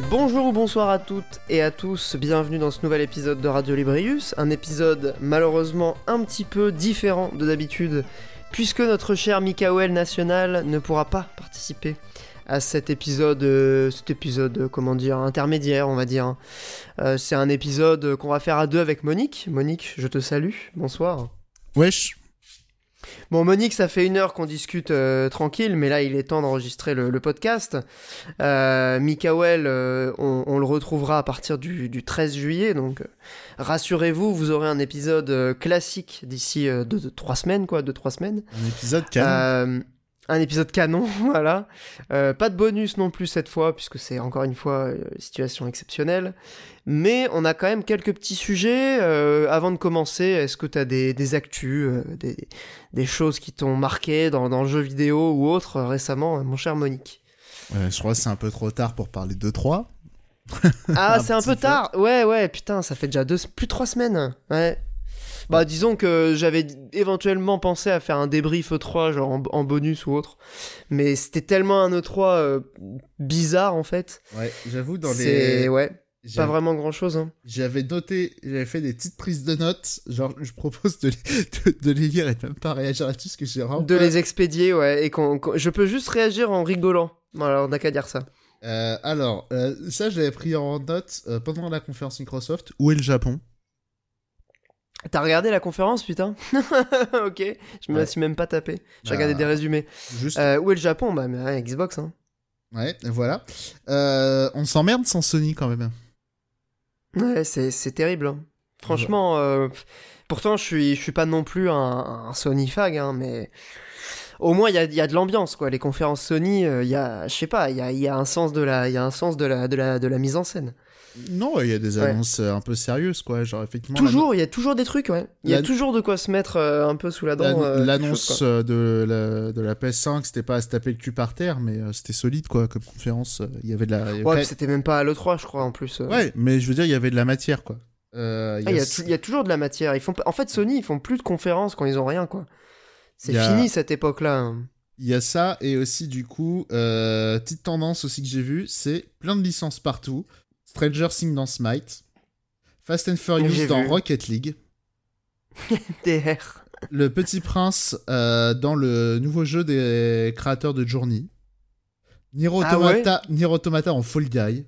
Bonjour ou bonsoir à toutes et à tous, bienvenue dans ce nouvel épisode de Radio Librius, un épisode malheureusement un petit peu différent de d'habitude, puisque notre cher Mikael National ne pourra pas participer à cet épisode, euh, cet épisode, euh, comment dire, intermédiaire, on va dire. Euh, c'est un épisode qu'on va faire à deux avec Monique. Monique, je te salue, bonsoir. Wesh. Bon, Monique, ça fait une heure qu'on discute euh, tranquille, mais là, il est temps d'enregistrer le, le podcast. Euh, Mikael, euh, on, on le retrouvera à partir du, du 13 juillet, donc euh, rassurez-vous, vous aurez un épisode classique d'ici euh, deux, deux, trois semaines, quoi, deux, trois semaines. Un épisode canon. Un épisode canon, voilà. Euh, pas de bonus non plus cette fois, puisque c'est encore une fois euh, situation exceptionnelle. Mais on a quand même quelques petits sujets. Euh, avant de commencer, est-ce que tu as des, des actus, euh, des, des choses qui t'ont marqué dans, dans le jeu vidéo ou autre récemment, mon cher Monique? Je crois que c'est un peu trop tard pour parler de 3. Ah, c'est un peu tard. Ouais, ouais, putain, ça fait déjà deux, plus de trois semaines. Ouais. Bah, disons que j'avais éventuellement pensé à faire un débrief E3, genre en, en bonus ou autre. Mais c'était tellement un E3 euh, bizarre, en fait. Ouais, j'avoue, dans C'est, les. ouais, pas vraiment grand chose. Hein. J'avais noté, j'avais fait des petites prises de notes. Genre, je propose de les, de, de les lire et de même pas réagir là-dessus, parce que j'ai vraiment. De pas- les expédier, ouais. Et qu'on, je peux juste réagir en rigolant. Voilà, on n'a qu'à dire ça. Euh, alors, euh, ça, j'avais pris en note euh, pendant la conférence Microsoft. Où est le Japon? T'as regardé la conférence, putain Ok, je me la suis même pas tapé. J'ai Bah, regardé des résumés. Juste. Euh, où est le Japon Bah, mais, ouais, Xbox, hein. Ouais, voilà. Euh, on s'emmerde sans Sony quand même. Ouais, c'est, terrible. hein. Franchement, euh, pourtant, je suis, je suis pas non plus un, un Sony fag, hein, mais au moins, il y a, y a de l'ambiance, quoi. Les conférences Sony, euh, il y a, je sais pas, il y a, il y a un sens de la, il y a un sens de la, de la, de la mise en scène. Non, il y a des annonces euh, un peu sérieuses, quoi. Genre, effectivement. Toujours, il y a toujours des trucs, ouais. Il y a toujours de quoi se mettre euh, un peu sous la dent. Euh, L'annonce euh, de la, de la PS5, c'était pas à se taper le cul par terre, mais euh, c'était solide, quoi, comme conférence. Il y avait de la. avait Ouais, pas- c'était même pas à l'E3, je crois, en plus. Ouais, mais je veux dire, il y avait de la matière, quoi. Ah, Il y, a y toujours de la matière. Ils font... En fait, Sony, ils font plus de conférences quand ils ont rien, quoi. C'est a- fini cette époque-là. hein. Il y a ça, et aussi, du coup, petite tendance aussi que j'ai vue, c'est plein de licences partout. Stranger Things dans Smite. Fast and Furious dans vu. Rocket League. DR. Le Petit Prince euh, dans le nouveau jeu des créateurs de Journey. Nier Ah Automata, en Fall Guy.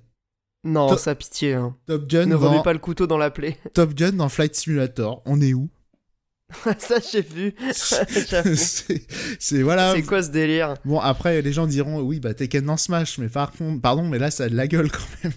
Non, To- ça pitié. Hein. Top Gun, Ne dans, remets pas le couteau dans la plaie. Top Gun dans Flight Simulator. On est où ça, j'ai vu. C'est- voilà. C'est quoi ce délire? Bon après les gens diront oui bah Tekken dans Smash mais par contre pardon mais là ça a de la gueule quand même.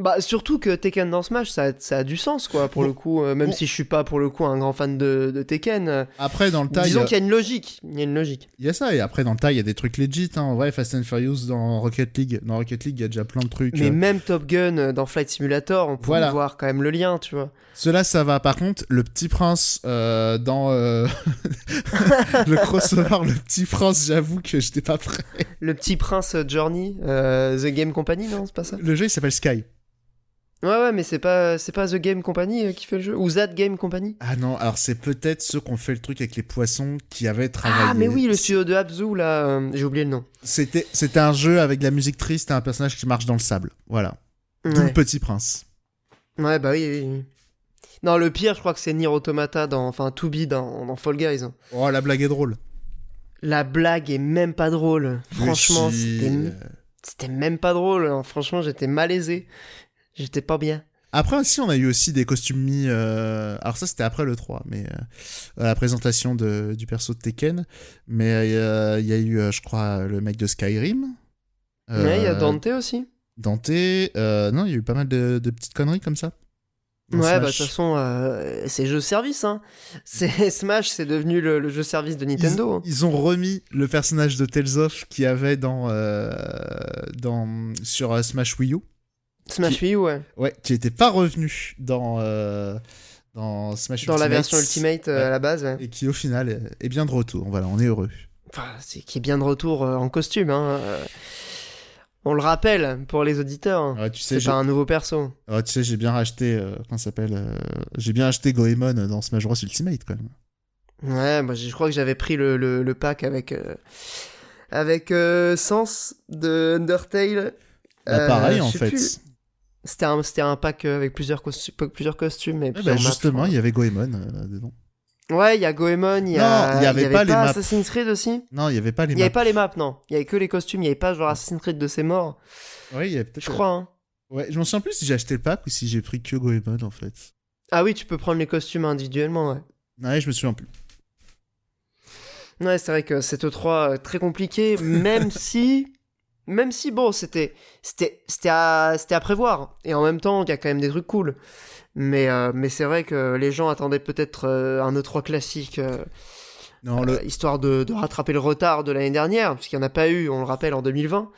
Bah, surtout que Tekken dans Smash, ça a, ça a du sens, quoi, pour Bon. le coup. euh, même Bon. si je suis pas, pour le coup, un grand fan de, de Tekken. euh, Après dans le tas il y, disons a- qu'il y a une logique. Il y a une logique. il y a ça et après dans le tas il y a des trucs legit hein. Ouais Fast and Furious dans Rocket League. Dans Rocket League il y a déjà plein de trucs. Mais euh. même Top Gun euh, dans Flight Simulator, on peut Voilà. voir quand même le lien, tu vois. Cela ça va par contre le Petit Prince euh, dans euh, le crossover le Petit Prince j'avoue que j'étais pas prêt. Le petit prince euh, Journey, euh, The Game Company, non, c'est pas ça? Le jeu il s'appelle Sky. Ouais, ouais, mais c'est pas, c'est pas The Game Company euh, qui fait le jeu Ou That Game Company Ah non alors c'est peut-être ceux qui ont fait le truc avec les poissons qui avaient travaillé. Ah, mais oui, le studio de Abzu, là, euh, j'ai oublié le nom. C'était c'était un jeu avec de la musique triste et un personnage qui marche dans le sable. Voilà. Le Ouais. Petit Prince. ouais, bah oui, oui, oui. Non, le pire, je crois que c'est Nier Automata dans, enfin, To Be dans, dans Fall Guys. hein. Oh, la blague est drôle. La blague est même pas drôle. Franchement, si, c'était, euh, c'était même pas drôle. hein. Franchement, j'étais malaisé. J'étais pas bien. Après aussi, on a eu aussi des costumes mis. euh, Alors ça, c'était après le 3, mais euh, la présentation de, du perso de Tekken. Mais euh, il y a eu, je crois, le mec de Skyrim. Euh, Ouais, il y a Dante aussi. Dante. euh, non, il y a eu pas mal de, de petites conneries comme ça. Dans Ouais, bah de toute façon, euh, c'est jeu service. Hein. C'est Smash, c'est devenu le, le jeu service de Nintendo. hein. Ils, ils ont remis le personnage de Tales of qu'il y avait dans, euh, dans, sur Smash Wii U. Smash Wii U, ouais. Ouais, qui n'était pas revenu dans, euh, dans Smash Dans la version Ultimate euh, Ouais. à la base, ouais. Et qui au final est- est bien de retour. Voilà, on est heureux. Enfin, c'est qui est bien de retour euh, en costume. Hein. euh. On le rappelle pour les auditeurs. hein. Ouais, tu sais, C'est pas un nouveau perso. ouais, tu sais, j'ai bien racheté. euh, comment ça s'appelle J'ai bien acheté Goemon dans Smash Bros Ultimate quand même. Ouais, moi je crois que j'avais pris le, le, le pack avec avec Sens de Undertale Bah, pareil, en fait. plus. C'était un, c'était un pack euh, avec plusieurs, costu- plusieurs costumes. Et plusieurs bah, maps, justement, il y avait Goemon euh, dedans. Ouais, il y a Goemon, il y Non, a. il y avait pas les maps. Assassin's Creed aussi Non, il y avait pas les Il n'y avait maps. pas les maps, non. Il y avait que les costumes, il n'y avait pas genre Assassin's Creed de ses morts. Ouais, il y avait peut-être. Je crois, hein. Ouais, je m'en souviens plus si j'ai acheté le pack ou si j'ai pris que Goemon en fait. Ah oui, tu peux prendre les costumes individuellement, ouais. Ouais, je me souviens plus. Ouais, c'est vrai que cette E3 euh, très compliqué, même si, même si bon, c'était, c'était, c'était à, à prévoir. Et en même temps, il y a quand même des trucs cool. Mais, euh, mais c'est vrai que les gens attendaient peut-être euh, un E3 classique, euh, Non, le... euh, histoire de, de rattraper le retard de l'année dernière, puisqu'il n'y en a pas eu, on le rappelle, en 2020.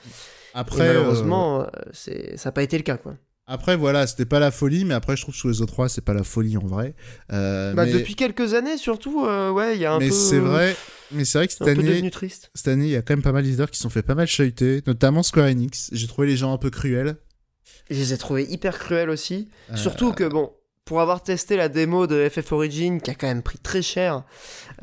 après, et malheureusement, ça n'a pas été le cas, quoi. Après voilà, c'était pas la folie, mais après je trouve que sous les O3 c'est pas la folie en vrai. Euh, Bah, mais Depuis quelques années, surtout, euh, ouais, il y a un mais peu. c'est vrai, mais c'est vrai que cette année, cette année, il y a quand même pas mal d'éditeurs qui se sont fait pas mal chahuter, notamment Square Enix. J'ai trouvé les gens un peu cruels. Je les ai trouvés hyper cruels aussi. Euh, Surtout que, bon, pour avoir testé la démo de FF Origin, qui a quand même pris très cher,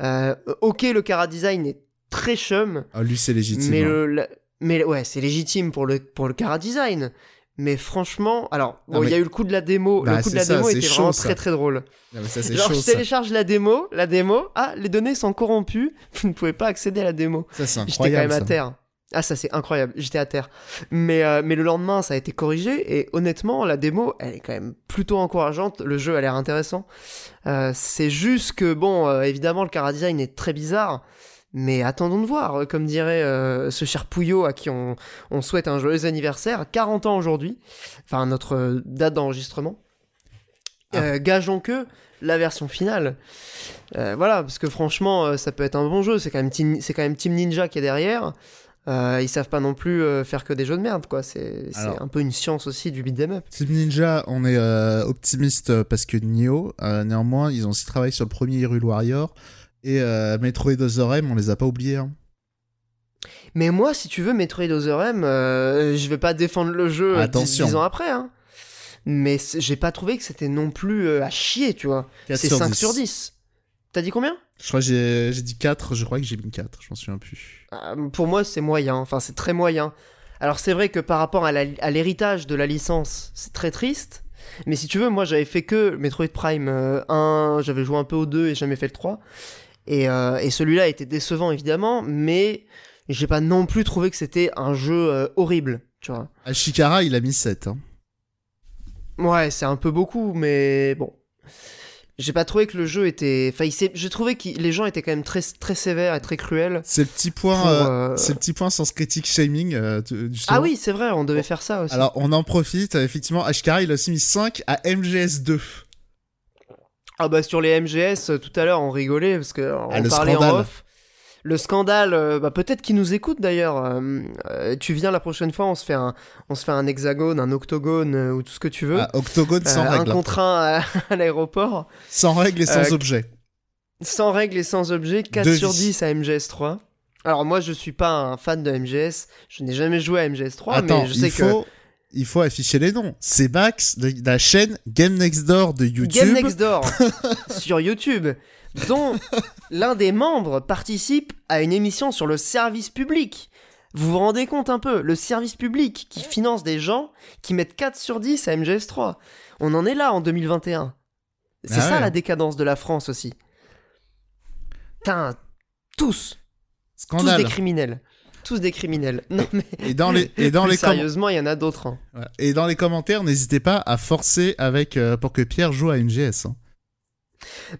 euh, ok, le Cara Design est très chum, Ah, lui c'est légitime. mais, hein. le, la- mais ouais, c'est légitime pour le, pour le Cara Design. Mais franchement, alors, Non, bon, il mais- y a eu le coup de la démo. Bah, le coup de la ça, démo était chaud, vraiment ça. très très drôle. Non, mais ça Genre, chaud je ça. télécharge la démo, la démo, ah, les données sont corrompues, vous ne pouvez pas accéder à la démo. Ça c'est J'étais quand même incroyable. à terre. Ah, ça c'est incroyable, j'étais à terre. Mais, euh, mais le lendemain, ça a été corrigé et honnêtement, la démo, elle est quand même plutôt encourageante. Le jeu a l'air intéressant. Euh, c'est juste que, bon, euh, évidemment, le cara design est très bizarre. Mais attendons de voir, euh, comme dirait euh, ce cher Pouillot à qui on, on souhaite un joyeux anniversaire, 40 ans aujourd'hui, enfin notre euh, date d'enregistrement. Ah. Euh, gageons que la version finale, euh, voilà, parce que franchement, ça peut être un bon jeu. C'est quand même Team, c'est quand même Team Ninja qui est derrière. Euh, ils savent pas non plus euh, faire que des jeux de merde, quoi. C'est, un peu une science aussi du beat'em up. Team Ninja, on est euh, optimiste parce que Nioh, néanmoins, ils ont aussi travaillé sur le premier Hyrule Warrior et euh, Metroid Other M, on les a pas oubliés. hein. Mais moi, si tu veux, Metroid Other M, euh, je vais pas défendre le jeu euh, Attention. 10 ans après, hein. Mais j'ai pas trouvé que c'était non plus euh, à chier, tu vois. 4 C'est sur 5 10. sur 10. T'as dit combien? Je crois que j'ai dit 4, je crois que j'ai mis 4, je m'en souviens plus. Euh, Pour moi, c'est moyen. Enfin, c'est très moyen. Alors, c'est vrai que par rapport à l'héritage de la licence, c'est très triste. Mais si tu veux, moi, j'avais fait que Metroid Prime euh, 1, j'avais joué un peu au 2 et jamais fait le 3. Et, euh, et celui-là était décevant, évidemment, mais j'ai pas non plus trouvé que c'était un jeu euh, horrible, tu vois. Ashikara, il a mis 7. Hein. Ouais, c'est un peu beaucoup, mais bon. J'ai pas trouvé que le jeu était. Enfin, j'ai trouvé que les gens étaient quand même très, très sévères et très cruels. C'est le petit point, pour, euh, c'est le petit point sans critique shaming. euh. Ah oui, c'est vrai, on devait faire ça aussi. Alors on en profite, effectivement, Ashikara, il a aussi mis 5 à MGS2. Ah bah sur les MGS, euh, tout à l'heure on rigolait parce que euh, on Ah, le parlait scandale. en off. Le scandale, euh, bah peut-être qu'ils nous écoutent d'ailleurs. euh, tu viens la prochaine fois, on se fait un, on se fait un hexagone, un octogone euh, ou tout ce que tu veux. Ah, Octogone sans Euh, un règle. hein. contre un à, à l'aéroport, Sans règle et sans objet. sans règles et sans objet, 4 Devis. sur 10 à MGS3. Alors moi je suis pas un fan de MGS, je n'ai jamais joué à MGS3, Attends, mais je sais il faut, il faut afficher les noms. C'est Max de la chaîne Game Next Door de YouTube. Game Next Door sur YouTube, dont l'un des membres participe à une émission sur le service public. Vous vous rendez compte un peu, le service public qui finance des gens qui mettent 4 sur 10 à MGS3. On en est là en 2021. C'est Ah ça ouais. la décadence de la France aussi. Putain, tous, tous Scandale. des criminels. Tous des criminels. Non mais Et dans les, et dans les sérieusement, il y en a d'autres. hein. Et dans les commentaires, n'hésitez pas à forcer avec euh, pour que Pierre joue à MGS. hein.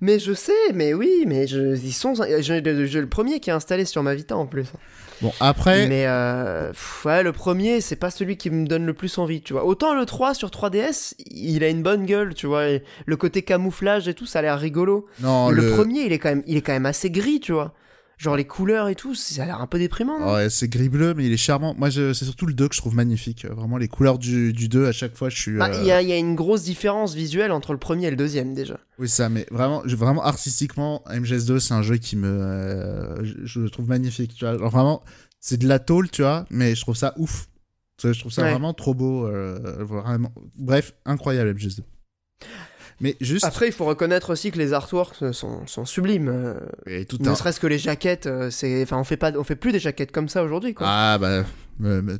Mais je sais, mais oui, mais je, ils sont, j'ai le, j'ai le premier qui est installé sur ma Vita en plus. Bon, après, Mais euh, pff, ouais, le premier, c'est pas celui qui me donne le plus envie, tu vois. Autant le 3 sur 3DS, il a une bonne gueule, tu vois. le côté camouflage et tout, ça a l'air rigolo. non, le... le, premier, il est quand même, il est quand même assez gris, tu vois. Genre les couleurs et tout, ça a l'air un peu déprimant. non? Ouais, c'est gris bleu, mais il est charmant. Moi, c'est surtout le 2 que je trouve magnifique. Vraiment, les couleurs du, du 2, à chaque fois, je suis. Bah, euh, Il y, a, il y a une grosse différence visuelle entre le premier et le deuxième déjà. Oui, ça, mais vraiment, vraiment artistiquement, MGS2, c'est un jeu qui me. euh, je, je le trouve magnifique. Tu vois. Genre, vraiment, c'est de la tôle, tu vois, mais je trouve ça ouf. Je trouve ça Ouais. vraiment trop beau. euh, vraiment. Bref, incroyable, MGS2. Mais juste. Après, il faut reconnaître aussi que les artworks sont, sont sublimes. euh, et tout ne un- serait-ce que les jaquettes, euh, c'est, enfin, on fait pas, on fait plus des jaquettes comme ça aujourd'hui, quoi. Ah, bah.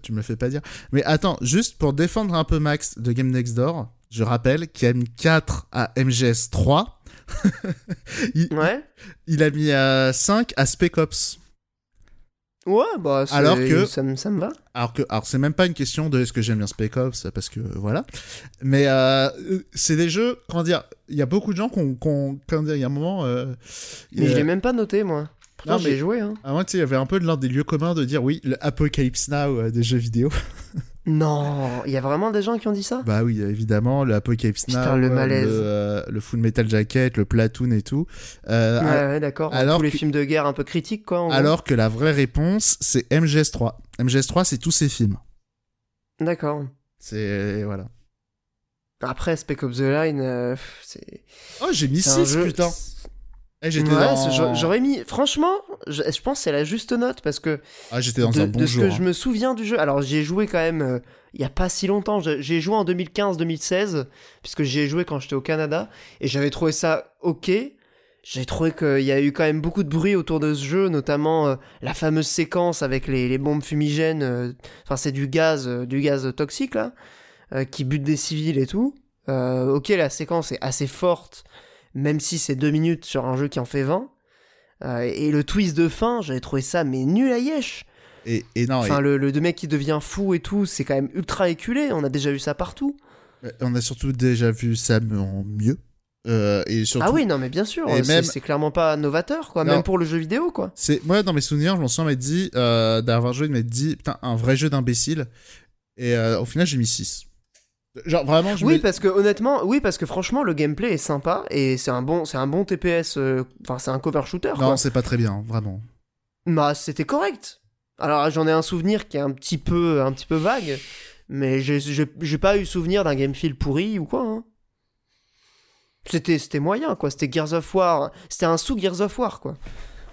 Tu me le fais pas dire. Mais attends, juste pour défendre un peu Max de Game Next Door, je rappelle qu'il a mis 4 à MGS 3. il, Ouais. il a mis à 5 à Spec Ops. Ouais, bah, Alors que- ça, me- ça me va. Alors que, alors c'est même pas une question de est-ce que j'aime bien Spec Ops parce que voilà, mais euh, c'est des jeux, comment dire, il y a beaucoup de gens qui ont, comment dire, il y a un moment, euh, Mais je euh, l'ai même pas noté, moi. Pourtant, Non, j'ai mais- joué, hein. à moi, tu sais, il y avait un peu de l'un des lieux communs de dire oui, le Apocalypse Now euh, des jeux vidéo. Non, il y a vraiment des gens qui ont dit ça? Bah oui, évidemment, le Apocalypse Putain, Now, le euh, malaise. le, euh, le Full Metal Jacket, le Platoon et tout. Euh, Ouais, ouais, d'accord. alors Tous les que- films de guerre un peu critiques, quoi. en alors que la vraie réponse, c'est MGS3. MGS3, c'est tous ces films. D'accord. C'est voilà. Après, Spec Ops The Line, euh, c'est. Oh, j'ai mis c'est un 6, jeu- putain. Eh, j'étais Ouais, dans... c'est- j'a- j'aurais mis. Franchement, je, je pense que c'est la juste note parce que Ah, j'étais dans de, un bon de ce jour. que hein. je me souviens du jeu. Alors, j'y ai joué quand même euh, il y a pas si longtemps. J'ai j'ai joué en 2015-2016 puisque j'y ai joué quand j'étais au Canada et j'avais trouvé ça ok. J'ai trouvé qu'il y a eu quand même beaucoup de bruit autour de ce jeu, notamment euh, la fameuse séquence avec les, les bombes fumigènes. euh, Enfin, c'est du gaz, du gaz toxique là, qui bute des civils et tout. Ok, la séquence est assez forte, même si c'est deux minutes sur un jeu qui en fait 20. Euh, et le twist de fin, j'avais trouvé ça mais nul à yesh. Et, et non, Enfin, et- le, le mec qui devient fou et tout, c'est quand même ultra éculé. On a déjà vu ça partout. on a surtout déjà vu ça en mieux. Euh, et surtout, ah oui, non, mais bien sûr. C'est même- c'est clairement pas novateur, quoi. Non. Même pour le jeu vidéo, quoi. c'est moi dans mes souvenirs, je m'en souviens m'être dit euh, d'avoir joué, de m'être dit putain un vrai jeu d'imbécile. Et euh, au final, j'ai mis 6. Genre vraiment, je Oui, parce que honnêtement, oui, parce que franchement, le gameplay est sympa et c'est un bon, c'est un bon TPS. euh, Enfin, c'est un cover shooter. non, c'est pas très bien, vraiment. Bah, c'était correct. Alors, j'en ai un souvenir qui est un petit peu, un petit peu vague, mais j'ai- pas eu souvenir d'un game feel pourri ou quoi. hein. C'était, c'était moyen, quoi. C'était Gears of War. C'était un sous Gears of War, quoi.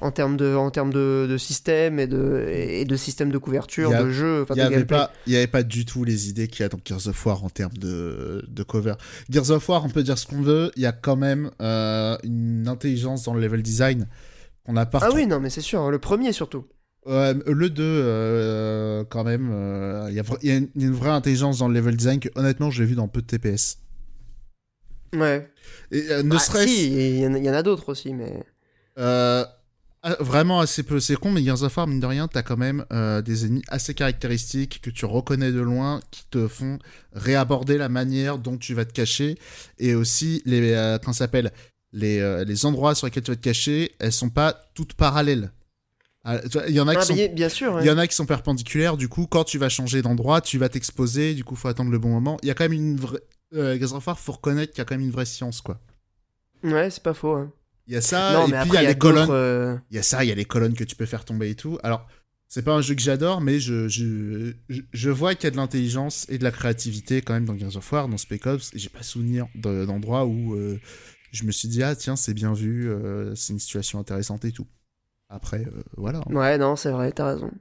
En termes de, en termes de, de système et de, et de système de couverture, a- de jeu, Il n'y avait, avait pas du tout les idées qu'il y a dans Gears of War en termes de, de cover. Gears of War, on peut dire ce qu'on veut, il y a quand même euh, une intelligence dans le level design qu'on n'a pas Ah oui, non, mais c'est sûr. hein, Le premier surtout. Le 2, euh, quand même, euh, il y, a y a une, a vraie intelligence dans le level design que honnêtement je l'ai vu dans peu de TPS. Ouais. Et ne Ah, serait-ce si, il y, en a- il y en a d'autres aussi, mais. euh, ah, vraiment assez peu, c'est con, mais Gears of War, mine de rien, t'as quand même euh, des ennemis assez caractéristiques que tu reconnais de loin, qui te font réaborder la manière dont tu vas te cacher, et aussi les, euh, comment ça s'appelle, les, euh, les endroits sur lesquels tu vas te cacher, elles sont pas toutes parallèles. Ah, Il y en a qui Ah, sont bien, sûr. ouais. Il y en a qui sont perpendiculaires, du coup, quand tu vas changer d'endroit, tu vas t'exposer, du coup, faut attendre le bon moment. Il y a quand même une vraie. Euh, War, faut reconnaître qu'il y a quand même une vraie science, quoi. Ouais, c'est pas faux. hein. Il y a ça, non, et puis il y a les colonnes. euh, Il y a ça, il y a les colonnes que tu peux faire tomber et tout. Alors, c'est pas un jeu que j'adore, mais je, je, je, vois qu'il y a de l'intelligence et de la créativité quand même dans Gears of War, dans Spec Ops, j'ai pas souvenir de- d'endroits où euh, je me suis dit, ah tiens, c'est bien vu, euh, c'est une situation intéressante et tout. Après, euh, voilà. hein. Ouais, non, c'est vrai, t'as raison.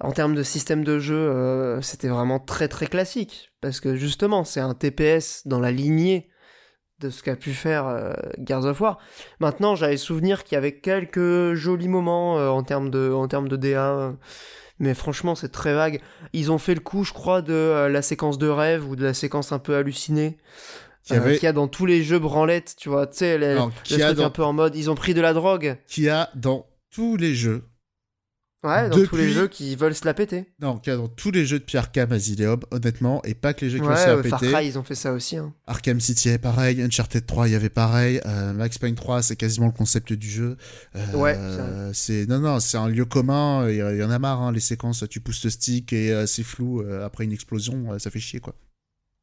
En termes de système de jeu, c'était vraiment très très classique. Parce que justement, c'est un TPS dans la lignée de ce qu'a pu faire euh, Gears of War. Maintenant, j'avais souvenir qu'il y avait quelques jolis moments euh, en termes de, en termes de DA. euh, mais franchement, c'est très vague. Ils ont fait le coup, je crois, de euh, la séquence de rêve ou de la séquence un peu hallucinée. Qui avait- qu'il y a dans tous les jeux branlettes, tu vois, tu sais, les- Alors, le truc dans- un peu en mode, ils ont pris de la drogue. Qui a dans tous les jeux Ouais, dans tous les jeux qui veulent se la péter. Non, dans tous les jeux de Pierre Cam honnêtement, et pas que les jeux qui Ouais, ont se euh, la Far péter. Cry, ils ont fait ça aussi. hein. Arkham City est pareil, Uncharted 3 il y avait pareil, euh, Max Payne 3 c'est quasiment le concept du jeu. Euh, Ouais, c'est non non c'est un lieu commun, il y, en a marre hein, les séquences, tu pousses le stick et euh, c'est flou euh, après une explosion, euh, ça fait chier quoi.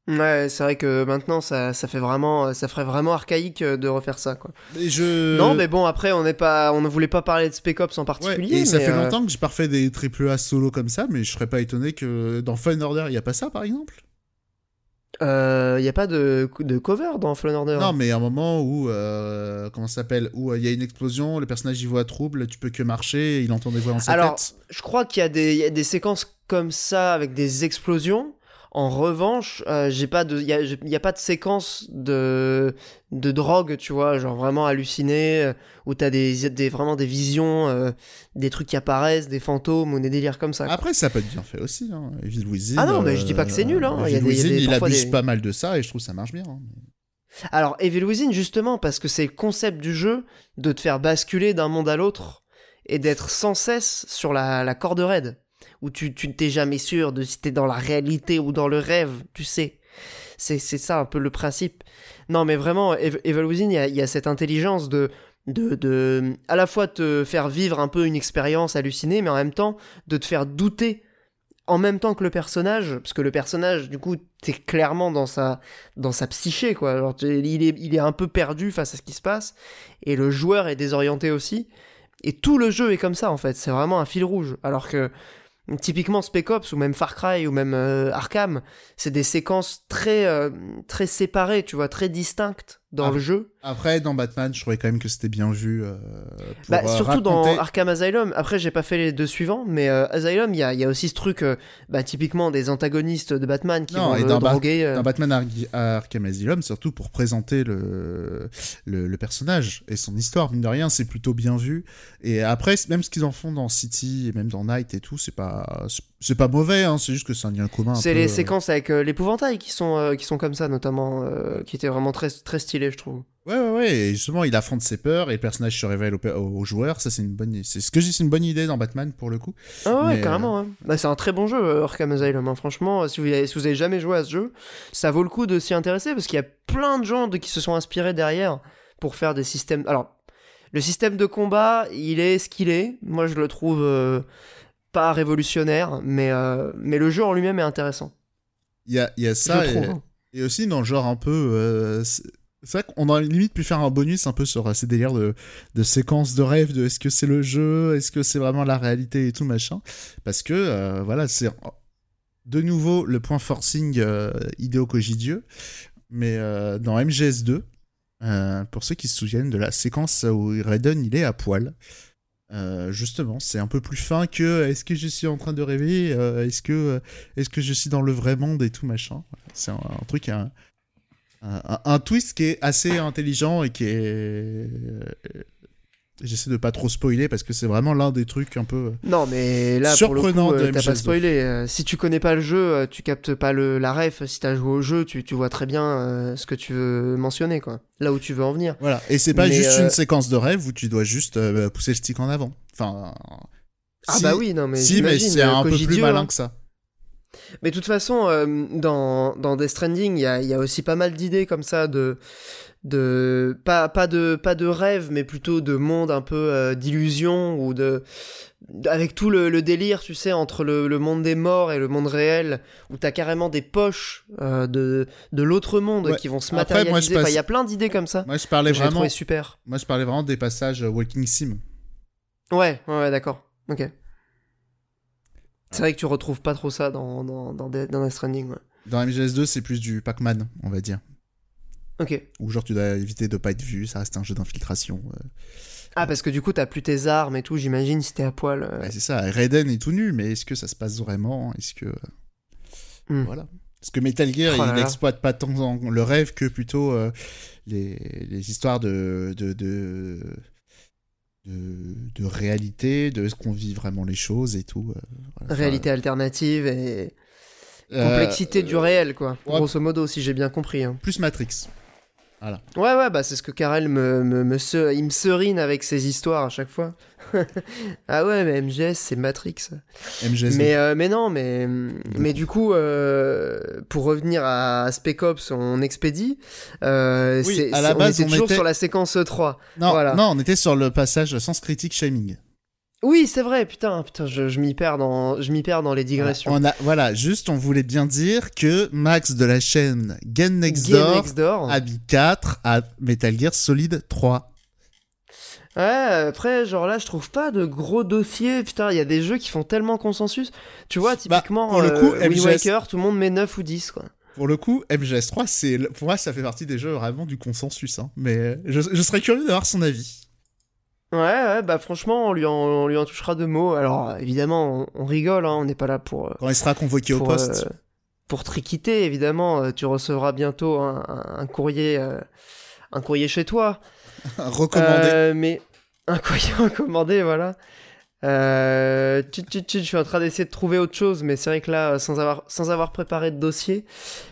Ouais, c'est vrai que maintenant, ça, ça fait vraiment, ça ferait vraiment archaïque euh, de refaire ça, quoi. Et je Non, mais bon, après, on n'est pas, on ne voulait pas parler de Spec Ops en Ouais, particulier. et ça mais, fait euh, longtemps que j'ai pas refait des triple A solo comme ça, mais je serais pas étonné que dans Fallen Order il y a pas ça par exemple? Il euh, y a pas de, de cover dans Fallen Order. Non, mais un moment où, euh, comment ça s'appelle, où euh, il y a une explosion, le personnage y voit trouble, tu peux que marcher, il entend des voix dans sa Alors, tête. je crois qu'il y, y a des séquences comme ça avec des explosions. En revanche, euh, j'ai pas de, il y a, y a pas de séquence de de drogue, tu vois, genre vraiment halluciné, euh, où t'as des, des vraiment des visions, euh, des trucs qui apparaissent, des fantômes ou des délires comme ça. quoi. Après, ça peut être bien fait aussi. Hein. Evil Within. Ah non, mais je dis pas que c'est nul, hein. Il y a Evil des- y a des- il abuse des- pas mal de ça et je trouve que ça marche bien. hein. Alors, Evil Within, justement, parce que c'est le concept du jeu de te faire basculer d'un monde à l'autre et d'être sans cesse sur la, la corde raide, où tu tu t'es jamais sûr de si t'es dans la réalité ou dans le rêve, tu sais. C'est c'est ça un peu le principe. Non, mais vraiment, Ev- Evil il y a, y a cette intelligence de, de, de à la fois te faire vivre un peu une expérience hallucinée, mais en même temps de te faire douter en même temps que le personnage, parce que le personnage, du coup, t'es clairement dans sa, dans sa psyché, quoi. Il, est, il est un peu perdu face à ce qui se passe, et le joueur est désorienté aussi. Et tout le jeu est comme ça, en fait. C'est vraiment un fil rouge. Alors que, typiquement, Spec Ops, ou même Far Cry, ou même euh, Arkham, c'est des séquences très, euh, très séparées, tu vois, très distinctes dans le jeu. Après, dans Batman, je trouvais quand même que c'était bien vu. euh, pour, Bah, euh, surtout dans Arkham Asylum. Après, j'ai pas fait les deux suivants, mais euh, Asylum, il y a, il y a aussi ce truc, euh, bah, typiquement des antagonistes de Batman qui Non, vont et dans droguer. euh. Dans Batman Ar- Arkham Asylum, surtout pour présenter le, le, le personnage et son histoire, mine de rien, c'est plutôt bien vu. Et après, même ce qu'ils en font dans City et même dans Night et tout, c'est pas, c'est- pas mauvais, hein, c'est juste que c'est un lien commun. un C'est les séquences avec l'épouvantail qui sont, qui sont comme ça, notamment, qui étaient vraiment très, très stylées, je trouve. Ouais, ouais, ouais. Et justement, il affronte ses peurs et le personnage se révèle au, au joueur. Ça, c'est une bonne, c'est ce que je dis, c'est une bonne idée dans Batman pour le coup. Ah ouais, Mais, carrément. hein. Bah, c'est un très bon jeu, euh, Arkham Asylum. hein. Franchement, euh, si vous, avez, si vous avez jamais joué à ce jeu, ça vaut le coup de s'y intéresser parce qu'il y a plein de gens de, qui se sont inspirés derrière pour faire des systèmes. Alors, le système de combat, il est ce qu'il est. Moi, je le trouve euh, pas révolutionnaire, mais, euh, mais le jeu en lui-même est intéressant. Il y a, y a ça et, hein. et aussi dans le genre un peu. euh, c'est vrai qu'on aurait limite pu faire un bonus un peu sur euh, ces délires de, séquences de rêve, de est-ce que c'est le jeu, est-ce que c'est vraiment la réalité et tout machin. Parce que, euh, voilà, c'est de nouveau le point forcing euh, Hideo mais euh, dans MGS2, euh, pour ceux qui se souviennent de la séquence où Raiden il est à poil. justement, c'est un peu plus fin que est-ce que je suis en train de rêver, est-ce que est-ce que je suis dans le vrai monde et tout machin. C'est un, truc, un, un twist qui est assez intelligent et qui est. euh, J'essaie de pas trop spoiler parce que c'est vraiment l'un des trucs un peu. Non, mais là, Surprenant pour le coup, de euh, t'as MGS2. pas spoilé. Euh, si tu connais pas le jeu, euh, tu captes pas le, la ref. Si t'as joué au jeu, tu, tu vois très bien euh, ce que tu veux mentionner, quoi. Là où tu veux en venir. Voilà. Et c'est pas Mais, juste euh, une séquence de rêve où tu dois juste euh, pousser le stick en avant. Enfin. Ah si- bah oui, non, mais si, mais c'est euh, un peu plus malin hein. que ça. Mais de toute façon, euh, dans, dans Death Stranding, il y a, il y a aussi pas mal d'idées comme ça de. de pas, pas, de, pas de rêve, mais plutôt de monde un peu euh, d'illusion ou de. Avec tout le, le délire, tu sais, entre le, le monde des morts et le monde réel, où t'as carrément des poches euh, de, de l'autre monde Ouais. qui vont se Après, matérialiser. Enfin, il y a plein d'idées comme ça. Moi, je parlais que vraiment. super. Moi, je parlais vraiment des passages euh, Walking Sim. Ouais, ouais, ouais, d'accord. Ok. C'est vrai que tu retrouves pas trop ça dans, dans, dans, dans Death Stranding, ouais. Dans MGS2, c'est plus du Pac-Man, on va dire. Ok. Où genre tu dois éviter de pas être vu, ça reste un jeu d'infiltration. euh. Ah, parce que du coup, t'as plus tes armes et tout, j'imagine, si t'es à poil. euh. Ouais, c'est ça, Raiden est tout nu, mais est-ce que ça se passe vraiment? Est-ce que. Hmm. Voilà. Parce que Metal Gear, Oh il là. exploite pas tant le rêve que plutôt euh, les, les histoires de. de, de... De, de réalité, de est-ce qu'on vit vraiment les choses et tout. euh, voilà. Réalité alternative et Euh, complexité du réel, quoi. ouais. Grosso modo, si j'ai bien compris. hein. Plus Matrix. Ouais, ouais, bah c'est ce que Karel me, me, me se- il me serine avec ses histoires à chaque fois. ah ouais, mais MGS, c'est Matrix. MGS2. Mais, euh, mais non, mais, mais du coup, euh, pour revenir à Spec Ops, on expédie. Euh, Oui, à la base, on était on toujours était- sur la séquence 3. non, voilà. non, on était sur le passage sens critique shaming. Oui, c'est vrai, putain, putain, je, je m'y perds dans, je perds dans les digressions. On a, voilà, juste on voulait bien dire que Max de la chaîne Game Next Game Door Next Door. a mis 4 à Metal Gear Solid 3. Ouais, après, genre là, je trouve pas de gros dossiers. Putain, il y a des jeux qui font tellement consensus. Tu vois, typiquement, Bah, pour le coup, euh, MGS Waker, tout le monde met 9 ou 10, quoi. Pour le coup, MGS 3, c'est, pour moi, ça fait partie des jeux vraiment du consensus. Hein. Mais je, je serais curieux d'avoir son avis. Ouais, ouais, bah franchement, on lui en, on lui en touchera deux mots. Alors, évidemment, on, on rigole, hein, on n'est pas là pour. euh, Quand il sera convoqué au poste. euh, pour Triquité, évidemment, euh, tu recevras bientôt un, courrier, euh, un courrier chez toi. Recommandé. Euh, mais un courrier recommandé, voilà. Euh, tut, tut, tut, je suis en train d'essayer de trouver autre chose, mais c'est vrai que là, sans avoir, sans avoir préparé de dossier,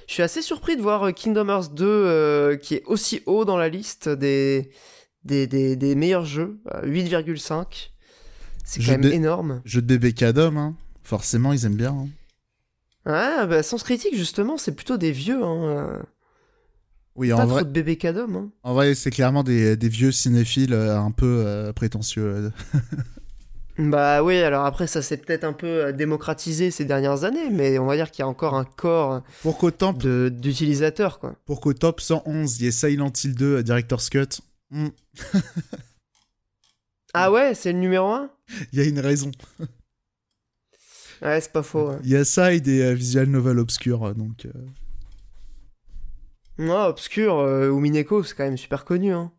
je suis assez surpris de voir Kingdom Hearts 2 euh, qui est aussi haut dans la liste des, des, des, des meilleurs jeux, euh, 8,5. C'est Jeu quand même de- énorme. Jeu de bébé cadom, hein. Forcément, ils aiment bien. hein. Ouais, bah, Sens Critique, justement, c'est plutôt des vieux. Hein. euh, Oui, Pas en trop vrai, de cadom. Hein. en vrai c'est clairement des, des vieux cinéphiles euh, un peu euh, prétentieux. euh. Bah oui, alors après, ça s'est peut-être un peu euh, démocratisé ces dernières années, mais on va dire qu'il y a encore un corps Pour qu'au top, d'utilisateurs, quoi. pour qu'au top 111, il y ait Silent Hill 2 euh, Director's Cut, hmm, Ah ouais, c'est le numéro 1 il y a une raison. Ouais, c'est pas faux. ouais. Il y a ça et des euh, visual novels obscurs, euh, donc... euh, Non, Obscur, euh, Umineko, c'est quand même super connu. Hein.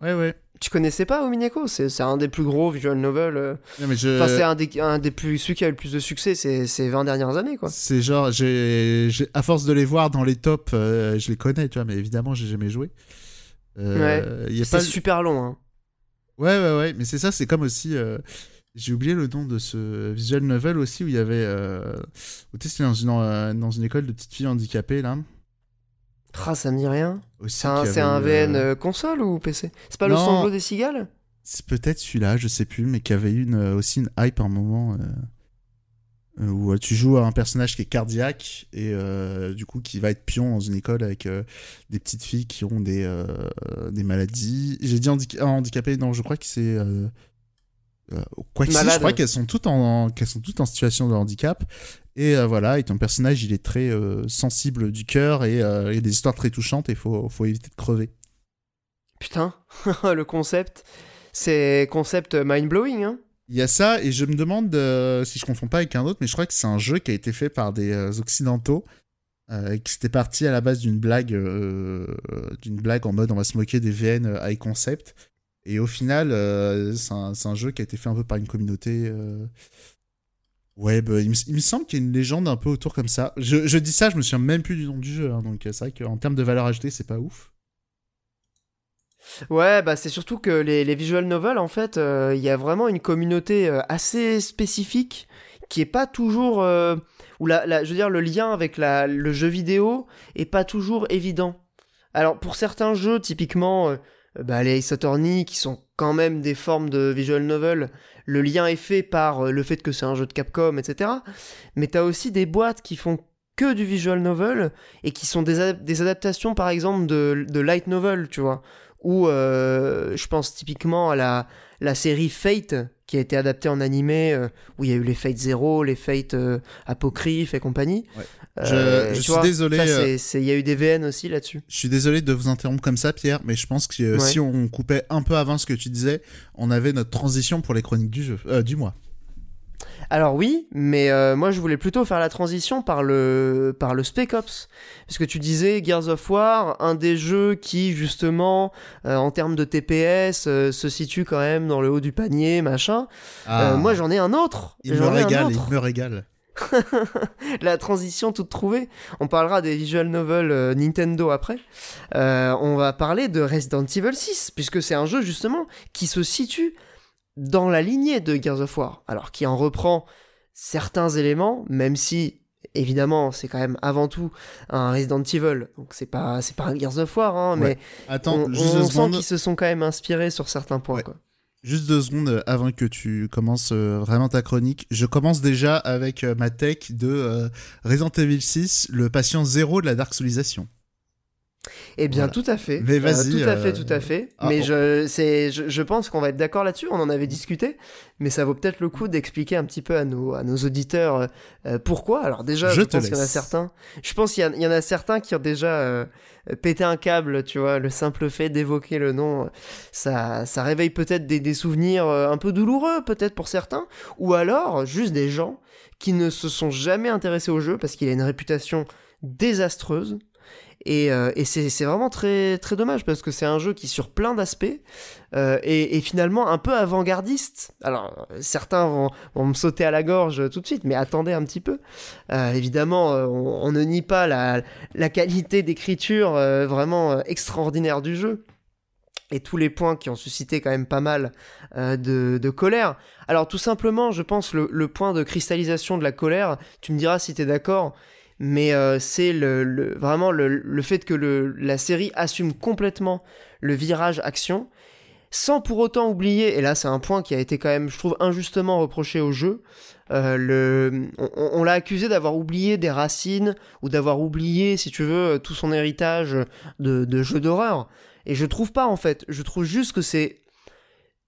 Ouais, ouais. Tu connaissais pas Umineko? C'est c'est un des plus gros visual novels. euh, je... Enfin, c'est un des, un des plus. Celui qui a eu le plus de succès ces, ces 20 dernières années, quoi. C'est genre, j'ai- à force de les voir dans les tops, euh, je les connais, tu vois, mais évidemment, j'ai jamais joué. Euh, y a C'est pas... super long, hein. Ouais, ouais, ouais, mais c'est ça, c'est comme aussi. euh, J'ai oublié le nom de ce visual novel aussi où il y avait. Euh... c'était dans une, euh, dans une école de petites filles handicapées, là. Ah, ça me dit rien. C'est un, avait un VN euh, euh, console ou PC C'est pas le sanglot des cigales? C'est peut-être celui-là, je sais plus, mais qui avait eu une, euh, aussi une hype à un moment. euh, euh, où euh, tu joues à un personnage qui est cardiaque et euh, du coup qui va être pion dans une école avec euh, des petites filles qui ont des, euh, des maladies. J'ai dit handi- handicapées, non, je crois que c'est. Euh, euh, quoi que si, je Malade. crois qu'elles sont toutes en qu'elles sont toutes en situation de handicap et euh, voilà et ton personnage il est très euh, sensible du cœur et euh, il y a des histoires très touchantes et faut faut éviter de crever Putain, le concept. C'est concept mind-blowing, hein. Il y a ça, et je me demande euh, si je confonds pas avec un autre, mais je crois que c'est un jeu qui a été fait par des euh, occidentaux, euh, qui c'était parti à la base d'une blague, d'une blague en mode on va se moquer des VN high concept, et au final, c'est un, un jeu qui a été fait un peu par une communauté. web. Il me, il me semble qu'il y a une légende un peu autour comme ça. Je, je dis ça, je me souviens même plus du nom du jeu, hein, donc c'est vrai qu'en termes de valeur ajoutée, c'est pas ouf. Ouais, bah c'est surtout que les, les visual novels, en fait, euh, il y a vraiment une communauté euh, assez spécifique qui est pas toujours. euh, où la, la- je veux dire, le lien avec la, le jeu vidéo est pas toujours évident. Alors, pour certains jeux, typiquement, bah, les Ace Attorney, qui sont quand même des formes de visual novel, le lien est fait par le fait que c'est un jeu de Capcom, etc. Mais t'as aussi des boîtes qui font que du visual novel et qui sont des, des adaptations, par exemple, de, de light novel, tu vois ou euh, je pense typiquement à la, la série Fate qui a été adaptée en animé euh, où il y a eu les Fate Zero, les Fate euh, Apocryphe et compagnie. Ouais. Euh, Je- suis vois, désolé, Il y a eu des VN aussi là-dessus. Je suis désolé de vous interrompre comme ça, Pierre, mais je pense que Ouais. si on coupait un peu avant ce que tu disais, on avait notre transition pour les chroniques du jeu, du mois. Alors oui, mais euh, moi je voulais plutôt faire la transition par le, par le Spec Ops. Parce que tu disais Gears of War, un des jeux qui justement, euh, en termes de TPS, euh, se situe quand même dans le haut du panier, machin. Euh, moi j'en ai un autre. Ah. il me J'en ai un régale, autre. il me régale. la transition toute trouvée. On parlera des visual novels euh, Nintendo après. Euh, on va parler de Resident Evil 6, puisque c'est un jeu justement qui se situe dans la lignée de Gears of War. Alors qui en reprend certains éléments, même si évidemment c'est quand même avant tout un Resident Evil. Donc c'est pas c'est pas un Gears of War, hein, Ouais. mais Attends, on, juste on deux sent qu'ils se sont quand même inspirés sur certains points. Ouais. quoi. Juste deux secondes euh, avant que tu commences euh, vraiment ta chronique. Je commence déjà avec euh, ma tech de Resident Evil 6, le patient zéro de la dark soulisation. Eh bien, Voilà. tout à fait. Mais Euh, vas-y, tout à euh, fait, tout à fait. ah, mais on- je, je, je pense qu'on va être d'accord là-dessus. On en avait discuté, mais ça vaut peut-être le coup d'expliquer un petit peu à nos, à nos auditeurs euh, euh, pourquoi. Alors déjà, Je pense qu'il y en a certains. Je pense qu'il y, en- il y en a certains qui ont déjà euh, pété un câble. Tu vois, le simple fait d'évoquer le nom, euh, ça, ça réveille peut-être des, des souvenirs euh, un peu douloureux, peut-être pour certains, ou alors juste des gens qui ne se sont jamais intéressés au jeu parce qu'il a une réputation désastreuse Et, euh, c'est vraiment très, très dommage parce que c'est un jeu qui, sur plein d'aspects, euh, est, finalement un peu avant-gardiste. Alors, certains vont, me sauter à la gorge tout de suite, mais attendez un petit peu. Euh, évidemment, on, ne nie pas la, qualité d'écriture vraiment extraordinaire du jeu et tous les points qui ont suscité quand même pas mal de, colère. Alors tout simplement, je pense, le, point de cristallisation de la colère, tu me diras si tu es d'accord, mais euh, c'est le, vraiment le, fait que la série assume complètement le virage action, sans pour autant oublier, et là c'est un point qui a été quand même, je trouve, injustement reproché au jeu, euh, on, l'a accusé d'avoir oublié des racines, ou d'avoir oublié, si tu veux, tout son héritage de, de jeux d'horreur. Et je trouve pas en fait, je trouve juste que c'est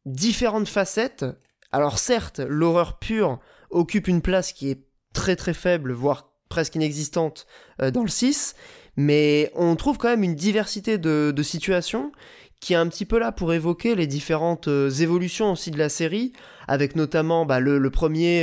différentes facettes. Alors certes, l'horreur pure occupe une place qui est très très faible, voire presque inexistante euh, dans le 6, mais on trouve quand même une diversité de, situations qui est un petit peu là pour évoquer les différentes euh, évolutions aussi de la série, avec notamment bah, le, premier,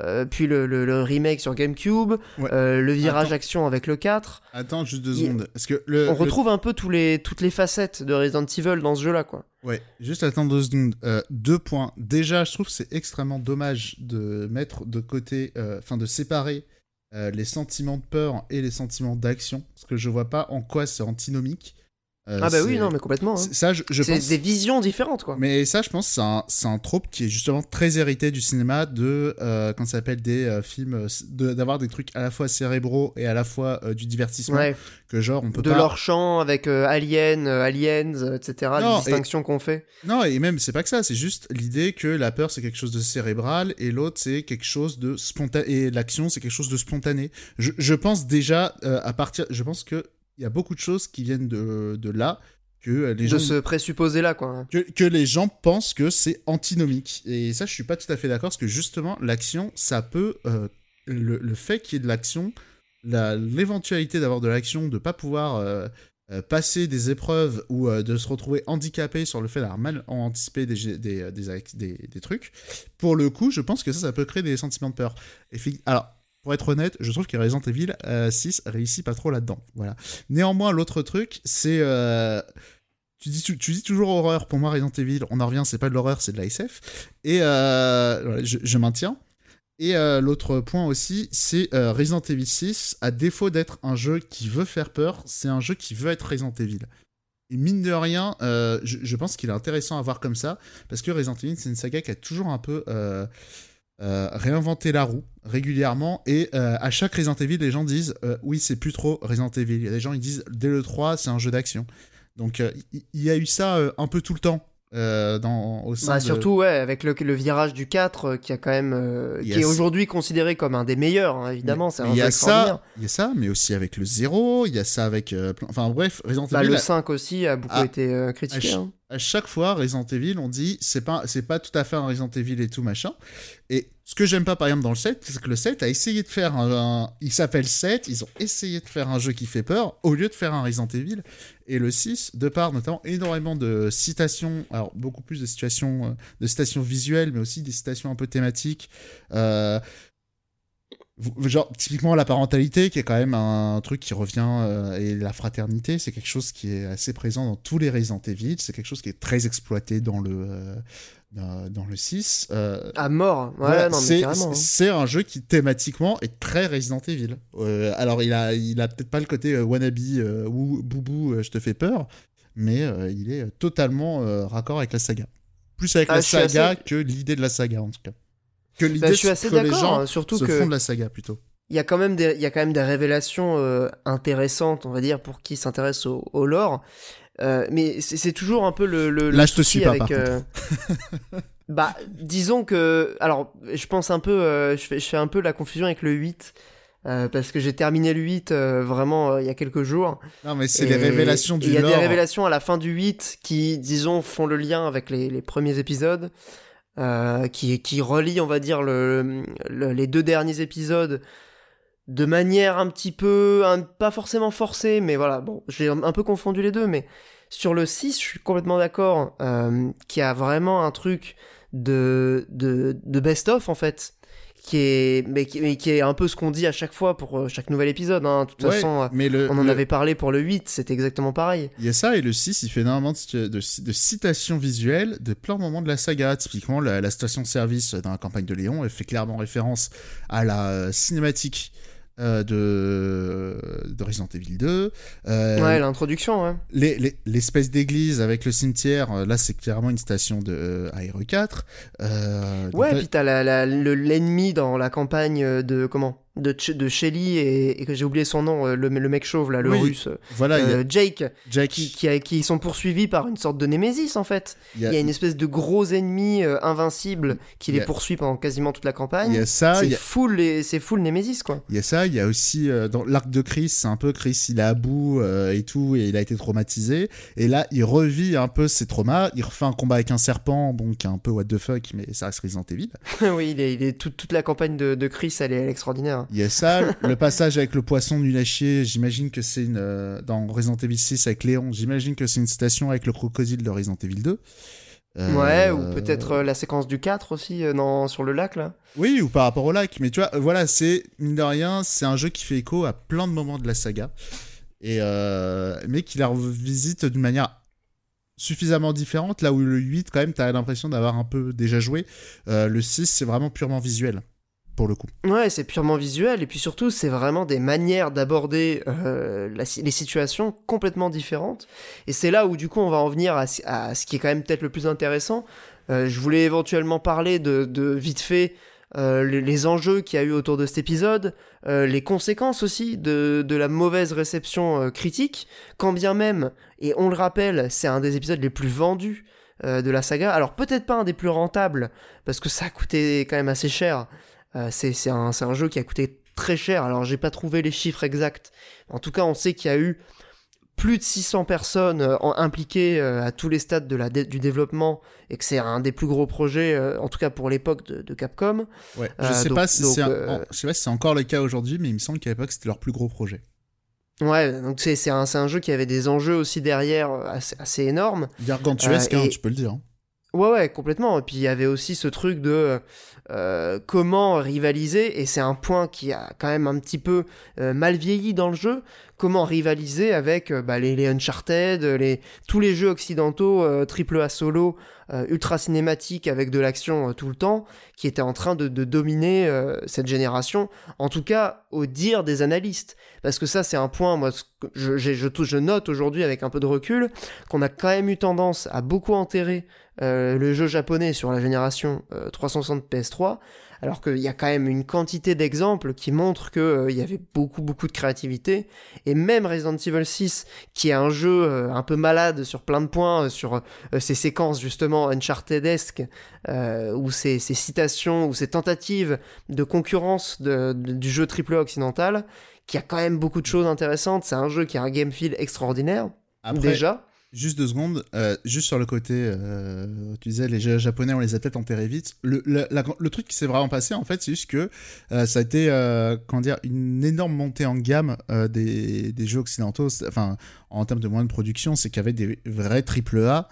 euh, puis le, remake sur GameCube, euh, le virage action avec le 4. Attends juste deux secondes. que le, on retrouve un peu tous les, toutes les facettes de Resident Evil dans ce jeu-là, quoi. Ouais, juste attends deux secondes. deux points. Déjà, je trouve que c'est extrêmement dommage de mettre de côté, enfin de séparer les sentiments de peur et les sentiments d'action, parce que je vois pas en quoi c'est antinomique. Euh, ah bah oui, non, mais complètement. Hein. Ça, je, c'est des visions différentes, quoi. Mais ça, je pense, c'est un, c'est un trope qui est justement très hérité du cinéma de, euh, quand ça s'appelle des euh, films, d'avoir des trucs à la fois cérébraux et à la fois du divertissement. Que genre, on peut de leur champ avec Alien, Aliens, etc. les distinctions qu'on fait. Non, et même, c'est pas que ça, c'est juste l'idée que la peur, c'est quelque chose de cérébral et l'autre, c'est quelque chose de spontané. Et l'action, c'est quelque chose de spontané. Je, je pense déjà, à partir. Je pense que il y a beaucoup de choses qui viennent de, de là que les gens de présupposé là quoi. que, que, les gens pensent que c'est antinomique. Et ça je suis pas tout à fait d'accord parce que justement l'action ça peut euh, le, le, fait qu'il y ait de l'action l'éventualité d'avoir de l'action de pas pouvoir euh, euh, passer des épreuves ou de se retrouver handicapé sur le fait d'avoir mal anticipé des des, des, des, des, trucs pour le coup je pense que ça ça peut créer des sentiments de peur. Et alors pour être honnête, je trouve que Resident Evil 6 euh, réussit pas trop là-dedans. Voilà. Néanmoins, l'autre truc, c'est. Euh, tu, dis, toujours horreur. Pour moi, Resident Evil, on en revient, c'est pas de l'horreur, c'est de la SF. Et euh, je, maintiens. Et l'autre point aussi, c'est Resident Evil 6, à défaut d'être un jeu qui veut faire peur, c'est un jeu qui veut être Resident Evil. Et mine de rien, je, pense qu'il est intéressant à voir comme ça, parce que Resident Evil, c'est une saga qui a toujours un peu euh, réinventer la roue régulièrement et euh, à chaque Resident Evil les gens disent euh, oui c'est plus trop Resident Evil. A des gens ils disent dès le 3 c'est un jeu d'action. Donc il y, a eu ça un peu tout le temps dans, au sein bah, surtout ouais avec le, le, virage du 4 qui a quand même qui est aujourd'hui considéré comme un des meilleurs hein, évidemment c'est un il y a ça il y a ça mais aussi avec le 0 il y a ça avec enfin bref Resident bah, Evil le 5 aussi a beaucoup été critiqué hein. à chaque fois, Resident Evil, on dit c'est pas, c'est pas tout à fait un Resident Evil et tout machin. Et ce que j'aime pas par exemple dans le 7, c'est que le 7 a essayé de faire un. il s'appelle 7, ils ont essayé de faire un jeu qui fait peur au lieu de faire un Resident Evil. Et le 6, de par notamment énormément de citations, alors beaucoup plus de situations, euh, de citations visuelles, mais aussi des citations un peu thématiques. Euh, genre typiquement la parentalité qui est quand même un, truc qui revient euh, et la fraternité c'est quelque chose qui est assez présent dans tous les Resident Evil c'est quelque chose qui est très exploité dans le euh, dans, le 6 euh, à mort ouais, hein. c'est un jeu qui thématiquement est très Resident Evil alors il a il a peut-être pas le côté wannabe ou boubou je te fais peur mais il est totalement raccord avec la saga plus avec ah, la saga que l'idée de la saga en tout cas que l'idée bah, je suis assez d'accord, hein, surtout se que fond de la saga plutôt. Il y a quand même des, il y a quand même des révélations euh, intéressantes, on va dire, pour qui s'intéresse au, au, lore. Euh, mais c'est toujours un peu le. le Là, je te suis pas, avec, par euh... bah, disons que. Alors, je pense un peu. Euh, je, fais, je fais un peu la confusion avec le 8. Euh, parce que j'ai terminé le 8 vraiment il y a quelques jours. Non, mais c'est les révélations du Il y a des révélations à la fin du 8 qui, disons, font le lien avec les, les premiers épisodes. Qui, qui relie, on va dire, le, les deux derniers épisodes de manière un petit peu, pas forcément forcée, mais voilà, bon, j'ai un peu confondu les deux, mais sur le 6, je suis complètement d'accord, euh, qu'il y a vraiment un truc de, de, de best-of, en fait, qui est, mais qui, qui est un peu ce qu'on dit à chaque fois pour euh, chaque nouvel épisode. Hein. De toute façon, mais le, on en avait parlé pour le 8, c'était exactement pareil. Il y a ça, et le 6, il fait énormément de, de, de citations visuelles de plein de moments de la saga. Typiquement, la, la station-service dans la campagne de Léon, elle fait clairement référence à la cinématique euh, de, de Resident Evil 2. Euh, ouais, l'introduction, ouais. L'espèce d'église avec le cimetière, euh, là c'est clairement une station de ARE 4. ouais, et puis t'as l'ennemi dans la campagne de comment? De, de Shelly et, que j'ai oublié son nom, euh, le, le, mec chauve là, le russe. Voilà, euh, Jake, Qui, qui, qui, sont poursuivis par une sorte de némésis en fait. Il y a, une espèce de gros ennemi euh, invincible qui les poursuit pendant quasiment toute la campagne. Il y a ça. C'est full, c'est full némésis quoi. Il y a ça, il y a aussi dans l'arc de Chris, c'est un peu Chris, il est à bout et tout, et il a été traumatisé. Et là, il revit un peu ses traumas. Il refait un combat avec un serpent, bon, qui est un peu what the fuck, mais ça reste Resident Evil. oui, il est, il est toute la campagne de, de Chris, elle est extraordinaire. Il y a ça, le passage avec le poisson nul à chier, j'imagine que c'est une. Euh, dans Resident Evil 6 avec Léon, j'imagine que c'est une citation avec le crocodile de Resident Evil 2. Euh, ouais, ou peut-être euh, la séquence du 4 aussi, dans, sur le lac là. Oui, ou par rapport au lac. Mais tu vois, voilà, c'est, mine de rien, c'est un jeu qui fait écho à plein de moments de la saga. Et, mais qui la revisite d'une manière suffisamment différente, là où le 8, quand même, t'as l'impression d'avoir un peu déjà joué. le 6, c'est vraiment purement visuel pour le coup. Ouais, c'est purement visuel, et puis surtout, c'est vraiment des manières d'aborder euh, les situations complètement différentes. Et c'est là où, du coup, on va en venir à, ce qui est quand même peut-être le plus intéressant. Euh, je voulais éventuellement parler de, vite fait euh, les, enjeux qu'il y a eu autour de cet épisode, les conséquences aussi de la mauvaise réception critique, quand bien même, et on le rappelle, c'est un des épisodes les plus vendus de la saga. Alors peut-être pas un des plus rentables, parce que ça a coûté quand même assez cher, euh, c'est un, un, jeu qui a coûté très cher. Alors j'ai pas trouvé les chiffres exacts. En tout cas, on sait qu'il y a eu plus de 600 personnes euh, impliquées euh, à tous les stades de la du développement et que c'est un des plus gros projets, en tout cas pour l'époque de, Capcom. Ouais, je sais pas si c'est encore le cas aujourd'hui, mais il me semble qu'à l'époque c'était leur plus gros projet. Ouais, donc c'est un, un, jeu qui avait des enjeux aussi derrière assez, assez énormes. Gargantuesque, hein, tu peux le dire. Ouais, ouais, complètement. Et puis il y avait aussi ce truc de euh, comment rivaliser, et c'est un point qui a quand même un petit peu euh, mal vieilli dans le jeu, comment rivaliser avec euh, bah, les, Uncharted, les, tous les jeux occidentaux triple A solo, ultra cinématiques avec de l'action tout le temps, qui étaient en train de, de dominer cette génération, en tout cas au dire des analystes. Parce que ça c'est un point, moi je, je, je note aujourd'hui avec un peu de recul, qu'on a quand même eu tendance à beaucoup enterrer euh, le jeu japonais sur la génération 360 euh, PS3, alors qu'il y a quand même une quantité d'exemples qui montrent qu'il euh, y avait beaucoup beaucoup de créativité, et même Resident Evil 6, qui est un jeu un peu malade sur plein de points, sur ces séquences justement Uncharted-esque, ou ces, citations, ou ces tentatives de concurrence du jeu triple occidental, qui a quand même beaucoup de choses intéressantes, c'est un jeu qui a un game feel extraordinaire, déjà. Juste deux secondes, euh, juste sur le côté, euh, tu disais les japonais, on les a peut-être enterrés vite. Le, truc qui s'est vraiment passé, en fait, c'est juste que euh, ça a été, comment dire, une énorme montée en gamme des, jeux occidentaux, enfin, en termes de moyens de production, c'est qu'il y avait des vrais triple A.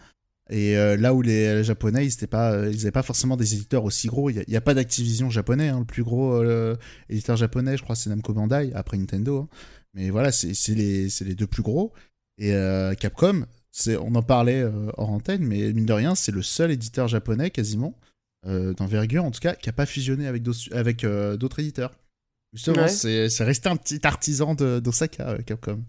Et là où les, japonais, ils n'avaient pas, forcément des éditeurs aussi gros. Il n'y a, pas d'Activision japonais. Hein. le plus gros éditeur japonais, je crois, c'est Namco Bandai, après Nintendo. Hein. Mais voilà, c'est les deux plus gros. Et Capcom, on en parlait euh, hors antenne, mais mine de rien, c'est le seul éditeur japonais quasiment, euh, d'envergure en tout cas, qui n'a pas fusionné avec d'autres euh, éditeurs. Justement, c'est resté un petit artisan d'Osaka, Capcom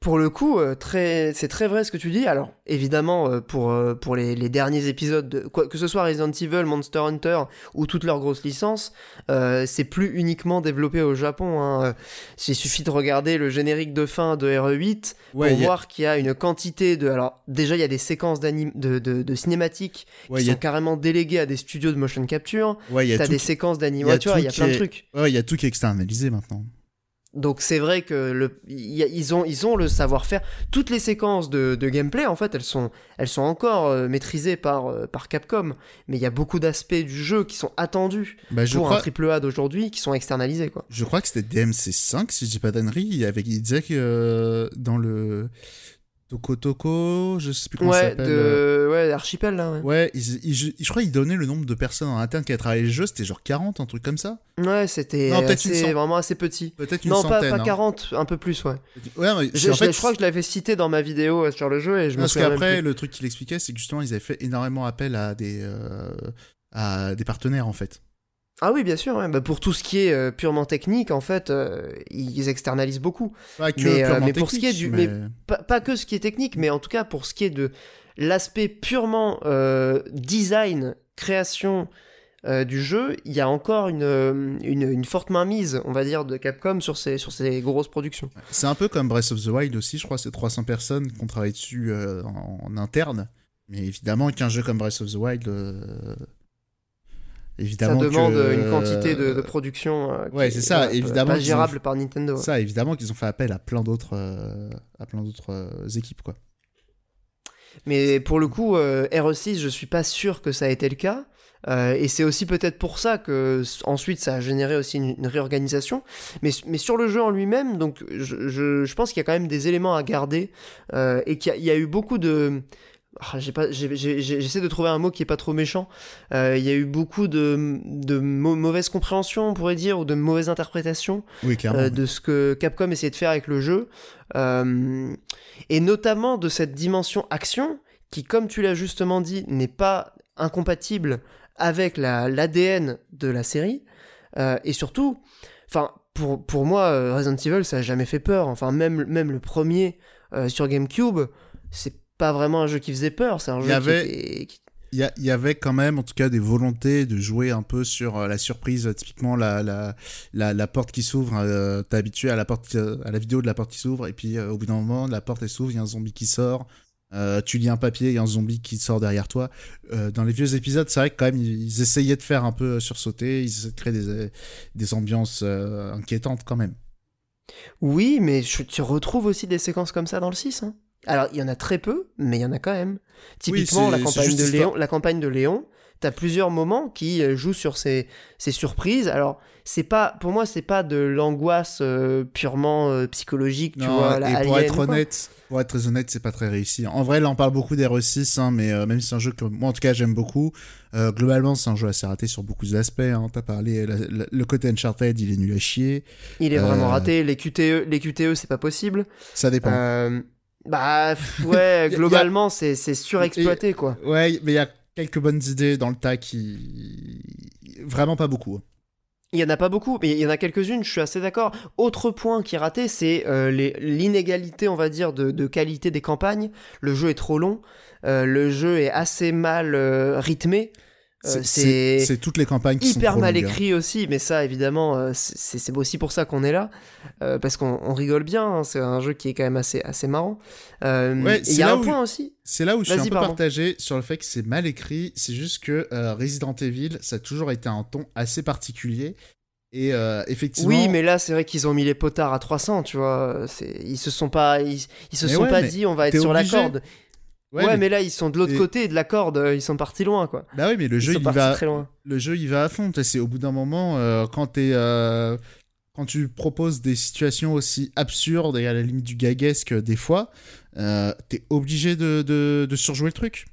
pour le coup, euh, très, c'est très vrai ce que tu dis. Alors, évidemment, euh, pour, euh, pour les, les, derniers épisodes, de, quoi, que ce soit Resident Evil, Monster Hunter ou toutes leurs grosses licences, c'est plus uniquement développé au Japon. Hein. Il suffit de regarder le générique de fin de RE8 pour voir qu'il y a une quantité de. Alors, déjà, il y a des séquences de, de, de, cinématiques qui sont carrément déléguées à des studios de motion capture. Ouais, T'as des séquences d'animation, il y a plein de trucs. Ouais, il y a tout qui est externalisé maintenant. Donc c'est vrai que le, ils, ont, ils ont le savoir-faire. Toutes les séquences de, gameplay, en fait, elles sont, elles sont encore euh, maîtrisées par, euh, par Capcom. Mais il y a beaucoup d'aspects du jeu qui sont attendus bah, pour un triple A d'aujourd'hui qui sont externalisés. Quoi. Je crois que c'était DMC5, si je dis pas d'annerie. Il, avait, il disait que euh, dans le Toko Toko, je sais plus comment ça Ouais, s'appelle. euh, de... ouais, Archipel, là, ouais. Ouais, ils- ils- je, je crois qu'ils donnaient le nombre de personnes en interne qui a travaillé le jeu, c'était genre 40, un truc comme ça. Ouais, c'était Non, assez- vraiment assez petit. Peut-être une Non, pas, centaine. pas hein. 40, un peu plus, ouais. Ouais, mais Je, en fait, je crois que je l'avais cité dans ma vidéo euh, sur le jeu et je me Parce qu'après, le truc qu'il expliquait, c'est que justement, ils avaient fait énormément appel à des, euh, à des partenaires, en fait. Ah oui, bien sûr, ouais. Bah, pour tout ce qui est euh, purement technique, en fait, euh, ils externalisent beaucoup. Pas que Mais, euh, mais pour ce qui est technique, du- mais- Pas, pas que ce qui est technique, mais en tout cas pour ce qui est de l'aspect purement design, création du jeu, il y a encore une, une, une forte mainmise, on va dire, de Capcom sur ces, sur ces grosses productions. C'est un peu comme Breath of the Wild aussi, je crois, c'est 300 personnes qui ont travaillé dessus en, en interne. Mais évidemment qu'un jeu comme Breath of the Wild, Ça demande que- une quantité de, de production euh, Ouais, est, c'est ça, évidemment pas gérable ont- par Nintendo. ouais. Ça, évidemment qu'ils ont fait appel à plein d'autres, euh, à plein d'autres euh, équipes, quoi. Mais pour le coup, euh, RE6, je suis pas sûr que ça a été le cas. Et c'est aussi peut-être pour ça que ensuite ça a généré aussi une, une réorganisation. Mais, mais sur le jeu en lui-même, donc je, je, je pense qu'il y a quand même des éléments à garder et qu'il y a eu beaucoup de. Ah, j'ai pas- J'essaie de trouver un mot qui est pas trop méchant. Euh, il y a eu beaucoup de, de mau- mauvaise compréhension, on pourrait dire, ou de mauvaises interprétations Oui, euh, de ce que Capcom essayait de faire avec le jeu, euh, et notamment de cette dimension action qui, comme tu l'as justement dit, n'est pas incompatible avec la- l'ADN de la série, euh, et surtout, enfin, pour, pour moi, Resident Evil, ça a jamais fait peur, enfin, même, même le premier sur GameCube, c'est pas vraiment un jeu qui faisait peur, c'est un jeu y avait- qui était... qui- Il y, avait quand même, en tout cas, des volontés de jouer un peu sur euh, la surprise. Typiquement, la, la, la, la porte qui s'ouvre, euh, t'es habitué à la, porte, euh, à la vidéo de la porte qui s'ouvre, et puis euh, au bout d'un moment, la porte elle s'ouvre, il y a un zombie qui sort. tu lis un papier, il y a un zombie qui sort derrière toi. Dans les vieux épisodes, c'est vrai que quand même, ils, ils essayaient de faire un peu sursauter, ils essayaient de créer des, des ambiances inquiétantes quand même. Oui, mais je- tu retrouves aussi des séquences comme ça dans le 6. hein. Alors, il y en a très peu, mais il y en a quand même. Typiquement, la, campagne de. Léon, la campagne de Léon, t'as plusieurs moments qui euh, jouent sur ces, ces surprises. Alors, c'est pas, pour moi, c'est pas de l'angoisse euh, purement euh, psychologique, tu Non, vois. la et pour être honnête, pour être très honnête, c'est pas très réussi. En vrai, là, on parle beaucoup d'RE6, hein, mais euh, même si c'est un jeu que moi, en tout cas, j'aime beaucoup, globalement, c'est un jeu assez raté sur beaucoup d'aspects. Hein. T'as parlé, la- la- le côté Uncharted, il est nul à chier. Il est vraiment raté. Les QTE, les QTE c'est pas possible. Ça dépend. Bah, ouais, a- globalement, c'est c'est surexploité, quoi. Ouais, mais il y a quelques bonnes idées dans le tas qui. Vraiment pas beaucoup. hein. Il y en a pas beaucoup, mais il y en a quelques-unes, je suis assez d'accord. Autre point qui est raté, c'est euh, les- l'inégalité, on va dire, de, de qualité des campagnes. Le jeu est trop long, euh, le jeu est assez mal euh, rythmé. Euh, C'est- toutes les campagnes qui sont hyper mal hein. écrit aussi, mais ça, évidemment, euh, c'est aussi pour ça qu'on est là, euh, parce qu'on on rigole bien. hein, c'est un jeu qui est quand même assez, assez marrant. Euh, Ouais, il y a un point aussi. C'est là où je suis un peu pardon. partagé sur le fait que c'est mal écrit. C'est juste que euh, Resident Evil, ça a toujours été un ton assez particulier. Et euh, effectivement. Oui, mais là, c'est vrai qu'ils ont mis les potards à 300, tu vois. Ils se sont pas, ils, ils se Mais sont ouais, pas dit on va être sur obligé. la corde. Ouais, mais... mais- là, ils sont de l'autre et- côté de la corde, euh, ils sont partis loin, quoi. Bah oui, mais le Ils jeu, il va, très loin. le jeu, il va à fond. C'est au bout d'un moment, euh, quand t'es, euh, quand tu proposes des situations aussi absurdes et à la limite du gaguesque des fois, euh, t'es obligé de, de, de surjouer le truc.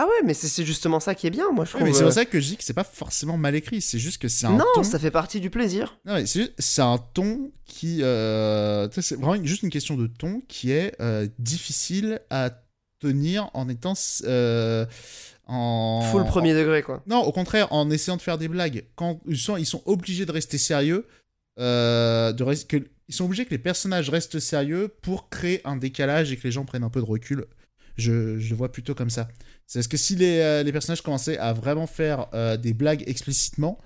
Ah ouais, mais c'est- justement ça qui est bien, moi, je Ouais, trouve. mais c'est pour ça que je dis que c'est pas forcément mal écrit. C'est juste que c'est un Non, ton. ça fait partie du plaisir. Non, c'est un ton qui. c'est vraiment juste une question de ton qui est difficile à tenir en étant. euh, en... Full premier degré, quoi. Non, au contraire, en essayant de faire des blagues. Quand ils sont, ils sont obligés de rester sérieux, euh, de res- que, ils sont obligés que les personnages restent sérieux pour créer un décalage et que les gens prennent un peu de recul. Je, je le vois plutôt comme ça. C'est parce que si les, euh, les personnages commençaient à vraiment faire euh, des blagues explicitement,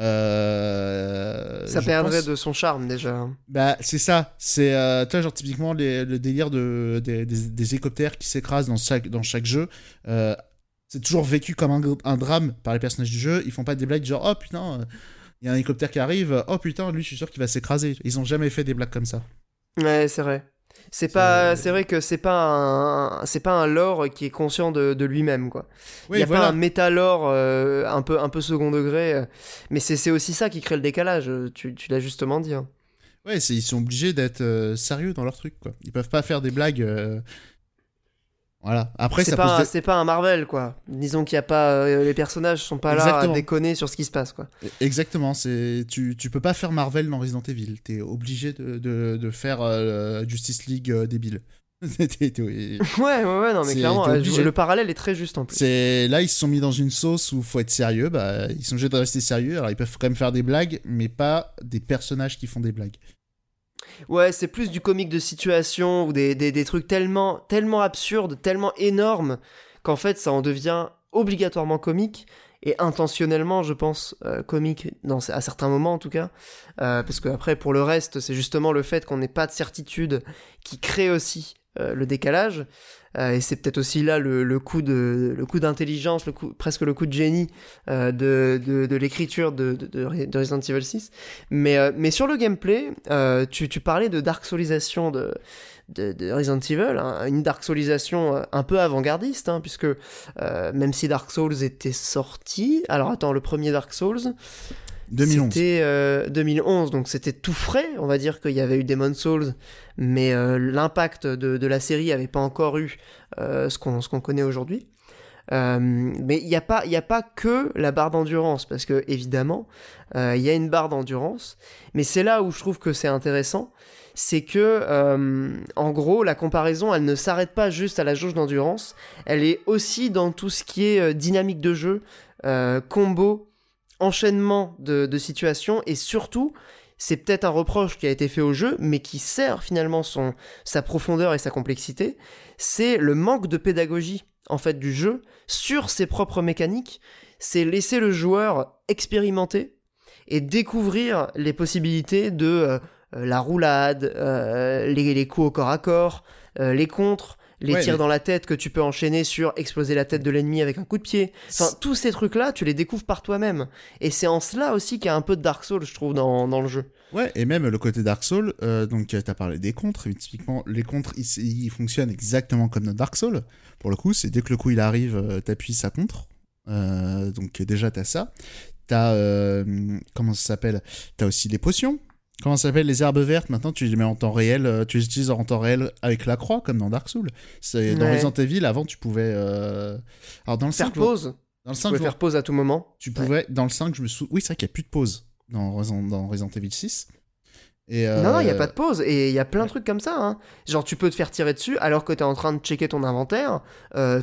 euh, Ça perdrait pense- de son charme, déjà. bah, c'est ça. C'est, euh, tu vois, genre, typiquement, les- le délire de, des, des- des hélicoptères qui s'écrasent dans chaque, dans chaque jeu. euh, c'est toujours vécu comme un, un drame par les personnages du jeu. Ils font pas des blagues genre, oh putain, il y a un hélicoptère qui arrive. Oh putain, lui, je suis sûr qu'il va s'écraser. Ils ont jamais fait des blagues comme ça. Ouais, c'est vrai. C'est pas, c'est vrai que c'est pas un, c'est pas un lore qui est conscient de, de lui-même, quoi. Il Oui, y a voilà. pas un méta-lore euh, un peu, un peu second degré, euh, mais c'est aussi ça qui crée le décalage. euh, Tu, tu l'as justement dit. hein. Ouais, ils sont obligés d'être sérieux dans leur truc, quoi. Ils peuvent pas faire des blagues. Voilà. Après, c'est pas, un Marvel, quoi. Disons qu'il y a pas, les personnages sont pas là à déconner sur ce qui se passe, quoi. E, exactement. C'est, tu, tu peux pas faire Marvel dans Resident Evil. T'es obligé de, de, de faire Justice League débile. ouais, ouais, ouais, non, mais clairement, le parallèle est très juste en plus. C'est là, ils se sont mis dans une sauce où faut être sérieux. Bah, ils sont obligés de rester sérieux. Alors, ils peuvent quand même faire des blagues, mais pas des personnages qui font des blagues. Ouais, c'est plus du comique de situation ou des, trucs tellement, tellement absurdes, tellement énormes qu'en fait, ça en devient obligatoirement comique et intentionnellement, je pense, euh, comique, dans, à certains moments en tout cas. Euh, parce que après, pour le reste, c'est justement le fait qu'on n'ait pas de certitude qui crée aussi euh, le décalage. Euh, et c'est peut-être aussi là le, le, coup de le coup d'intelligence, le coup, presque le coup de génie euh, de, de, de l'écriture de, de, Resident Evil 6. Mais, mais sur le gameplay, tu, tu parlais de dark soulisation de, de, Resident Evil, hein, une dark soulisation un peu avant-gardiste, hein, puisque même si Dark Souls était sorti, alors attends, le premier Dark Souls, 2011. C'était 2011, donc c'était tout frais. On va dire qu'il y avait eu Demon Souls, mais euh, l'impact de, la série n'avait pas encore eu euh, ce qu'on connaît aujourd'hui. Euh, mais il n'y a, pas, a pas que la barre d'endurance, parce que évidemment, il y a une barre d'endurance, mais c'est là où je trouve que c'est intéressant, c'est que, en gros, la comparaison, elle ne s'arrête pas juste à la jauge d'endurance, elle est aussi dans tout ce qui est dynamique de jeu, combo, enchaînement de, situations, et surtout, c'est peut-être un reproche qui a été fait au jeu, mais qui sert finalement son, sa profondeur et sa complexité, c'est le manque de pédagogie en fait du jeu sur ses propres mécaniques. C'est laisser le joueur expérimenter et découvrir les possibilités de euh, la roulade, euh, les, coups au corps à corps, euh, les contres, les tirs dans la tête que tu peux enchaîner sur exploser la tête de l'ennemi avec un coup de pied. Enfin, tous ces trucs-là, tu les découvres par toi-même. Et c'est en cela aussi qu'il y a un peu de Dark Souls, je trouve, dans, dans le jeu. Ouais, et même le côté Dark Souls, euh, donc tu as parlé des contres, typiquement, les contres, ils, fonctionnent exactement comme dans Dark Souls. Pour le coup, c'est dès que le coup il arrive, euh, t'appuies sa contre. Euh, donc déjà, t'as ça. T'as, euh, comment ça s'appelle? T'as aussi les potions Comment ça s'appelle les herbes vertes? Maintenant, tu les mets en temps réel, euh, tu les utilises en temps réel avec la croix, comme dans Dark Souls. C'est dans Resident Evil, avant, tu pouvais. Euh, alors dans le faire pause. Dans le 5, tu pouvais faire pause à tout moment. Tu pouvais. Dans le 5, je me souviens. Oui, c'est vrai qu'il n'y a plus de pause dans, dans Resident Evil 6. Et Non, non, il n'y a euh, pas de pause. Et il y a plein de trucs comme ça. Hein. Genre, tu peux te faire tirer dessus alors que tu es en train de checker ton inventaire.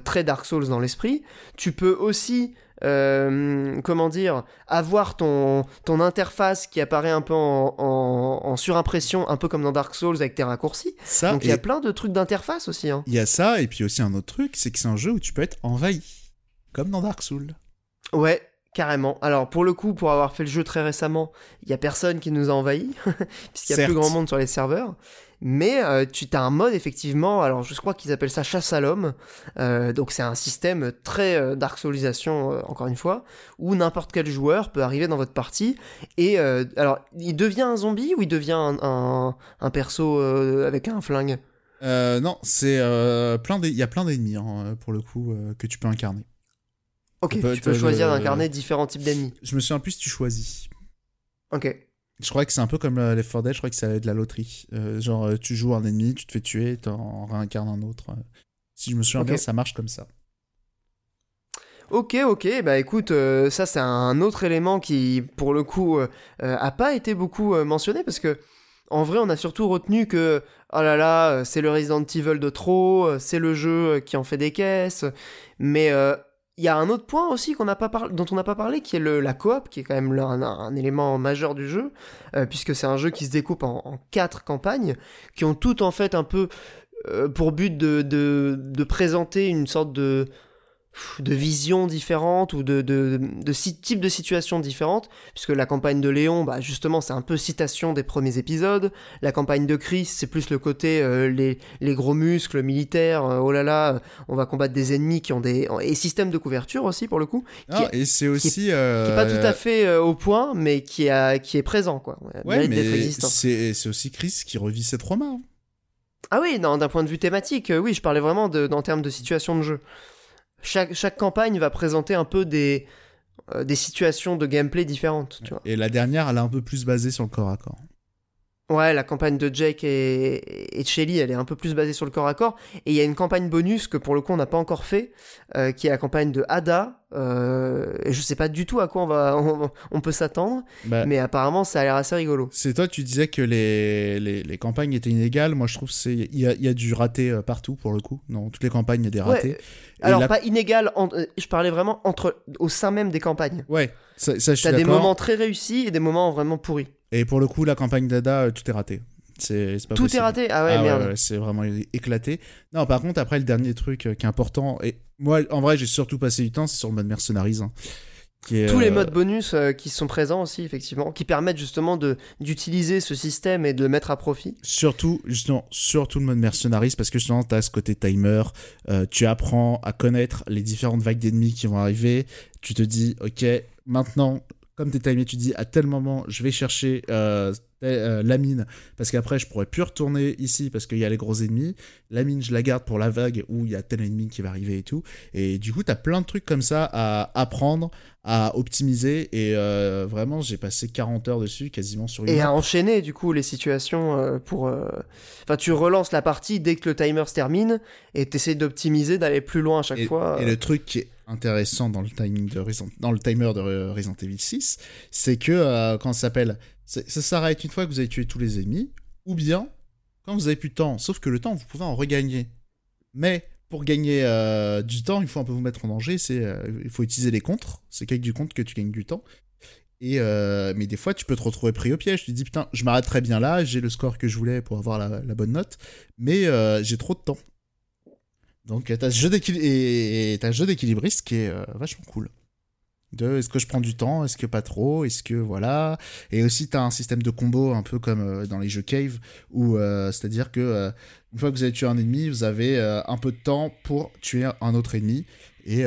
très Dark Souls dans l'esprit. Tu peux aussi euh, comment dire, avoir ton, ton interface qui apparaît un peu en, en, surimpression, un peu comme dans Dark Souls avec tes raccourcis. Ça, Donc il y a plein de trucs d'interface aussi. Hein. Il y a ça, et puis aussi un autre truc, c'est que c'est un jeu où tu peux être envahi, comme dans Dark Souls. Ouais, Carrément. Alors pour le coup, pour avoir fait le jeu très récemment, il y a personne qui nous a envahi, puisqu'il y a plus grand monde sur les serveurs. Mais euh, tu as un mode effectivement, alors je crois qu'ils appellent ça chasse à l'homme, euh, donc c'est un système très euh, Dark Soulisation encore une fois, où n'importe quel joueur peut arriver dans votre partie et alors il devient un zombie ou il devient un, un, perso avec un flingue? Non, c'est plein il y a plein d'ennemis hein, pour le coup que tu peux incarner. Ok, tu peux choisir d'incarner différents types d'ennemis. Je me souviens plus si tu choisis. Ok. Je crois que c'est un peu comme les 4 Dead, je crois que c'est de la loterie. Euh, genre, euh, tu joues un ennemi, tu te fais tuer, tu en réincarnes un autre. Si je me souviens bien, ça marche comme ça. Ok, ok, bah écoute, euh, ça c'est un autre élément qui, pour le coup, a pas été beaucoup mentionné parce que, en vrai, on a surtout retenu que, oh là là, c'est le Resident Evil de trop, c'est le jeu qui en fait des caisses, mais il y a un autre point aussi dont on n'a pas parlé, qui est le, la coop, qui est quand même un, élément majeur du jeu, euh, puisque c'est un jeu qui se découpe en, quatre campagnes, qui ont toutes en fait un peu euh, pour but de, présenter une sorte de, de visions différentes ou de, de, de, types de situations différentes, puisque la campagne de Léon, bah justement, c'est un peu citation des premiers épisodes. La campagne de Chris, c'est plus le côté euh, les, les, gros muscles militaires, euh, oh là là, on va combattre des ennemis qui ont des... et système de couverture aussi, pour le coup. Ah, et c'est aussi... Qui est, pas tout à fait euh, au point, mais qui, a, qui est présent, quoi. Ouais, mais c'est aussi Chris qui revit ses trois mains. Ah oui, d'un point de vue thématique, oui, je parlais vraiment de, en termes de situation de jeu chaque, chaque campagne va présenter un peu des, euh, des situations de gameplay différentes. Tu vois. Et la dernière, elle est un peu plus basée sur le corps à corps. Ouais, la campagne de Jake et, et Shelly, elle est un peu plus basée sur le corps à corps. Et il y a une campagne bonus que pour le coup on n'a pas encore fait, euh, qui est la campagne de Ada. Euh, et je sais pas du tout à quoi on, va, on, on peut s'attendre, Bah, mais apparemment ça a l'air assez rigolo. C'est toi, tu disais que les, les, les campagnes étaient inégales. Moi, je trouve qu'il y a, il y a du raté euh, partout, pour le coup. Dans toutes les campagnes, il y a des ratés. Ouais, alors la- pas inégal, en- euh, je parlais vraiment entre, au sein même des campagnes. Ouais, ça, ça, je suis T'as des moments très réussis et des moments vraiment pourris. Et pour le coup, la campagne d'Ada, euh, tout est raté. C'est c'est pas Tout possible. est raté Ah ouais, Ah merde. ouais, c'est vraiment éclaté. Non, par contre, après, le dernier truc euh, qui est important, et moi, en vrai, j'ai surtout passé du temps, c'est sur le mode mercenaries. hein, qui est, Tous les euh, modes bonus euh, qui sont présents aussi, effectivement, qui permettent justement de d'utiliser ce système et de le mettre à profit. Surtout, justement, surtout le mode mercenaries, parce que justement, tu as ce côté timer, euh, tu apprends à connaître les différentes vagues d'ennemis qui vont arriver, tu te dis, ok, maintenant, comme t'es timé, tu dis, à tel moment, je vais chercher euh, euh, la mine, parce qu'après, je pourrais plus retourner ici, parce qu'il y a les gros ennemis, la mine, je la garde pour la vague où il y a tel ennemi qui va arriver et tout, et du coup, tu as plein de trucs comme ça à apprendre, à optimiser, et euh, vraiment, j'ai passé 40 heures dessus, quasiment sur une Et à enchaîner, du coup, les situations euh, pour... Enfin, tu relances la partie dès que le timer se termine et t'essaies d'optimiser, d'aller plus loin à chaque et, fois. et le truc qui est intéressant dans le timing de Resident- dans le timer de Resident Evil 6, c'est que euh, quand ça s'appelle, ça s'arrête une fois que vous avez tué tous les ennemis, ou bien quand vous avez plus de temps. Sauf que le temps, vous pouvez en regagner. Mais pour gagner euh, du temps, il faut un peu vous mettre en danger. Euh, il faut utiliser les contres. C'est qu'avec du compte que tu gagnes du temps. Et euh, mais des fois, tu peux te retrouver pris au piège. Tu dis putain, je m'arrête bien là, j'ai le score que je voulais pour avoir la, bonne note, mais j'ai trop de temps. Donc t'as ce jeu d'équilibriste qui est vachement cool. De est-ce que je prends du temps, est-ce que pas trop, est-ce que voilà. Et aussi t'as un système de combo un peu comme euh, dans les jeux cave où euh, c'est-à-dire que euh, une fois que vous avez tué un ennemi, vous avez un peu de temps pour tuer un autre ennemi. Et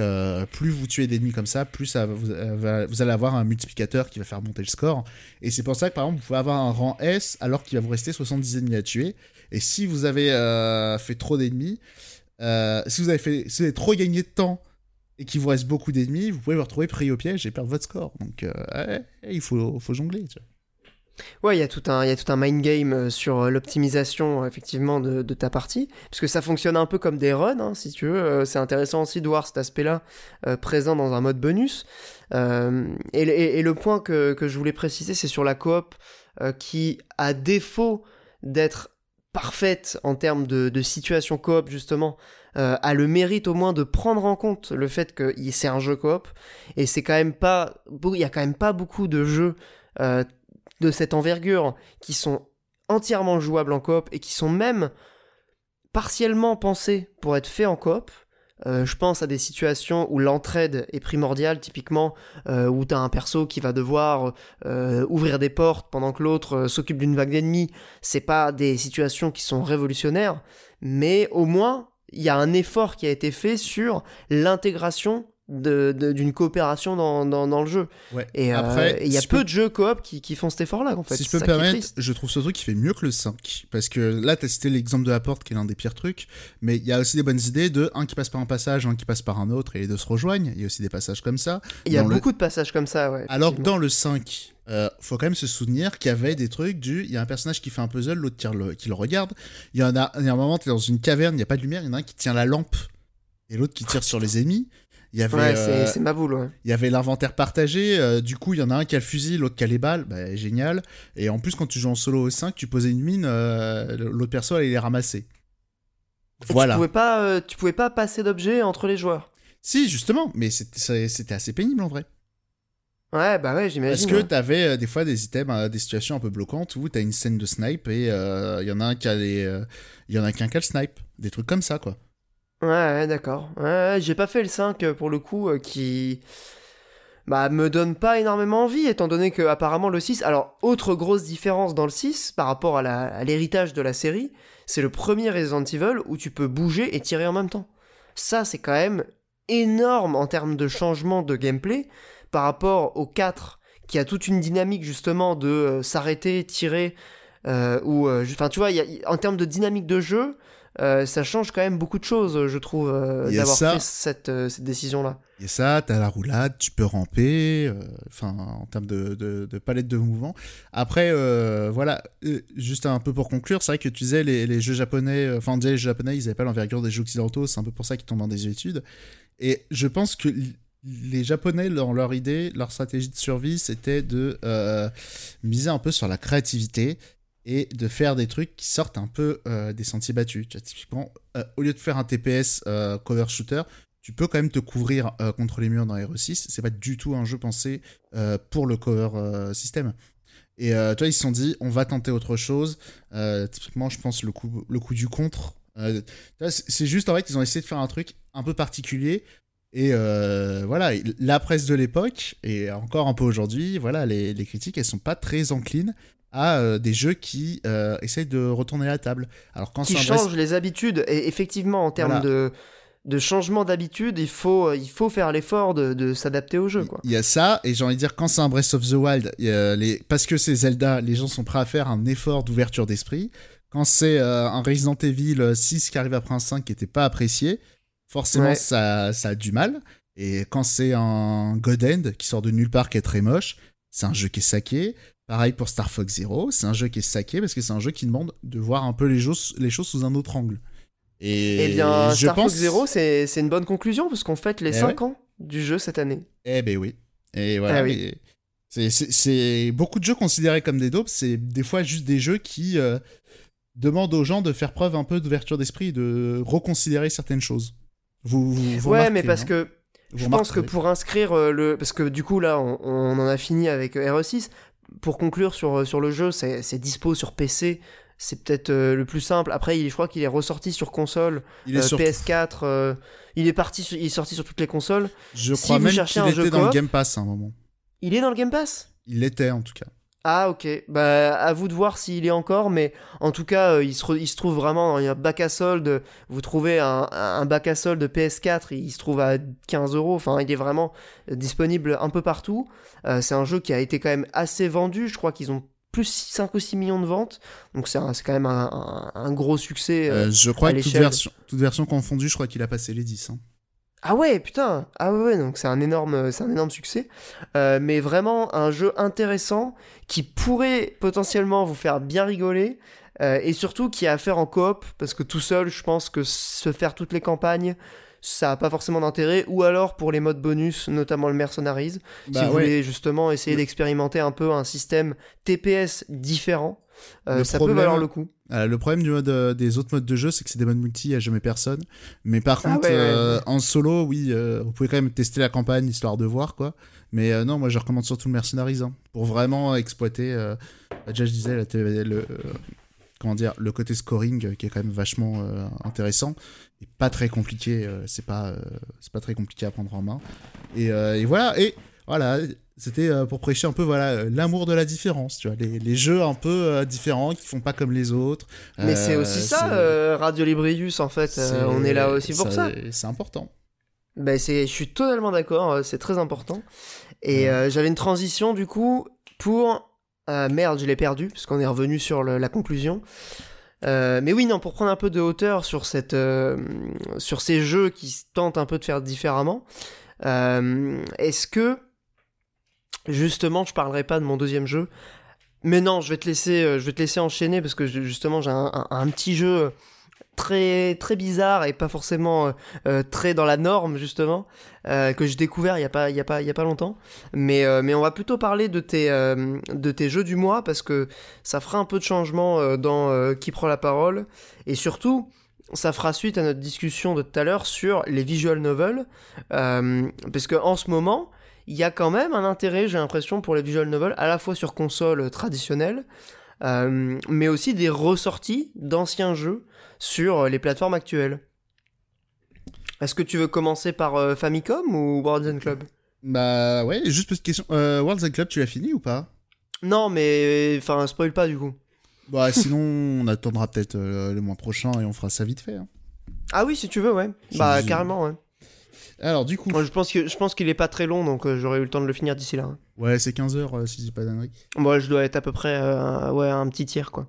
plus vous tuez d'ennemis comme ça, plus vous, allez avoir un multiplicateur qui va faire monter le score. Et c'est pour ça que par exemple, vous pouvez avoir un rang S alors qu'il va vous rester 70 ennemis à tuer. Et si vous avez fait trop d'ennemis, si vous avez fait, si vous avez trop gagné de temps et qu'il vous reste beaucoup d'ennemis, vous pouvez vous retrouver pris au piège et perdre votre score. Donc euh, il faut, jongler. Ouais, il y a tout un, il y a tout un mind game euh, sur euh, l'optimisation effectivement de, ta partie, parce que ça fonctionne un peu comme des runs, hein, si tu veux. C'est intéressant aussi de voir cet aspect-là présent dans un mode bonus. Et, le point que, je voulais préciser, c'est sur la coop qui, à défaut d'être parfaite en termes de situation coop justement, euh, a le mérite au moins de prendre en compte le fait que c'est un jeu coop et c'est quand même pas, il y a quand même pas beaucoup de jeux euh, de cette envergure qui sont entièrement jouables en coop et qui sont même partiellement pensés pour être faits en coop. Euh, je pense à des situations où l'entraide est primordiale, typiquement euh, où t'as un perso qui va devoir ouvrir des portes pendant que l'autre s'occupe d'une vague d'ennemis. C'est pas des situations qui sont révolutionnaires, mais au moins il y a un effort qui a été fait sur l'intégration d'une coopération dans, dans- dans le jeu. Ouais. Et euh, Après, il y a si peu peux- de jeux coop qui, qui font cet effort-là, en fait. si je peux me permettre, je trouve ce truc qui fait mieux que le 5. Parce que là, t'as cité l'exemple de la porte qui est l'un des pires trucs. Mais il y a aussi des bonnes idées de un qui passe par un passage, un qui passe par un autre et les deux se rejoignent. Il y a aussi des passages comme ça. Il y a le- beaucoup de passages comme ça, ouais. Alors que dans le 5, euh, faut quand même se souvenir qu'il y avait des trucs du. Il y a un personnage qui fait un puzzle, l'autre tire le- qui le regarde. Il y en a, il y a un moment, t'es dans une caverne, il n'y a pas de lumière, il y en a un qui tient la lampe et l'autre qui tire sur les ennemis. Il y avait, Ouais, euh, c'est- c'est ma boule, ouais. il y avait l'inventaire partagé, euh, du coup il y en a un qui a le fusil, l'autre qui a les balles, bah, génial. Et en plus quand tu joues en solo au 5, tu posais une mine, euh, l'autre perso allait les ramasser. Et Voilà. Tu pouvais pas, euh, tu pouvais pas passer d'objets entre les joueurs. Si justement, mais c'était c'était assez pénible en vrai. Ouais, bah ouais, Parce j'imagine. que ouais. t'avais des fois des items, des situations un peu bloquantes où t'as une scène de snipe et il y en a un qui a les, euh, y en a qu'un qui a le snipe, des trucs comme ça quoi. Ouais, d'accord. J'ai pas fait le 5 euh, pour le coup, euh, qui. Bah, me donne pas énormément envie, étant donné que apparemment le 6. Alors, autre grosse différence dans le 6 par rapport à l'héritage de la série, c'est le premier Resident Evil où tu peux bouger et tirer en même temps. Ça, c'est quand même énorme en termes de changement de gameplay par rapport au 4 qui a toute une dynamique justement de euh, s'arrêter, tirer, ou. Enfin, tu vois, y en termes de dynamique de jeu, euh, ça change quand même beaucoup de choses, je trouve, euh, Il y a d'avoir fait cette, euh, cette décision-là. Et ça, t'as la roulade, tu peux ramper, enfin, en termes de, de, de palette de mouvement. Après, voilà, juste un peu pour conclure, c'est vrai que tu disais les, les jeux japonais, enfin, on disait les jeux japonais, ils avaient pas l'envergure des jeux occidentaux, c'est un peu pour ça qu'ils tombent en désuétude. Et je pense que les japonais, dans leur idée, leur stratégie de survie, c'était de euh, miser un peu sur la créativité et de faire des trucs qui sortent un peu euh, des sentiers battus. Tu typiquement, euh, au lieu de faire un TPS euh, cover shooter, tu peux quand même te couvrir contre les murs dans RE6. C'est pas du tout un jeu pensé pour le cover système. Et toi, ils se sont dit, on va tenter autre chose. Typiquement, je pense le coup, le coup du contre. Tu c'est juste en fait, ils ont essayé de faire un truc un peu particulier. Et voilà, la presse de l'époque, et encore un peu aujourd'hui, voilà, les, les critiques, elles sont pas très enclines à euh, des jeux qui euh, essayent de retourner la table. Alors quand Qui c'est un vrai- change les habitudes. Et effectivement, en termes Voilà. de, de changement d'habitude, il faut, il faut faire l'effort de, de s'adapter au jeu. Quoi. Il y a ça, et j'ai envie de dire, quand c'est un Breath of the Wild, a les... parce que c'est Zelda, les gens sont prêts à faire un effort d'ouverture d'esprit. Quand c'est euh, un Resident Evil 6 qui arrive après un 5 qui n'était pas apprécié, forcément Ouais. ça, ça a du mal. Et quand c'est un God End qui sort de nulle part qui est très moche, c'est un jeu qui est saqué. Pareil pour Star Fox Zero, c'est un jeu qui est saqué parce que c'est un jeu qui demande de voir un peu les choses, les choses sous un autre angle. Et Eh bien, je Star pense... Fox Zero, c'est une bonne conclusion parce qu'on fête les Eh 5 ans du jeu cette année. Eh ben oui. Et voilà. Ah oui. c'est- beaucoup de jeux considérés comme des dopes, c'est des fois juste des jeux qui euh, demandent aux gens de faire preuve un peu d'ouverture d'esprit et de reconsidérer certaines choses. Vous, vous, vous ouais, mais parce que je pense que pour inscrire euh, le. Parce que du coup, là, on, on en a fini avec euh, RE6. Pour conclure sur, euh, sur le jeu, c'est c'est dispo sur PC. C'est peut-être euh, le plus simple. Après, il, je crois qu'il est ressorti sur console, il est euh, sur- PS4. euh, il, est parti, sur- il est sorti sur toutes les consoles. Je si crois vous même qu'il était dans le Game Pass à un moment. Il est dans le Game Pass? Il l'était en tout cas. Ah ok, bah à vous de voir s'il est encore, mais en tout cas euh, il, se re- il se trouve vraiment dans un bac à solde, vous trouvez un, un bac à solde PS4, il se trouve à 15 euros, enfin il est vraiment euh, disponible un peu partout, Euh, c'est un jeu qui a été quand même assez vendu, je crois qu'ils ont plus 5 ou 6 millions de ventes, donc c'est quand même un, un- un gros succès. euh. Je crois à que toute version, toute version confondue, je crois qu'il a passé les 10. hein. Ah ouais, putain, ah ouais, donc c'est un énorme, c'est un énorme succès, Euh, mais vraiment un jeu intéressant qui pourrait potentiellement vous faire bien rigoler euh, et surtout qui a à faire en coop parce que tout seul, je pense que se faire toutes les campagnes, ça a pas forcément d'intérêt ou alors pour les modes bonus, notamment le Mercenaries, Bah si vous ouais. voulez justement essayer d'expérimenter un peu un système TPS différent, euh, ça problème- peut valoir le coup. Euh, le problème du mode, euh, des autres modes de jeu, c'est que c'est des modes multi, il n'y a jamais personne. Mais par Ah contre, ouais, ouais, euh, ouais. en solo, oui, vous pouvez quand même tester la campagne histoire de voir, quoi. Mais non, moi je recommande surtout le Mercenaries hein, pour vraiment exploiter. bah, déjà, je disais, la télé- le, comment dire, le côté scoring qui est quand même vachement intéressant et pas très compliqué. c'est pas, c'est pas très compliqué à prendre en main. Et, et voilà. Et voilà. C'était euh, pour prêcher un peu voilà euh, l'amour de la différence, tu vois, les, les jeux un peu euh, différents qui font pas comme les autres. Mais c'est aussi ça, euh, Radio Librius en fait, on est là aussi pour ça. C'est important. Ben c'est, je suis totalement d'accord, c'est très important. Et Ouais. j'avais une transition du coup pour... merde, je l'ai perdu, parce qu'on est revenu sur le- la conclusion. Euh, mais oui, non, pour prendre un peu de hauteur sur, cette, euh, sur ces jeux qui tentent un peu de faire différemment, euh, est-ce que, justement, je parlerai pas de mon deuxième jeu, mais non, je vais te laisser, euh, enchaîner, parce que justement, j'ai un, petit jeu très, très bizarre et pas forcément euh, euh, très dans la norme justement euh, que j'ai découvert il y a pas longtemps. Mais euh, on va plutôt parler de tes euh, de tes jeux du mois parce que ça fera un peu de changement euh, dans euh, qui prend la parole. Et surtout ça fera suite à notre discussion de tout à l'heure sur les visual novels euh, parce que en ce moment il y a quand même un intérêt j'ai l'impression pour les visual novels à la fois sur console traditionnelle euh, mais aussi des ressorties d'anciens jeux sur euh, les plateformes actuelles. Est-ce que tu veux commencer par euh, Famicom ou World Club? Bah ouais, juste petite question. Euh, Worlds and Club, tu l'as fini ou pas? Non, mais enfin, spoil pas du coup. Bah sinon, on attendra peut-être euh, le mois prochain et on fera ça vite fait. hein. Ah oui, si tu veux, ouais. Bah carrément, ouais. Alors du coup, Moi, je pense que je pense qu'il est pas très long, donc euh, j'aurais eu le temps de le finir d'ici là. hein. ouais, c'est 15 heures euh, si je dis pas d'annerie. Moi, je dois être à peu près euh, ouais un petit tiers quoi.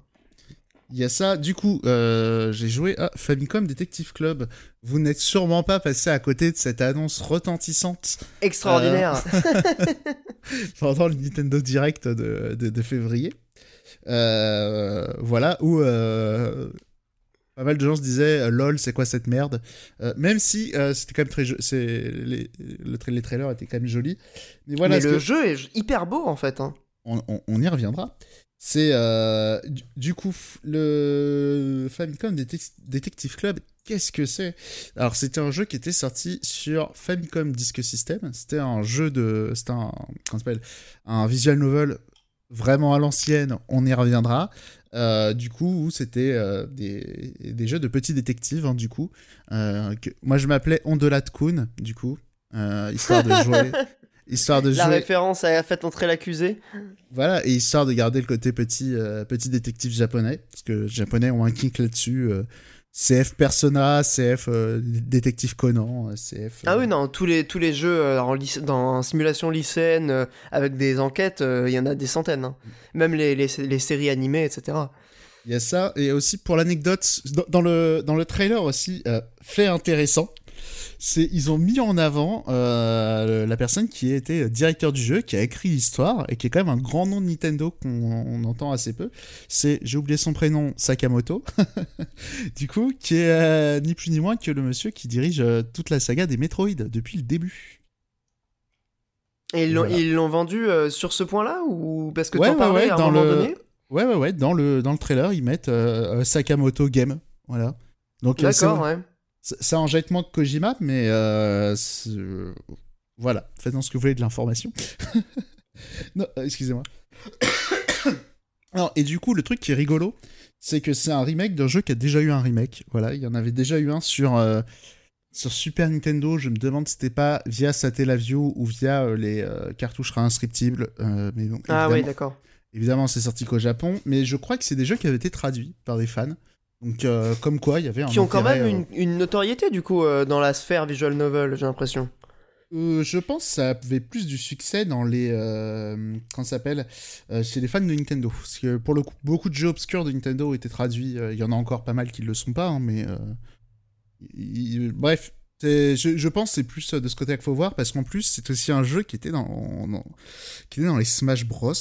Il y a ça. Du coup, euh, j'ai joué à Famicom Detective Club. Vous n'êtes sûrement pas passé à côté de cette annonce retentissante. Extraordinaire. Pendant le Nintendo Direct de, de, février. Euh, voilà, où pas mal de gens se disaient lol c'est quoi cette merde? Même si c'était quand même très c'est les, les trailers étaient quand même jolis mais voilà mais le jeu est hyper beau en fait hein. on, on, y reviendra c'est euh, du, coup le Famicom Detective Club. Qu'est-ce que c'est? Alors c'était un jeu qui était sorti sur Famicom Disk System. C'était un jeu de, c'était un, s'appelle? Un visual novel vraiment à l'ancienne. On y reviendra. Euh, du coup, c'était euh, des, des, jeux de petits détectives, hein, du coup. Que, moi, je m'appelais Ondelat Kun, du coup, histoire de jouer, Histoire de la référence a fait entrer l'accusé. Voilà, et histoire de garder le côté petit, euh, petit détective japonais, parce que les japonais ont un kink là-dessus. Euh, CF Persona, CF euh, Détective Conan, CF. Ah oui, non, tous les, tous les jeux en, dans simulation lycéenne avec des enquêtes, il y en a des centaines. Hein. Même les, les, les, séries animées, etc. Il y a ça, et aussi pour l'anecdote, dans, le, dans le trailer aussi, fait intéressant, c'est ils ont mis en avant euh, la personne qui était directeur du jeu, qui a écrit l'histoire et qui est quand même un grand nom de Nintendo qu'on entend assez peu. C'est, j'ai oublié son prénom, Sakamoto. du coup, qui est euh, ni plus ni moins que le monsieur qui dirige euh, toute la saga des Metroid depuis le début. Et ils l'ont vendu sur ce point-là ou parce que tu en parlais à un moment donné Ouais ouais ouais, dans le dans le trailer ils mettent Sakamoto Game, voilà. Donc D'accord, ouais. Ça en jette moins que Kojima, mais euh, voilà, faites-en ce que vous voulez de l'information. non, euh, excusez-moi. Alors, et du coup, le truc qui est rigolo, c'est que c'est un remake d'un jeu qui a déjà eu un remake. Voilà, il y en avait déjà eu un sur, euh, sur Super Nintendo. Je me demande si c'était pas via Satellaview ou via les cartouches réinscriptibles. mais donc, ah oui, d'accord. Évidemment, c'est sorti qu'au Japon, mais je crois que c'est des jeux qui avaient été traduits par des fans. Donc, euh, comme quoi, il y avait un. Qui ont quand même euh, une, notoriété, du coup, euh, dans la sphère visual novel, j'ai l'impression. je pense que ça avait plus du succès dans les. comment ça s'appelle Chez les fans de Nintendo. Parce que pour le coup, beaucoup de jeux obscurs de Nintendo été traduits. Il y en a encore pas mal qui ne le sont pas, hein, mais. bref, je, pense que c'est plus de ce côté qu'il faut voir, parce qu'en plus, c'est aussi un jeu qui était dans, qui était dans les Smash Bros,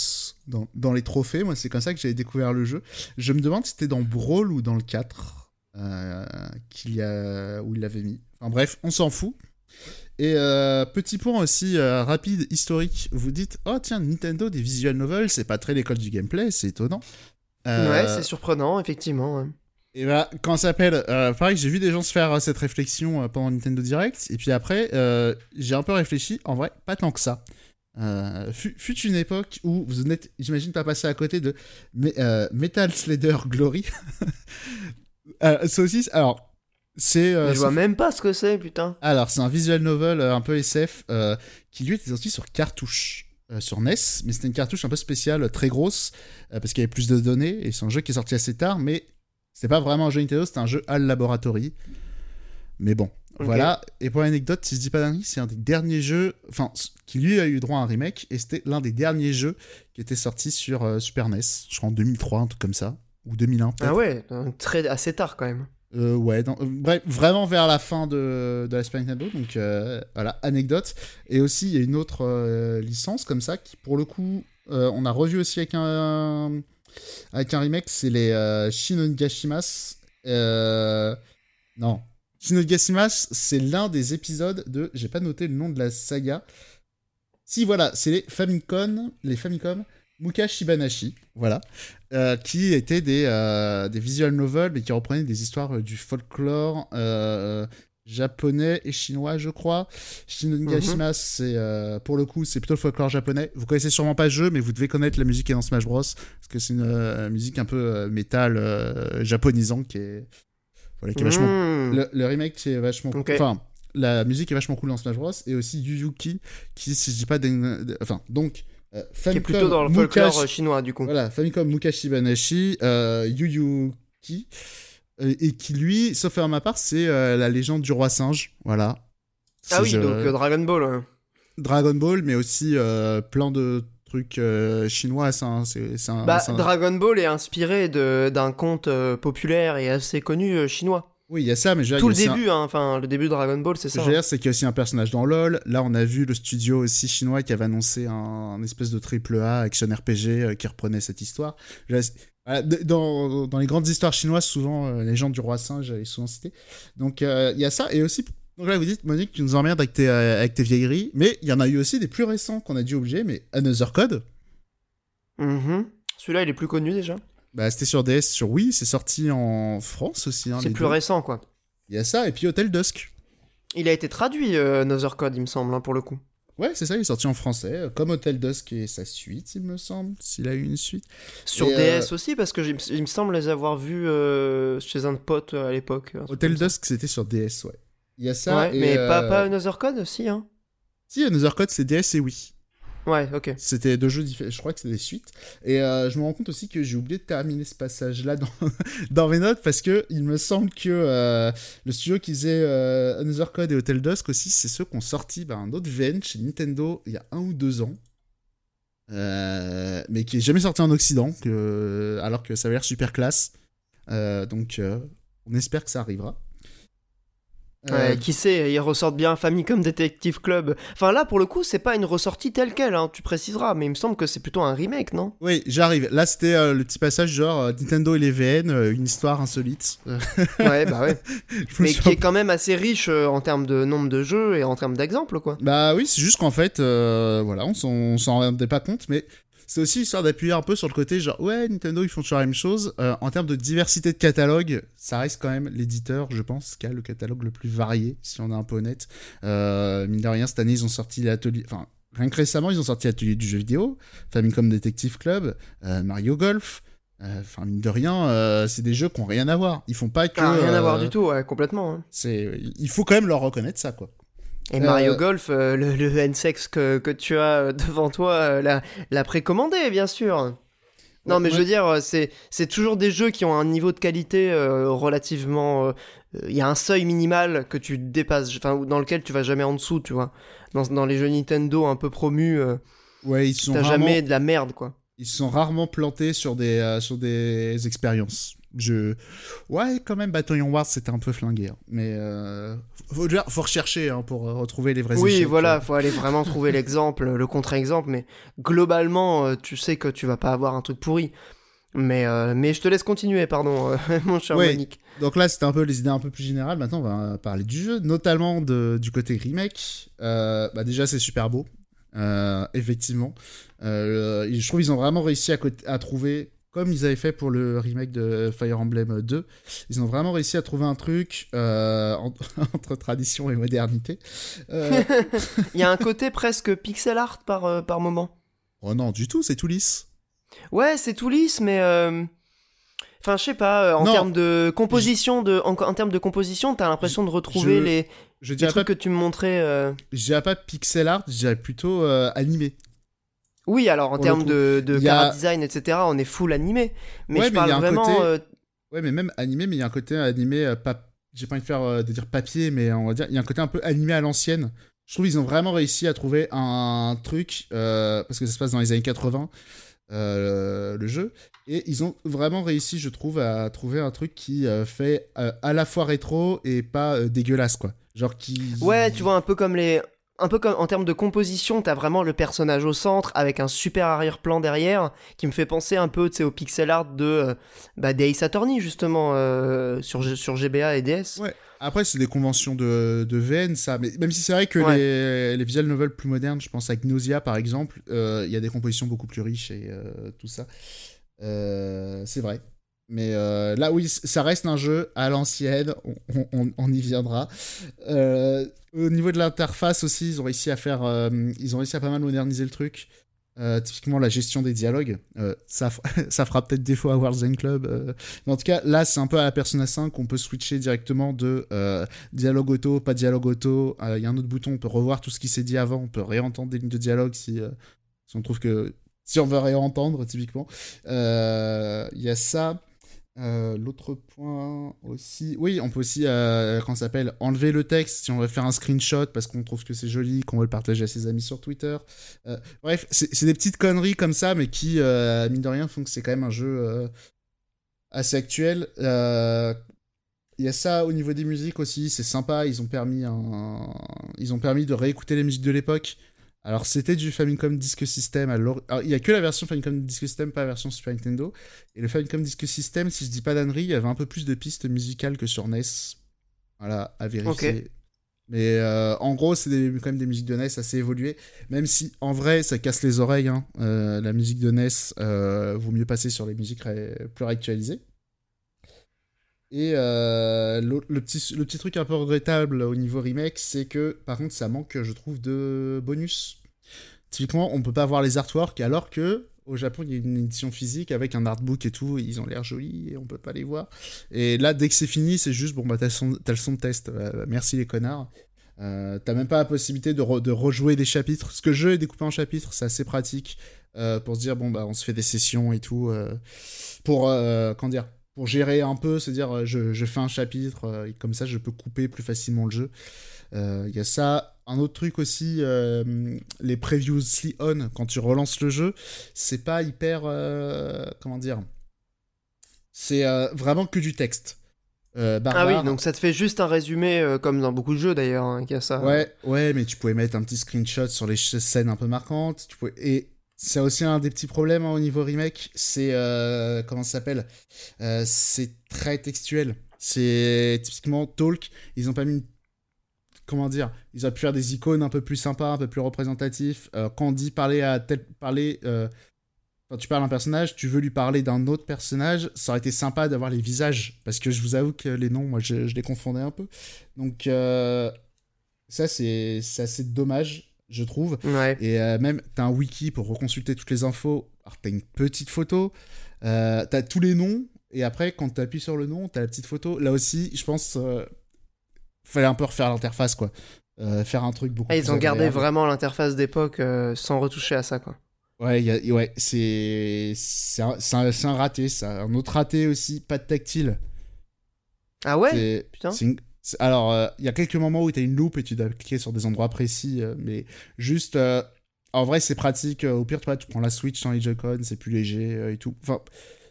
dans, dans les trophées. Moi, c'est comme ça que j'avais découvert le jeu. Je me demande si c'était dans Brawl ou dans le 4 euh, qu'il a, où il l'avait mis. Enfin bref, on s'en fout. Et euh, petit point aussi euh, rapide, historique. Vous dites, oh tiens, Nintendo, des visual novels, c'est pas très l'école du gameplay, c'est étonnant. Ouais, c'est surprenant, effectivement. Et bah, quand ça s'appelle, euh, pareil, j'ai vu des gens se faire euh, cette réflexion euh, pendant Nintendo Direct, et puis après, j'ai un peu réfléchi, en vrai, pas tant que ça. fut, fut, une époque où vous n'êtes, j'imagine, pas passé à côté de Metal Slader Glory. aussi, alors, c'est. je vois même pas ce que c'est, putain. Alors, c'est un visual novel un peu SF qui lui était sorti sur cartouche. sur NES, mais c'était une cartouche un peu spéciale, très grosse, parce qu'il y avait plus de données, et c'est un jeu qui est sorti assez tard, mais c'était pas vraiment un jeu Nintendo, c'était un jeu Al Laboratory. Mais bon, voilà. Et pour l'anecdote, si je dis pas dingue, c'est un des derniers jeux, enfin, qui lui a eu droit à un remake, et c'était l'un des derniers jeux qui était sorti sur euh, Super NES, je crois en 2003, un truc comme ça, ou 2001 Ah ouais, très, assez tard quand même. Euh, ouais, euh, bref, vraiment vers la fin de, de la Super Nintendo, donc voilà, anecdote. Et aussi, il y a une autre licence comme ça, qui pour le coup, on a revu aussi avec un avec un remake, c'est les euh, Shinogashimas. Euh, non. Shinogashimas, c'est l'un des épisodes de. J'ai pas noté le nom de la saga. Si, voilà, c'est les Famicom, les Famicom Mukashibanashi, voilà, euh, qui étaient des, des visual novels, mais qui reprenaient des histoires du folklore japonais et chinois, je crois. Shinongashimas, mhm. c'est euh, pour le coup, c'est plutôt le folklore japonais. Vous connaissez sûrement pas le jeu, mais vous devez connaître la musique qui est dans Smash Bros. Parce que c'est une euh, musique un peu euh, métal japonisant qui est, voilà, qui est vachement. Hmm. Le, remake qui est vachement. Enfin, la musique est vachement cool dans Smash Bros. Et aussi Yuyuki, qui, si je dis pas. Enfin, donc. qui est plutôt dans le folklore chinois, du coup. Voilà, Famicom Mukashi Banashi, Yuyuki. Euh, et qui lui, sauf à ma part, c'est euh, la légende du roi singe, voilà. Ah oui, donc euh, Dragon Ball. Dragon Ball, mais aussi plein de truc euh, chinois, c'est un, un- Bah, un- Dragon Ball est inspiré d'un conte euh, populaire et assez connu euh, chinois. Oui, il y a ça, mais je veux dire, Tout le il y a aussi un- début, hein, enfin, le début de Dragon Ball, c'est Ce ça. je veux dire, c'est qu'il y a aussi un personnage dans LoL. Là, on a vu le studio aussi chinois qui avait annoncé un, espèce de triple A action RPG euh, qui reprenait cette histoire. Je laisse- voilà, d- Dans, dans les grandes histoires chinoises, souvent, euh, les gens du roi singe est souvent cité. Donc, euh, il y a ça. Et aussi, donc là, vous dites, Monique, tu nous emmerdes avec tes, euh, avec tes vieilleries. Mais il y en a eu aussi des plus récents qu'on a dû oublier. Mais Another Code, Mhm. Celui-là, il est plus connu déjà. bah, c'était sur DS, sur Wii. C'est sorti en France aussi. hein, c'est plus deux. récent, quoi. Il y a ça. Et puis Hotel Dusk. Il a été traduit, euh, Another Code, il me semble, hein, pour le coup. Ouais, c'est ça, il est sorti en français, euh, comme Hotel Dusk et sa suite, il me semble, s'il a eu une suite. Sur Et, euh, DS aussi, parce que il me semble les avoir vus euh, chez un pote à l'époque. Hotel. Dusk, c'était sur DS, ouais. Il y a ça. Ouais, et, mais euh, pas, pas Another Code, si, hein. Si, Another Code, c'est DS et oui. Ouais, ok. C'était deux jeux différents, je crois que c'était des suites. Et euh, je me rends compte aussi que j'ai oublié de terminer ce passage-là dans, dans mes notes parce que il me semble que euh, le studio qui faisait euh, Another Code et Hotel Dusk aussi, c'est ceux qui ont sorti bah, un autre VN chez Nintendo il y a un ou deux ans. Euh, mais qui est jamais sorti en Occident, alors que ça avait l'air super classe. Donc, on espère que ça arrivera. Euh, Ouais, qui sait, ils ressortent bien Famicom Detective Club. Enfin là, pour le coup, c'est pas une ressortie telle quelle, hein, tu préciseras, mais il me semble que c'est plutôt un remake, non? Oui, j'arrive. Là, c'était euh, le petit passage genre euh, Nintendo et les VN, une histoire insolite. Ouais, bah ouais. mais qui est quand même assez riche en termes de nombre de jeux et en termes d'exemples, quoi. Bah oui, c'est juste qu'en fait, voilà, on s'en rendait pas compte, mais c'est aussi histoire d'appuyer un peu sur le côté genre, ouais, Nintendo, ils font toujours la même chose. Euh, en termes de diversité de catalogue, ça reste quand même l'éditeur, je pense, qui a le catalogue le plus varié, si on est un peu honnête. Euh, mine de rien, cette année, ils ont sorti l'atelier, enfin, rien que récemment, ils ont sorti l'atelier du jeu vidéo, Famicom Detective Club, euh, Mario Golf. Enfin, mine de rien, euh, c'est des jeux qui ont rien à voir. Ils font pas que. Ah, rien à voir du tout, ouais, complètement. hein. C'est, il faut quand même leur reconnaître ça, quoi. Et Mario Euh, Golf, euh, le, le N-Sex que, que tu as euh, devant toi, euh, l'a, l'a précommandé, bien sûr. Non, Ouais, mais je veux dire, c'est, toujours des jeux qui ont un niveau de qualité relativement. Il y a un seuil minimal que tu dépasses, enfin, dans lequel tu vas jamais en dessous, tu vois. Dans, dans les jeux Nintendo un peu promus, Ouais, ils sont t'as rarement- jamais de la merde, quoi. ils sont rarement plantés sur des, sur des expériences. Je... Ouais, quand même, Battle Wars, c'était un peu flingué. hein. Mais euh, faut, faut rechercher hein, pour euh, retrouver les vrais Oui, échecs, voilà, faut aller vraiment trouver l'exemple, le contre-exemple, mais globalement, euh, tu sais que tu vas pas avoir un truc pourri. Mais, euh, mais je te laisse continuer, pardon, mon cher Ouais. Monique. Donc là, c'était un peu les idées un peu plus générales. Maintenant, on va parler du jeu, notamment de, du côté remake. Euh, bah déjà, c'est super beau. Euh, effectivement. Je trouve qu'ils ont vraiment réussi à trouver, comme ils avaient fait pour le remake de Fire Emblem 2, ils ont vraiment réussi à trouver un truc euh, en- entre tradition et modernité. Euh, Il y a un côté presque pixel art par, euh, par moment. oh non, du tout, c'est tout lisse. Ouais, c'est tout lisse, mais... Enfin, je sais pas, en termes de composition, de, en, en termes de composition, t'as l'impression de retrouver je- les, Je les dirais, trucs pas, que tu me montrais. je dirais pas pixel art, je dirais plutôt animé. Oui, alors en termes de, de a- design, etc., on est full animé. Mais Ouais, je mais parle vraiment... côté- euh, Ouais, mais même animé, mais il y a un côté animé, euh, pas... j'ai pas envie de faire euh, de dire papier, mais on va dire, il y a un côté un peu animé à l'ancienne. Je trouve qu'ils ont vraiment réussi à trouver un truc, parce que ça se passe dans les années 80, euh, le jeu, et ils ont vraiment réussi, je trouve, à trouver un truc qui fait à la fois rétro et pas dégueulasse, quoi. Genre qui. Ouais, tu vois, un peu comme les. Un peu comme en termes de composition, t'as vraiment le personnage au centre avec un super arrière-plan derrière qui me fait penser un peu au pixel art de euh, bah, des Ace Attorney justement euh, sur, sur GBA et DS. Ouais. Après, c'est des conventions de, de VN, ça. Mais même si c'est vrai que Ouais. les, les visual novels plus modernes, je pense à Gnosia par exemple, euh, il y a des compositions beaucoup plus riches et euh, tout ça. C'est vrai. Mais euh, là, oui, ça reste un jeu à l'ancienne, on, on- y viendra. Euh, au niveau de l'interface aussi, ils ont réussi à faire. euh, ils ont réussi à pas mal moderniser le truc. Typiquement, la gestion des dialogues. Ça, ça fera peut-être défaut à Warzone Club. mais en tout cas, là, c'est un peu à la Persona 5 qu'on peut switcher directement de dialogue auto, pas dialogue auto. Il y a un autre bouton, on peut revoir tout ce qui s'est dit avant, on peut réentendre des lignes de dialogue si, si on trouve que. Si on veut réentendre, typiquement. Il y a ça. Euh, l'autre point aussi, oui, on peut aussi, euh, quand s'appelle, enlever le texte si on veut faire un screenshot parce qu'on trouve que c'est joli, qu'on veut le partager à ses amis sur Twitter. Euh, bref, c'est des petites conneries comme ça, mais qui, mine de rien, font que c'est quand même un jeu assez actuel. Il y a ça au niveau des musiques aussi, c'est sympa. Ils ont permis, ils ont permis de réécouter les musiques de l'époque. Alors c'était du Famicom Disk System. Alors il y a que la version Famicom Disk System, pas la version Super Nintendo. Et le Famicom Disk System, si je dis pas d'annerie, il y avait un peu plus de pistes musicales que sur NES. Voilà, à vérifier. Mais euh, en gros, c'est quand même des musiques de NES assez évoluées. Même si en vrai, ça casse les oreilles. Hein. Euh, la musique de NES, euh, vaut mieux passer sur les musiques plus réactualisées. Et euh, le, petit, le petit truc un peu regrettable au niveau remake, c'est que par contre ça manque, je trouve, de bonus. Typiquement, on peut pas voir les artworks, alors que au Japon, il y a une édition physique avec un artbook et tout, ils ont l'air jolis et on peut pas les voir. Et là, dès que c'est fini, c'est juste, bon, bah t'as le son de test, euh, merci les connards. Euh, t'as même pas la possibilité de, rejouer des chapitres. Parce que le jeu est découpé en chapitres, c'est assez pratique pour se dire, bon, bah on se fait des sessions et tout. pour, comment dire pour gérer un peu, c'est-à-dire euh, je, je, fais un chapitre, euh, et comme ça je peux couper plus facilement le jeu. Euh, il y a ça. Un autre truc aussi, les previously on, quand tu relances le jeu, c'est pas hyper. comment dire C'est vraiment que du texte. ah oui, donc ça te fait juste un résumé, comme dans beaucoup de jeux d'ailleurs, hein, qui a ça. Ouais, ouais, mais tu pouvais mettre un petit screenshot sur les scènes un peu marquantes. Tu pouvais... Et c'est aussi un des petits problèmes hein, au niveau remake. C'est euh, comment ça s'appelle euh, C'est très textuel. C'est typiquement Talk. Ils ont pas mis comment dire Ils ont pu faire des icônes un peu plus sympas, un peu plus représentatifs. Euh, quand on dit parler à tel parler quand tu parles d'un personnage, tu veux lui parler d'un autre personnage, ça aurait été sympa d'avoir les visages, parce que je vous avoue que les noms, moi, je les confondais un peu. Donc, ça, c'est assez dommage je trouve. Et euh, même, tu as un wiki pour reconsulter toutes les infos. Alors, tu as une petite photo, euh, tu as tous les noms, et après, quand tu appuies sur le nom, tu as la petite photo. Là aussi, je pense, euh, fallait un peu refaire l'interface, quoi. Euh, faire un truc beaucoup ah, Ils ont gardé vraiment l'interface d'époque sans retoucher à ça, quoi. Ouais, y a, ouais c'est un, un, raté, ça. Un autre raté aussi, pas de tactile. Ah ouais? Putain. Alors, euh, il y a quelques moments où tu une loupe et tu dois cliquer sur des endroits précis, euh, mais juste. Euh, en vrai, c'est pratique. au pire, tu prends la Switch sans les Joy-Con, c'est plus léger et tout. Enfin,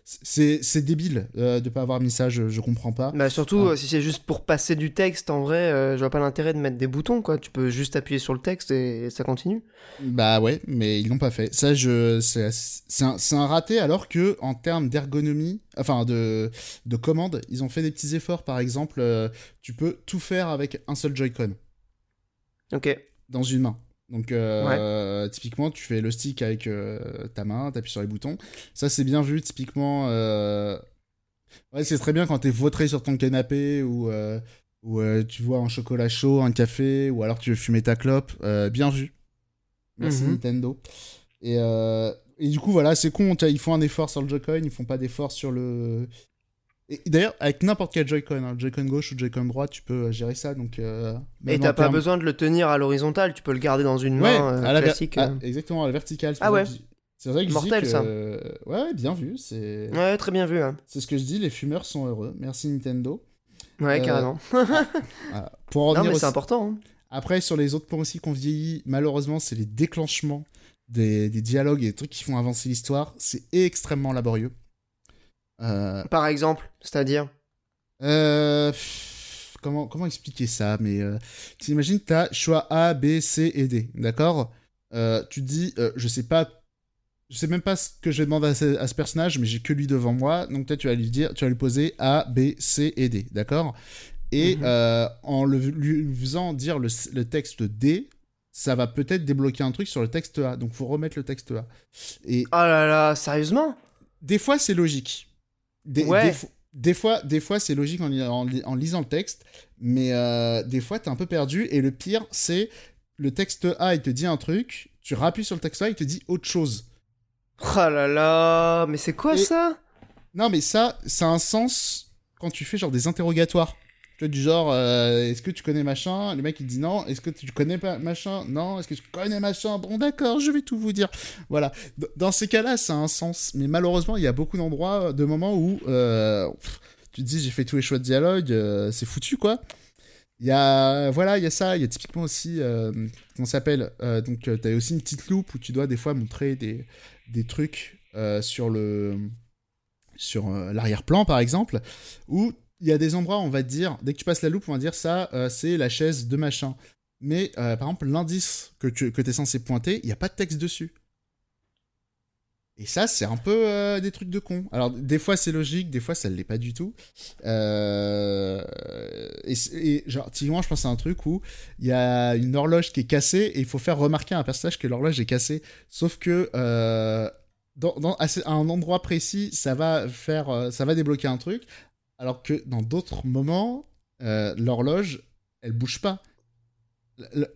c'est débile euh, de pas avoir mis ça, je, je comprends pas. Bah surtout euh, si c'est juste pour passer du texte, en vrai, euh, je vois pas l'intérêt de mettre des boutons quoi. Tu peux juste appuyer sur le texte et, ça continue. Bah ouais, mais ils l'ont pas fait. Ça, je c'est un, un, raté alors que en termes d'ergonomie, enfin de de commande, ils ont fait des petits efforts. Par exemple, tu peux tout faire avec un seul Joy-Con. Ok. Dans une main. Donc, euh, typiquement, tu fais le stick avec euh, ta main, t'appuies sur les boutons. Ça, c'est bien vu, typiquement. Euh, ouais, c'est très bien quand t'es vautré sur ton canapé ou, ou tu vois un chocolat chaud, un café, ou alors tu veux fumer ta clope. bien vu. Merci mhm. Nintendo. Et, et, du coup, voilà, c'est con. Ils font un effort sur le Joy-Con, ils font pas d'effort sur le D'ailleurs, avec n'importe quel Joy-Con, hein, Joy-Con gauche ou Joy-Con droit, tu peux euh, gérer ça. Donc, euh, et t'as pas besoin de le tenir à l'horizontale, tu peux le garder dans une main euh, à la classique. Ah, exactement, à la verticale. Ah ouais. C'est vrai que Mortel je ça. Ouais, bien vu. C'est. Ouais, très bien vu. Hein. C'est ce que je dis, les fumeurs sont heureux. Merci Nintendo. Ouais, carrément. Pour non, mais c'est important. Hein. Après, sur les autres points aussi qu'on vieillit, malheureusement, c'est les déclenchements des, des dialogues et des trucs qui font avancer l'histoire. C'est extrêmement laborieux. Euh, Par exemple, c'est-à-dire euh, comment, comment expliquer ça Mais euh, t'imagines, t'as choix A, B, C et D, d'accord? Tu dis, je sais pas je sais même pas ce que je demande à ce, à ce personnage, mais j'ai que lui devant moi. Donc tu vas lui dire, tu vas lui poser A, B, C et D, d'accord? Et mhm. en le, lui faisant dire le, le, texte D, ça va peut-être débloquer un truc sur le texte A. Donc faut remettre le texte A. Et oh là là, sérieusement? Des fois c'est logique. Des, des, fois, des fois c'est logique en, en, lisant le texte, mais euh, des fois, t'es un peu perdu. Et le pire, c'est le texte A, il te dit un truc, tu rappuies sur le texte A, il te dit autre chose. Oh là là, mais c'est quoi ça? Non, mais ça, ça a un sens quand tu fais genre des interrogatoires. Tu vois, du genre, euh, est-ce que tu connais machin? Le mec il dit non. Est-ce que tu connais pas machin? Non. Est-ce que tu connais machin? Bon, d'accord, je vais tout vous dire. Voilà. Dans ces cas-là, ça a un sens. Mais malheureusement, il y a beaucoup d'endroits, de moments où euh, tu te dis, j'ai fait tous les choix de dialogue, euh, c'est foutu quoi. Il y a, voilà, il y a ça. Il y a typiquement aussi, euh, comment s'appelle euh, Donc, tu as aussi une petite loupe où tu dois des fois montrer des, trucs euh, sur le sur euh, l'arrière-plan par exemple, où il y a des endroits, on va dire, dès que tu passes la loupe, on va dire ça, euh, c'est la chaise de machin. Mais euh, par exemple, l'indice que tu es censé pointer, il n'y a pas de texte dessus. Et ça, c'est un peu euh, des trucs de con. Alors, des fois, c'est logique, des fois, ça ne l'est pas du tout. Et, genre, typiquement, je pense à un truc où il y a une horloge qui est cassée et il faut faire remarquer à un personnage que l'horloge est cassée. Sauf que à un endroit précis, ça va faire, ça va débloquer un truc, alors que dans d'autres moments, euh, l'horloge, elle bouge pas.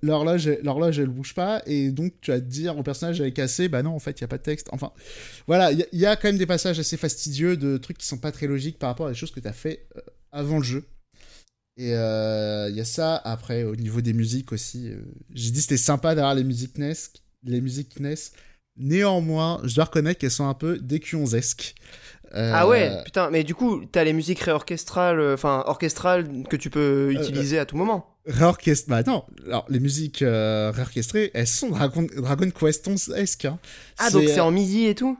L'horloge, l'horloge, elle bouge pas, et donc tu vas te dire au personnage elle est cassé, bah non, en fait, il y a pas de texte. Enfin, voilà, il y, a- quand même des passages assez fastidieux de trucs qui sont pas très logiques par rapport à des choses que tu as fait euh, avant le jeu. Et euh, il y a ça, après, au niveau des musiques aussi. euh, J'ai dit c'était sympa d'avoir les musiques NES, les musiques NES. Néanmoins, je dois reconnaître qu'elles sont un peu décuonzesques. Euh, Ah ouais, putain, mais du coup, t'as les musiques réorchestrales, euh, enfin orchestrales que tu peux utiliser à tout moment. Réorchestre. Bah non, alors les musiques euh, réorchestrées, elles sont Dragon, Dragon Quest 11-esque. Hein. Ah, donc c'est euh, en MIDI et tout?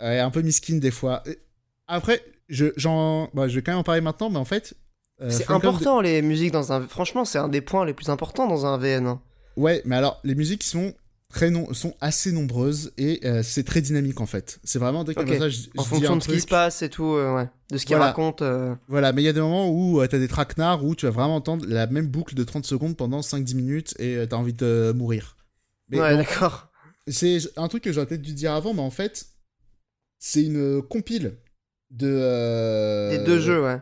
Ouais, un peu miskin des fois. Après, je, j'en, bah, je vais quand même en parler maintenant, mais en fait. euh, C'est important les musiques dans un. Franchement, c'est un des points les plus importants dans un VN. hein. Ouais, mais alors les musiques sont très non... sont assez nombreuses et euh, c'est très dynamique en fait. C'est vraiment dès que Ok. comme ça, je, je En dis fonction un de ce qui se passe et tout, euh, ouais. De ce qu'il Voilà. raconte. euh. Voilà, mais il y a des moments où euh, t'as des traquenards où tu vas vraiment entendre la même boucle de 30 secondes pendant 5-10 minutes et euh, t'as envie de mourir. Mais ouais, d'accord. c'est un truc que j'aurais peut-être dû dire avant, mais en fait, c'est une compile de. Les deux jeux, ouais.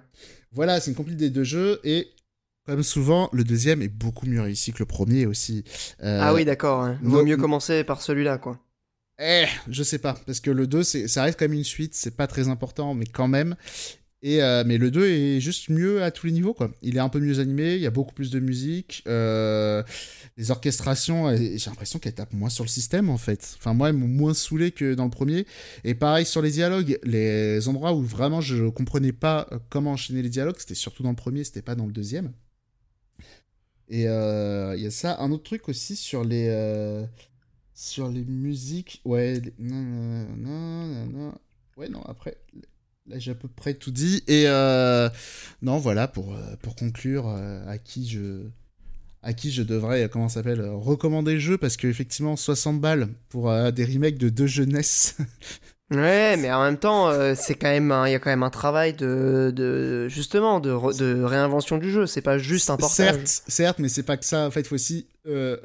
Voilà, c'est une compile des deux jeux et. Comme souvent, le deuxième est beaucoup mieux réussi que le premier aussi. Euh, ah oui, d'accord. ouais. Vaut no- mieux commencer par celui-là, quoi. Eh, je sais pas, parce que le 2, c'est, ça reste quand même une suite, c'est pas très important, mais quand même. Et, euh, mais le 2 est juste mieux à tous les niveaux, quoi. Il est un peu mieux animé, il y a beaucoup plus de musique, euh, les orchestrations, j'ai l'impression qu'elles tapent moins sur le système, en fait. Enfin, moi, elles m'ont moins saoulé que dans le premier. Et pareil sur les dialogues, les endroits où vraiment je comprenais pas comment enchaîner les dialogues, c'était surtout dans le premier, c'était pas dans le deuxième. Et euh, il y a ça, un autre truc aussi sur les... euh, sur les musiques, ouais, les- non, non, non, ouais, non, après, là j'ai à peu près tout dit, et euh, non, voilà, pour, pour conclure, à qui je, à qui je devrais, comment s'appelle, recommander le jeu, parce qu'effectivement, 60 balles pour des remakes de deux jeunesses, Ouais, mais en même temps, euh, c'est quand même, il y a quand même un travail de, justement, de, réinvention du jeu. C'est pas juste un portage. certes, certes, mais c'est pas que ça, en fait, il faut aussi... euh,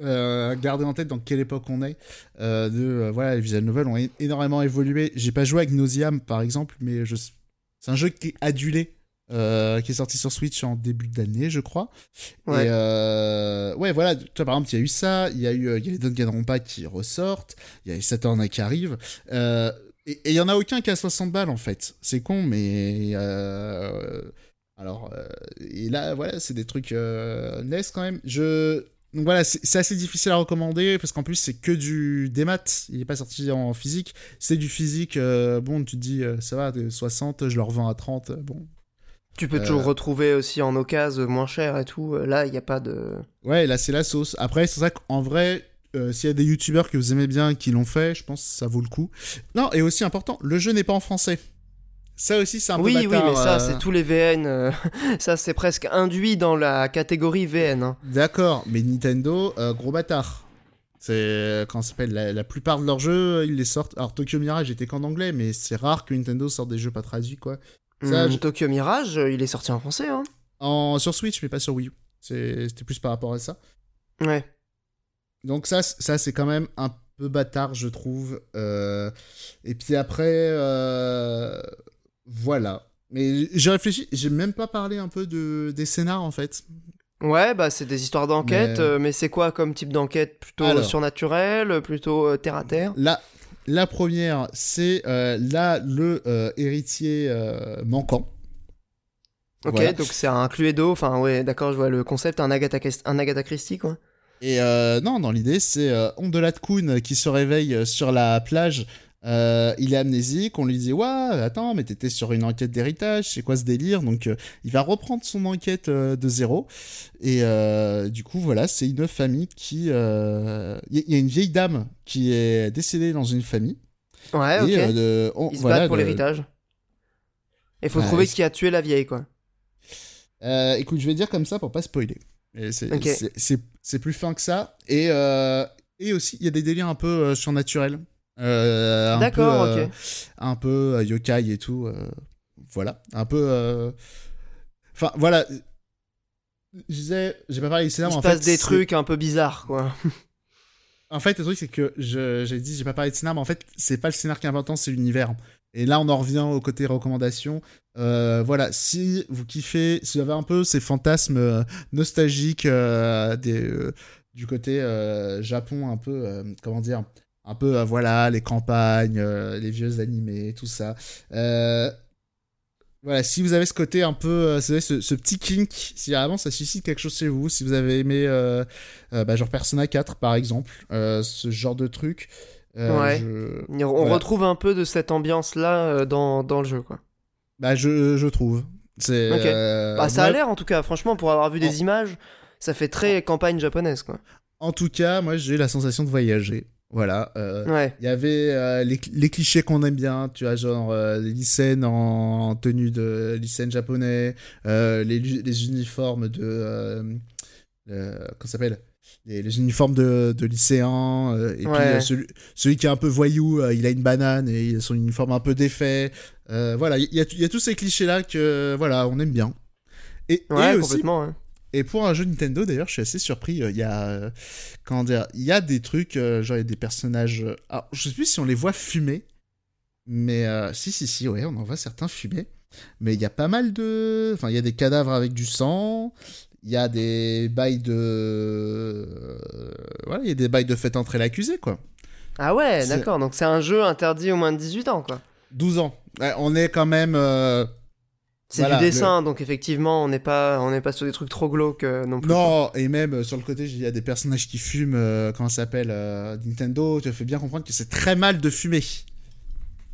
euh, garder en tête dans quelle époque on est. De voilà, les visual novels ont énormément évolué. J'ai pas joué avec Nauseam par exemple, mais c'est un jeu qui est adulé, euh, qui est sorti sur Switch en début d'année, je crois. Ouais. Et euh, ouais, voilà. Tu vois, par exemple, il y a eu ça. Il y a eu, euh, il y a les Danganronpa qui ressortent. Il y a les Saturn qui arrivent. Euh, et il y en a aucun qui a 60 balles en fait. C'est con, mais alors et là voilà, c'est des trucs NES quand même. Je donc voilà, c'est assez difficile à recommander parce qu'en plus c'est que du démat, il est pas sorti en physique, c'est du physique. euh, bon, tu te dis euh, ça va, de 60, je le revends à 30, euh, bon. Tu peux Euh. toujours retrouver aussi en occasion moins cher et tout. Euh, Là, il n'y a pas de. Ouais, là c'est la sauce. Après, c'est ça qu'en vrai, euh, s'il y a des youtubeurs que vous aimez bien qui l'ont fait, je pense que ça vaut le coup. Non, et aussi important, le jeu n'est pas en français. Ça aussi, c'est un Oui, peu oui, bâtard, mais ça, euh, c'est tous les VN. euh, ça, c'est presque induit dans la catégorie VN. hein. D'accord, mais Nintendo, euh, gros bâtard. C'est euh, quand s'appelle la, la plupart de leurs jeux, ils les sortent. Alors Tokyo Mirage était qu'en anglais, mais c'est rare que Nintendo sorte des jeux pas traduits quoi. Ça, je- Tokyo Mirage, euh, il est sorti en français. Hein. En sur Switch, mais pas sur Wii U. C'était plus par rapport à ça. Ouais. Donc ça, ça c'est quand même un peu bâtard, je trouve. Euh, Et puis après, euh, voilà. Mais j'ai réfléchi, j'ai même pas parlé un peu de des scénars en fait. Ouais, bah c'est des histoires d'enquête, Mais- mais, c'est quoi comme type d'enquête? Plutôt Alors. surnaturel, plutôt terre à terre? La, la première, c'est euh, là le euh, héritier euh, manquant. Ok, Voilà. donc c'est un Cluedo, enfin ouais, d'accord, je vois le concept, un Agatha, un Agatha Christie quoi. Et euh, non, dans l'idée, c'est euh, Ondelat Kuhn qui se réveille sur la plage. Euh, il est amnésique, on lui dit Ouais, attends, mais t'étais sur une enquête d'héritage, c'est quoi ce délire? Donc, euh, il va reprendre son enquête euh, de zéro. Et du coup, voilà, c'est une famille qui. Il y, a une vieille dame qui est décédée dans une famille. Ouais, ok. Et, de- on- Ils se voilà, battent pour l'héritage. Et faut Ouais, trouver qui a tué la vieille quoi. Écoute, je vais dire comme ça pour pas spoiler. C'est plus fin que ça. Et, et aussi, il y a des délires un peu surnaturels. Euh, un D'accord, peu, euh, ok. Un peu euh, yokai et tout. voilà. Un peu. Enfin, voilà. Je disais, j'ai pas parlé du scénario, Il mais se en passe fait. des trucs un peu bizarres quoi. En fait, le truc, c'est que je- j'ai dit, j'ai pas parlé de scénario, mais en fait, c'est pas le scénario qui est important, c'est l'univers. Et là, on en revient au côté recommandation. Euh, voilà, si vous kiffez, si vous avez un peu ces fantasmes nostalgiques euh, des, euh, du côté Japon, un peu, comment dire, un peu, euh, voilà, les campagnes, euh, les vieux animés, tout ça. Euh, voilà, si vous avez ce côté un peu, ce, ce petit kink, si vraiment ça suscite quelque chose chez vous, si vous avez aimé, bah, genre Persona 4 par exemple, ce genre de truc, Ouais. je, On Voilà. retrouve un peu de cette ambiance là dans, dans le jeu quoi. bah, je, je trouve. C'est, euh, Bah ça a l'air en tout cas, franchement pour avoir vu En- des images, ça fait très campagne japonaise quoi. En tout cas, moi j'ai eu la sensation de voyager. Voilà. euh, Ouais. Il y avait euh, les, les clichés qu'on aime bien, tu vois, genre euh, les lycéennes en, en tenue de lycéenne japonais, les, uniformes de. Comment ça s'appelle? Les, les uniformes de, de lycéens, et puis Ouais. celui, celui qui est un peu voyou, il a une banane et il a son uniforme un peu défait. Voilà, il y, a, il y a tous ces clichés-là que, voilà, on aime bien. Et, et Ouais, aussi, complètement. ouais. Et pour un jeu Nintendo, d'ailleurs, je suis assez surpris. euh, Il y a, euh, comment dire, il y a des trucs, euh, genre il y a des personnages. alors, je sais plus si on les voit fumer, mais euh, si, si, si, ouais, on en voit certains fumer. Mais il y a pas mal de, enfin, il y a des cadavres avec du sang. Il y a des bails de, voilà, il y a des bails de fait entrer l'accusé, quoi. Ah ouais, d'accord, donc c'est un jeu interdit aux moins de 18 ans quoi. 12 ans. Ouais, on est quand même. euh, C'est Voilà, du dessin, donc effectivement on n'est pas, on n'est pas sur des trucs trop glauques euh, non plus. Non, et même euh, sur le côté, il y a des personnages qui fument, euh, comment ça s'appelle, Nintendo, tu fais bien comprendre que c'est très mal de fumer.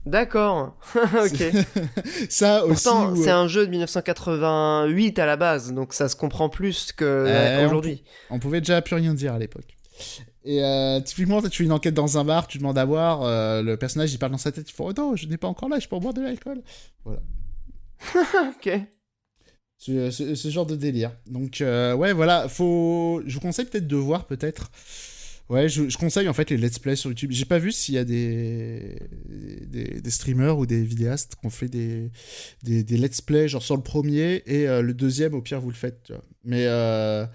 D'accord, ok. Ça aussi. Pourtant, où, c'est un jeu de 1988 à la base, donc ça se comprend plus que on aujourd'hui. On pouvait déjà plus rien dire à l'époque. Et typiquement, tu fais une enquête dans un bar, tu demandes à boire, le personnage il parle dans sa tête, il fait Oh non, je n'ai pas encore l'âge pour boire de l'alcool. Ok. Ce, ce- ce genre de délire. Donc, euh, ouais, voilà, faut. Je vous conseille peut-être de voir, peut-être. Ouais, je, je conseille en fait les let's play sur YouTube. J'ai pas vu s'il y a des, des, des streamers ou des vidéastes qui ont fait des, des, des let's play, genre sur le premier, et euh, le deuxième, au pire, vous le faites. tu vois. Mais, euh,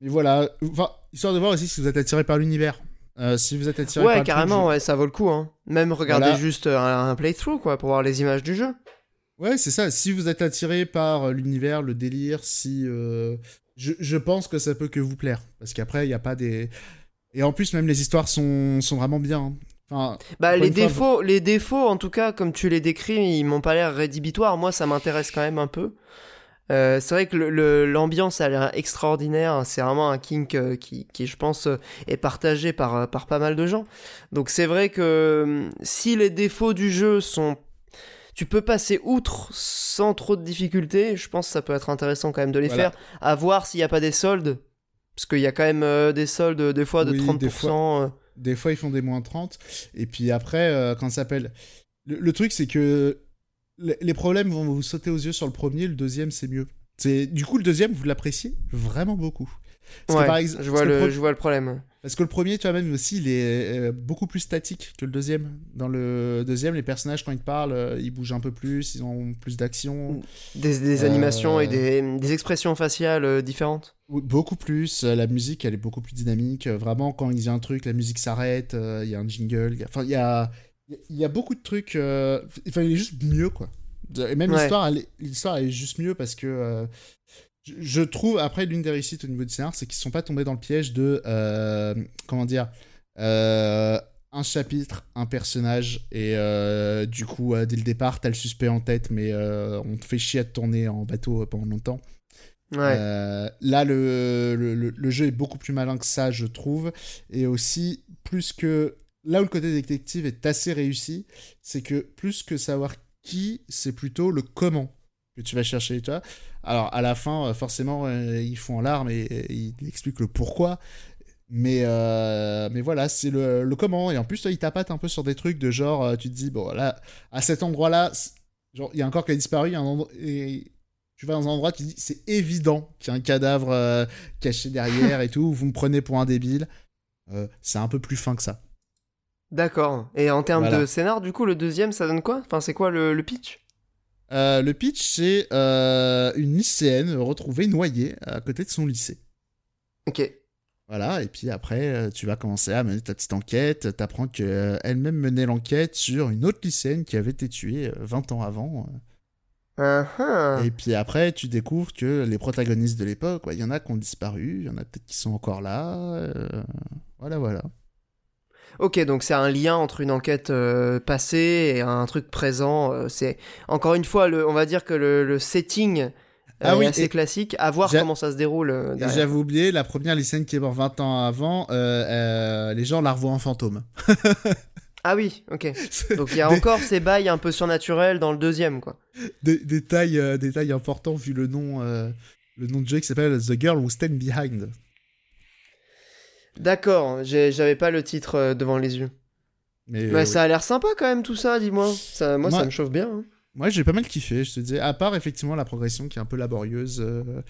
mais voilà, enfin, histoire de voir aussi si vous êtes attiré par l'univers. Euh, si vous êtes attiré par Ouais, le carrément, ouais, ça vaut le coup. Hein. Même regarder Voilà. juste un, un playthrough, quoi, pour voir les images du jeu. Ouais, c'est ça. Si vous êtes attiré par euh, l'univers, le délire, si. euh, Je, je pense que ça peut que vous plaire. Parce qu'après, il n'y a pas des. Et en plus, même les histoires sont, sont vraiment bien. hein. Enfin, Bah, les fois, défauts, les défauts, en tout cas, comme tu les décris, ils m'ont pas l'air rédhibitoires. Moi, ça m'intéresse quand même un peu. Euh, c'est vrai que l'ambiance a l'air extraordinaire. C'est vraiment un kink euh, qui, qui, je pense, euh, est partagé par, par pas mal de gens. Donc c'est vrai que euh, si les défauts du jeu sont... Tu peux passer outre sans trop de difficultés. Je pense que ça peut être intéressant quand même de les Voilà. faire. À voir s'il n'y a pas des soldes. Parce qu'il y a quand même euh, des soldes des fois de Oui, 30%. des fois. euh. des fois, ils font des moins 30. Et puis après, euh, quand ça s'appelle. Le, le truc, c'est que les, problèmes vont vous sauter aux yeux sur le premier, le deuxième, c'est mieux. Du coup, le deuxième, vous l'appréciez vraiment beaucoup. Parce que Ouais, par ex- je, parce vois que le, pro- je vois le problème. Parce que le premier, tu vois, même aussi, il est euh, beaucoup plus statique que le deuxième. Dans le deuxième, les personnages, quand ils parlent, euh, ils bougent un peu plus, ils ont plus d'action. Des, des Euh, animations et des, des expressions faciales différentes. Beaucoup plus. La musique, elle est beaucoup plus dynamique. Vraiment, quand il dit un truc, la musique s'arrête, il y a un jingle. il y a- Enfin, il y a, il y a beaucoup de trucs. Enfin, il est juste mieux, quoi. Et même Ouais. l'histoire, elle est- l'histoire, est juste mieux parce que. euh, je- trouve, après, l'une des réussites au niveau du scénar, c'est qu'ils ne sont pas tombés dans le piège de. euh, comment dire euh, un chapitre, un personnage, et euh, du coup, dès le départ, t'as le suspect en tête, mais on te fait chier à te tourner en bateau pendant longtemps. là, le, le, le, jeu est beaucoup plus malin que ça, je trouve, et aussi, plus que... Là où le côté détective est assez réussi, c'est que plus que savoir qui, c'est plutôt le comment que tu vas chercher, toi. Alors, à la fin, forcément, ils font en larmes et, et ils expliquent le pourquoi, mais, euh, mais voilà, c'est le, le, comment. Et en plus, toi, il tapate un peu sur des trucs de genre, euh, tu te dis, bon, là, à cet endroit-là, genre, il y a un corps qui a disparu, un endroit, et tu vas dans un endroit, tu te dis, c'est évident qu'il y a un cadavre euh, caché derrière et tout, vous me prenez pour un débile. c'est un peu plus fin que ça. D'accord. Et en termes de scénar, du coup, le deuxième, ça donne quoi? Enfin, c'est quoi le, le pitch? Le pitch, c'est une lycéenne retrouvée noyée à côté de son lycée. Ok. Voilà, et puis après, euh, tu vas commencer à mener ta petite enquête. Tu apprends qu'elle-même menait l'enquête sur une autre lycéenne qui avait été tuée 20 euh, ans avant. Uh-huh. Et puis après, tu découvres que les protagonistes de l'époque, il y en a qui ont disparu, il y en a peut-être qui sont encore là. Euh, voilà, voilà. Ok, donc c'est un lien entre une enquête passée et un truc présent. c'est encore une fois, le, on va dire que le setting ah oui, assez classique. À voir comment ça se déroule. Euh, j'avais oublié, la première lycéenne qui est morte 20 ans avant, euh, euh, les gens la revoient en fantôme. ah oui, ok. Donc il y a encore ces bails un peu surnaturels dans le deuxième, quoi. Des importants vu le nom, le nom de jeu qui s'appelle The Girl Who Stand Behind. D'accord, j'avais pas le titre devant les yeux. Mais, ça a l'air sympa quand même tout ça, dis-moi. Ça, moi, ça me chauffe bien. Hein. Moi, j'ai pas mal kiffé, je te dis. À part effectivement la progression qui est un peu laborieuse. Euh,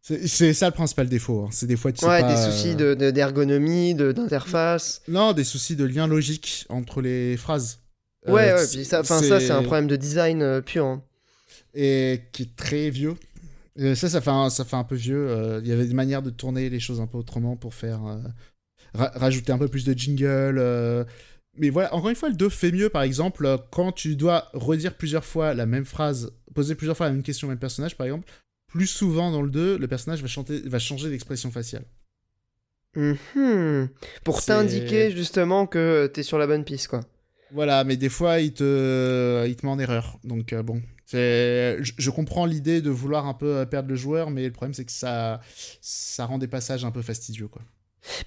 c'est ça le principal défaut. Hein. C'est des fois tu Ouais, des soucis d'ergonomie, de, d'interface. Non, des soucis de lien logique entre les phrases. Euh, ouais, ouais, puis ça, ça c'est un problème de design euh, pur. Hein. Et qui est très vieux. Ça, ça fait, un, ça fait un peu vieux. Il y avait des manières de tourner les choses un peu autrement pour faire. rajouter un peu plus de jingle mais voilà, encore une fois, le 2 fait mieux, par exemple, quand tu dois redire plusieurs fois la même phrase, poser plusieurs fois la même question au même personnage, par exemple, plus souvent dans le 2, le personnage va, chanter, va changer d'expression faciale. Mhm. Pour t'indiquer justement que t'es sur la bonne piste, quoi. Voilà, mais des fois, il te, il te met en erreur. Donc, euh, bon. Je, je comprends l'idée de vouloir un peu perdre le joueur, mais le problème, c'est que ça, ça rend des passages un peu fastidieux, quoi.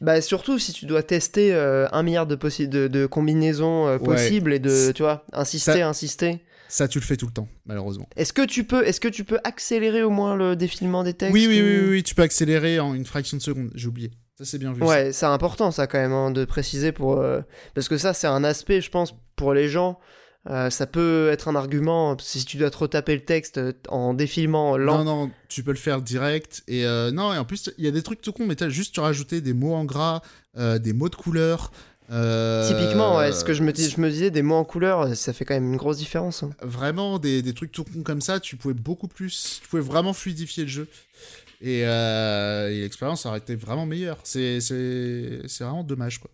Bah surtout si tu dois tester euh, un milliard de, de, de combinaisons euh, possibles et de, tu vois, insister, insister. Ça, tu le fais tout le temps, malheureusement. Est-ce que tu peux, est-ce que tu peux accélérer au moins le défilement des textes oui oui, oui, oui, tu peux accélérer en une fraction de seconde. J'ai oublié. Ça, c'est bien vu. Ouais, c'est important, ça, quand même, hein, de préciser pour. Euh, parce que ça, c'est un aspect, je pense, pour les gens euh, ça peut être un argument si tu dois te retaper le texte euh, en défilement lent. Non, non, tu peux le faire direct. Et euh, non, et en plus, il y a des trucs tout con, mais tu as juste rajouter des mots en gras, des mots de couleur. Typiquement, ouais, ce que je me, je me disais, des mots en couleur, ça fait quand même une grosse différence. Hein. Vraiment, des, des, trucs tout con comme ça, tu pouvais beaucoup plus. Tu pouvais vraiment fluidifier le jeu. Et, et l'expérience aurait été vraiment meilleure. C'est vraiment dommage, quoi.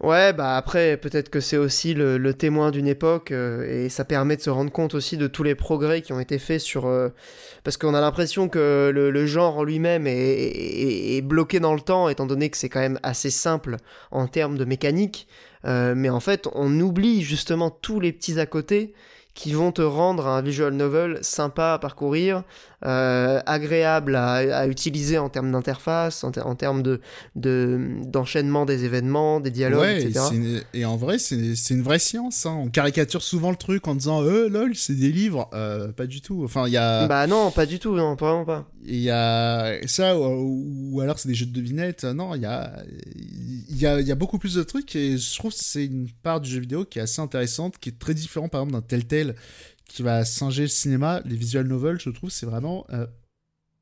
Ouais, bah après, peut-être que c'est aussi le, témoin d'une époque euh, et ça permet de se rendre compte aussi de tous les progrès qui ont été faits sur. Euh, parce qu'on a l'impression que le, genre lui-même est, bloqué dans le temps, étant donné que c'est quand même assez simple en termes de mécanique. Euh, mais en fait, on oublie justement tous les petits à côté qui vont te rendre un visual novel sympa à parcourir, euh, agréable à, utiliser en termes d'interface, en, termes de, d'enchaînement des événements, des dialogues, etc. et en vrai, c'est, une vraie science. Hein. On caricature souvent le truc en disant euh, lol, c'est des livres. Euh, pas du tout. Enfin, il y a. Bah non, pas du tout, non, vraiment pas. Il y a ça, ou, alors c'est des jeux de devinettes. Non, il y a, y, a, y a beaucoup plus de trucs et je trouve que c'est une part du jeu vidéo qui est assez intéressante, qui est très différent par exemple d'un tel tel qui va singer le cinéma, les visual novels, je trouve, c'est vraiment euh,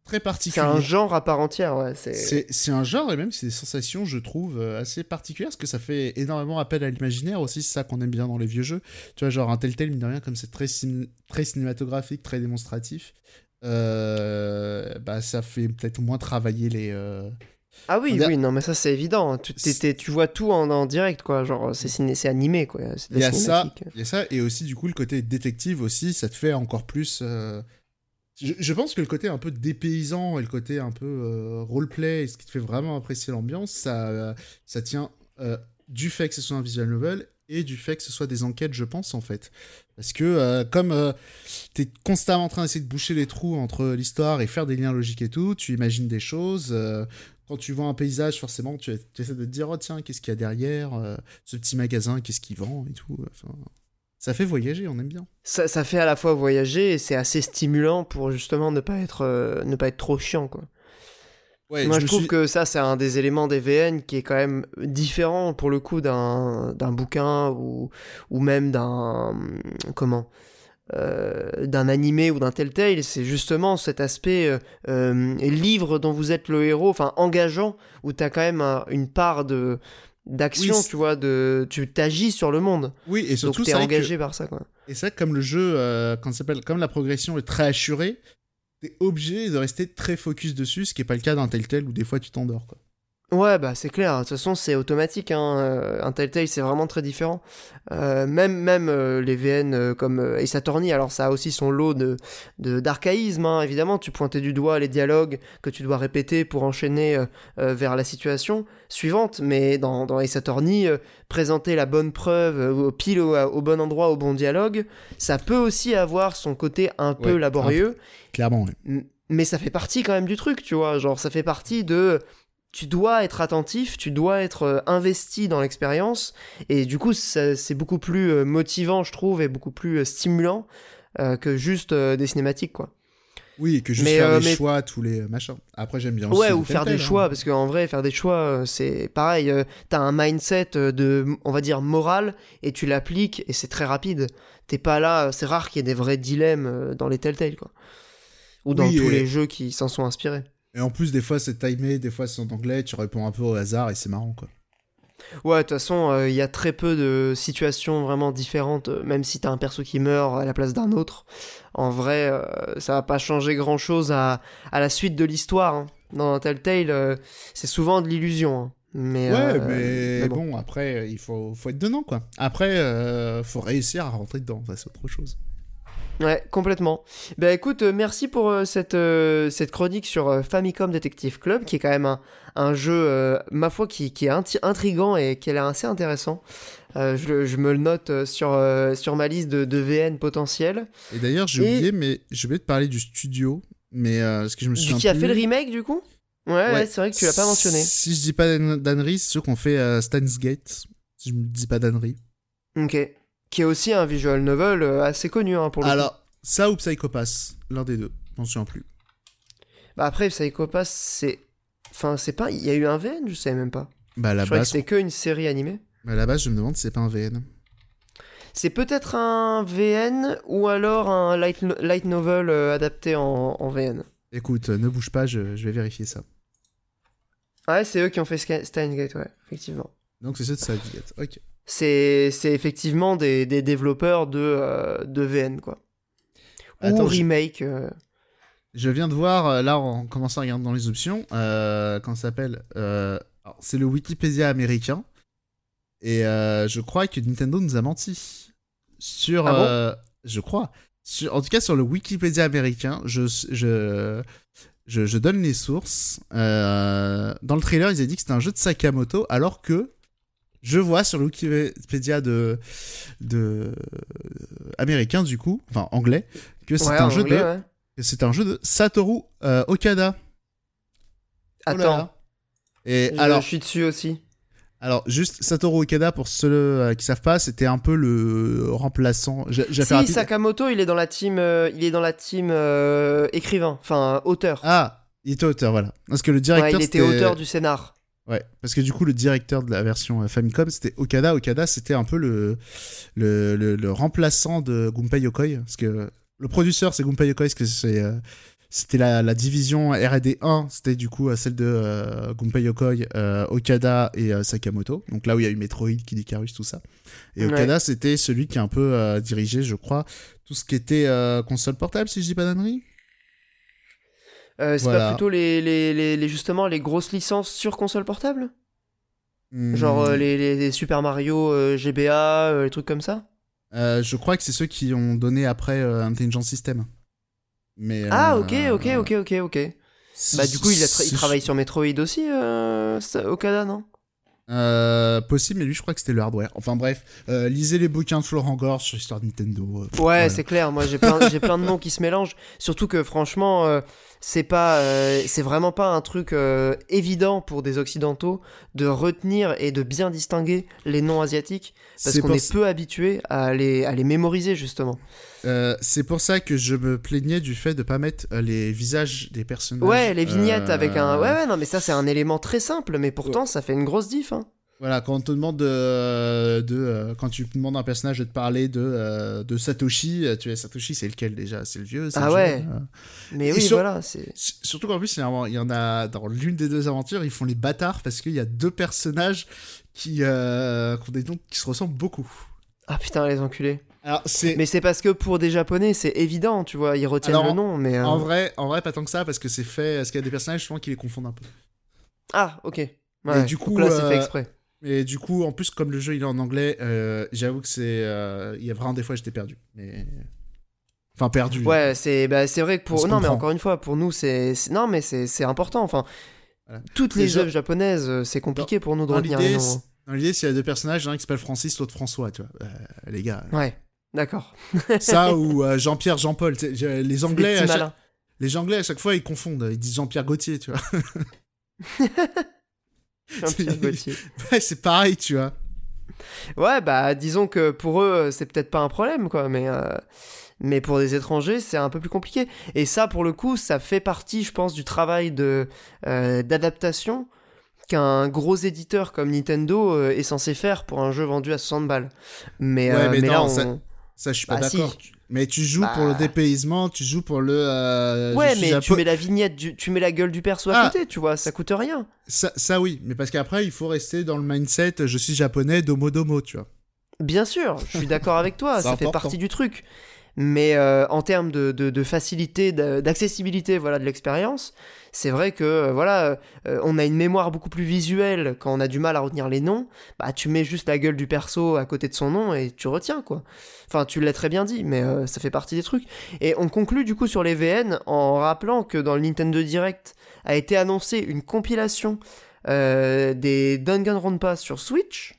très particulier. C'est un genre à part entière, ouais. C'est un genre, et même c'est des sensations, je trouve, euh, assez particulières, parce que ça fait énormément appel à l'imaginaire aussi, c'est ça qu'on aime bien dans les vieux jeux. Tu vois, genre un tel tel, mine de rien, comme c'est très, très cinématographique, très démonstratif, euh, bah ça fait peut-être moins travailler les ah oui, oui, non, mais ça c'est évident. Tu, tu vois tout en, direct, quoi. Genre, c'est animé, quoi. Il y a ça, il y a ça, et aussi du coup le côté détective aussi, ça te fait encore plus. Euh, je, pense que le côté un peu dépaysant et le côté un peu euh, roleplay, ce qui te fait vraiment apprécier l'ambiance, ça, ça tient euh, du fait que ce soit un visual novel et du fait que ce soit des enquêtes, je pense, en fait. Parce que euh, comme euh, tu es constamment en train d'essayer de boucher les trous entre l'histoire et faire des liens logiques et tout, tu imagines des choses. euh, quand tu vois un paysage, forcément, tu, tu essaies de te dire, oh tiens, qu'est-ce qu'il y a derrière euh, Ce petit magasin, qu'est-ce qu'il vend et tout. Enfin, ça fait voyager, on aime bien. Ça, ça fait à la fois voyager et c'est assez stimulant pour justement ne pas être, euh, ne pas être trop chiant, quoi. Ouais, Moi, je, trouve suis- que ça, c'est un des éléments des VN qui est quand même différent pour le coup d'un d'un bouquin ou, ou même d'un. Comment euh, d'un animé ou d'un telltale, c'est justement cet aspect euh, euh, livre dont vous êtes le héros, enfin engageant, où tu as quand même un- une part de d'action, Oui, tu vois, de tu t'agis sur le monde. Oui, et surtout, t'es que- engagé par ça, quoi. Et que comme le jeu, quand ça s'appelle, comme la progression est très assurée, t'es obligé de rester très focus dessus, ce qui est pas le cas d'un Telltale où des fois tu t'endors. Quoi. Ouais, bah c'est clair. De toute façon, c'est automatique. Hein. euh, Un Telltale, c'est vraiment très différent. Euh, même même euh, les VN comme euh, alors ça a aussi son lot de d'archaïsme. hein, évidemment, tu pointais du doigt les dialogues que tu dois répéter pour enchaîner vers la situation suivante. Mais dans, dans euh, présenter la bonne preuve au pile au, au bon endroit, au bon dialogue, ça peut aussi avoir son côté un peu Ouais, laborieux. Clairement, ouais. M- mais ça fait partie quand même du truc, tu vois. Genre, ça fait partie de. Tu dois être attentif, tu dois être euh, investi dans l'expérience, et du coup, c'est beaucoup plus euh, motivant, je trouve, et beaucoup plus euh, stimulant euh, que juste euh, des cinématiques, quoi. Oui, et que juste Mais, faire euh, des mais- choix, tous les machins. Après, j'aime bien aussi. Ouais, ou faire des Telltale, choix, hein. parce qu'en vrai, faire des choix, c'est pareil. T'as un mindset de, on va dire, moral, et tu l'appliques, et c'est très rapide. T'es pas là, c'est rare qu'il y ait des vrais dilemmes dans les Telltale, quoi. Ou dans Oui, tous et- les jeux qui s'en sont inspirés. Et en plus, des fois, c'est timé, des fois, c'est en anglais, tu réponds un peu au hasard et c'est marrant, quoi. Ouais, de toute façon, euh, il y a très peu de situations vraiment différentes, euh, même si t'as un perso qui meurt à la place d'un autre. En vrai, euh, ça va pas changer grand chose à, à la suite de l'histoire. hein. Dans Telltale, euh, c'est souvent de l'illusion. hein. Mais, ouais, mais, mais bon. après, il faut, faut être dedans, quoi. Après, faut réussir à rentrer dedans, ça, c'est autre chose. Ouais, complètement. Bah écoute, euh, merci pour euh, cette, euh, cette chronique sur Famicom Detective Club, qui est quand même un, un jeu, ma foi, qui, qui est inti- intriguant et qui a l'air assez intéressant. Je, je me le note sur, sur ma liste de, de VN potentiels. Et d'ailleurs, j'ai Et- oublié, mais j'ai oublié de parler du studio, mais ce que je me souviens qui a fait le remake du coup? Ouais, ouais, c'est vrai que tu l'as pas mentionné. Si je dis pas Dan- Dannery, c'est ceux qu'on fait euh, Stan's Gate. Si je me dis pas Dannery. Ok. Qui est aussi un visual novel euh, assez connu hein, pour le coup. Alors, ça ou Psychopass, l'un des deux. Je m'en souviens plus. Bah après, Psycho Pass, c'est. Enfin, c'est pas. Il y a eu un VN, je sais même pas. Bah, à la je base, c'était que une série animée. à la base, je me demande si c'est pas un VN. C'est peut-être un VN ou alors un light, no- light novel euh, adapté en, en VN. Écoute, euh, ne bouge pas, je, je vais vérifier ça. Ouais, c'est eux qui ont fait Steins Gate, ouais, effectivement. Donc, c'est ceux de Stan's Gate. Ok. C'est effectivement des, des développeurs de, euh, de VN, quoi. Attends, ou remake. euh, Je viens de voir, euh, là, en commençant à regarder dans les options, euh, quand ça s'appelle. c'est le Wikipédia américain. Et je crois que Nintendo nous a menti. Sur. Ah bon? je crois. Sur, en tout cas, sur le Wikipédia américain, je, je, je, je donne les sources. Dans le trailer, ils avaient dit que c'était un jeu de Sakamoto, alors que je vois sur le Wikipédia de, de américain, du coup, enfin anglais, que c'est ouais, un jeu anglais, de ouais. C'est un jeu de Satoru euh, Okada. Oh là Attends, là. Et je, alors, je suis dessus aussi. alors, juste Satoru Okada, pour ceux euh, qui savent pas, c'était un peu le remplaçant. Si, rapide. Sakamoto, il est dans la team, euh, il est dans la team euh, écrivain, enfin auteur. Ah, il était auteur, voilà. Parce que le ouais, directeur. il était c'était- auteur du scénar. Ouais, parce que du coup, le directeur de la version euh, Famicom, c'était Okada. Okada, c'était un peu le, le, le, le remplaçant de Gunpei Yokoi. Parce que le producteur, c'est Gunpei Yokoi, parce que c'est. euh, c'était la, la division R&D 1, c'était du coup euh, celle de euh, Gunpei Yokoi, euh, Okada et euh, Sakamoto. Donc là où il y a eu Metroid, Kid Icarus, tout ça. Et Ouais. Okada, c'était celui qui a un peu dirigé, je crois, tout ce qui était console portable, si je dis pas d'annerie. Euh, c'est Voilà. pas plutôt les, les, les, les- justement les grosses licences sur console portable? Hmm. Genre euh, les, Super Mario, euh, GBA, euh, les trucs comme ça? Je crois que c'est ceux qui ont donné après Intelligent System. Mais, Ah ok, ok, ok, ok, ok. Bah du coup il, a tra- il si- travaille sur Metroid aussi, Okada, non? Euh, possible, mais lui, je crois que c'était le hardware. Enfin bref, euh, lisez les bouquins de Florent Gorge sur l'histoire de Nintendo. euh, Ouais, voilà. c'est clair. Moi, j'ai plein, plein de noms qui se mélangent. Surtout que, franchement, c'est pas, euh, c'est vraiment pas un truc euh, évident pour des occidentaux de retenir et de bien distinguer les noms asiatiques parce qu'on est peu habitué à les, à les mémoriser justement. Euh, c'est pour ça que je me plaignais du fait de pas mettre les visages des personnages. Ouais, les vignettes avec un. Ouais, ouais, non, mais ça, c'est un élément très simple, mais pourtant, ça fait une grosse diff. Hein. Voilà, quand on te demande de, de euh, quand tu demandes à un personnage de te parler de, euh, de Satoshi, euh, tu es Satoshi, c'est lequel déjà? C'est le vieux Ah le ouais. jeune Euh, Mais Et oui, sur- voilà, Surtout qu'en plus, il y, en a- dans l'une des deux aventures, ils font les bâtards parce qu'il y a deux personnages qui, euh, qui ont des noms qui se ressemblent beaucoup. Ah putain, les enculés. Alors. Mais c'est parce que pour des japonais, c'est évident, tu vois, ils retiennent Alors, le nom, mais. euh, En vrai, en vrai, pas tant que ça, parce que c'est fait. Parce qu'il y a des personnages souvent qui les confondent un peu. Ah, ok. Ouais, du donc coup, là, c'est euh, fait exprès. Et du coup, en plus, comme le jeu il est en anglais, euh, j'avoue que c'est. euh, Il y a vraiment des fois j'étais perdu. Mais. Enfin, perdu. Ouais, c'est bah, vrai que pour non mais encore une fois pour nous c'est non mais c'est important enfin Voilà. toutes les œuvres japonaises euh, c'est compliqué pour nous de retenir les l'idée, noms. dans l'idée, s'il y a deux personnages, l'un qui s'appelle Francis, l'autre François, tu vois. Euh, les gars. Ouais, d'accord. Ça ou euh, Jean-Pierre, Jean-Paul. Les Anglais, à chaque... les Anglais, à chaque fois, ils confondent. Ils disent Jean-Pierre Gauthier, tu vois. Ouais, c'est pareil, tu vois. Ouais, bah disons que pour eux c'est peut-être pas un problème quoi, mais euh, mais pour des étrangers c'est un peu plus compliqué. Et ça pour le coup ça fait partie je pense du travail de euh, d'adaptation qu'un gros éditeur comme Nintendo euh, est censé faire pour un jeu vendu à 60 balles. Mais, Ouais, euh, mais mais là non, on... ça- Ça, je suis pas Bah, si. d'accord. Mais tu joues Bah. pour le dépaysement, tu joues pour le. euh, Ouais, mais tu mets la vignette, du- tu mets la gueule du perso à Ah. côté, tu vois, ça coûte rien. ça, ça, oui, mais parce qu'après, il faut rester dans le mindset je suis japonais, domo domo, tu vois. Bien sûr, je suis d'accord avec toi, ça fait partie du truc. Mais euh, en termes de, de- de facilité, d'accessibilité, voilà, de l'expérience, c'est vrai que euh, voilà, euh, on a une mémoire beaucoup plus visuelle quand on a du mal à retenir les noms. Bah, tu mets juste la gueule du perso à côté de son nom et tu retiens quoi. Enfin, tu l'as très bien dit, mais euh, ça fait partie des trucs. Et on conclut du coup sur les VN en rappelant que dans le Nintendo Direct a été annoncée une compilation euh, des Danganronpa sur Switch.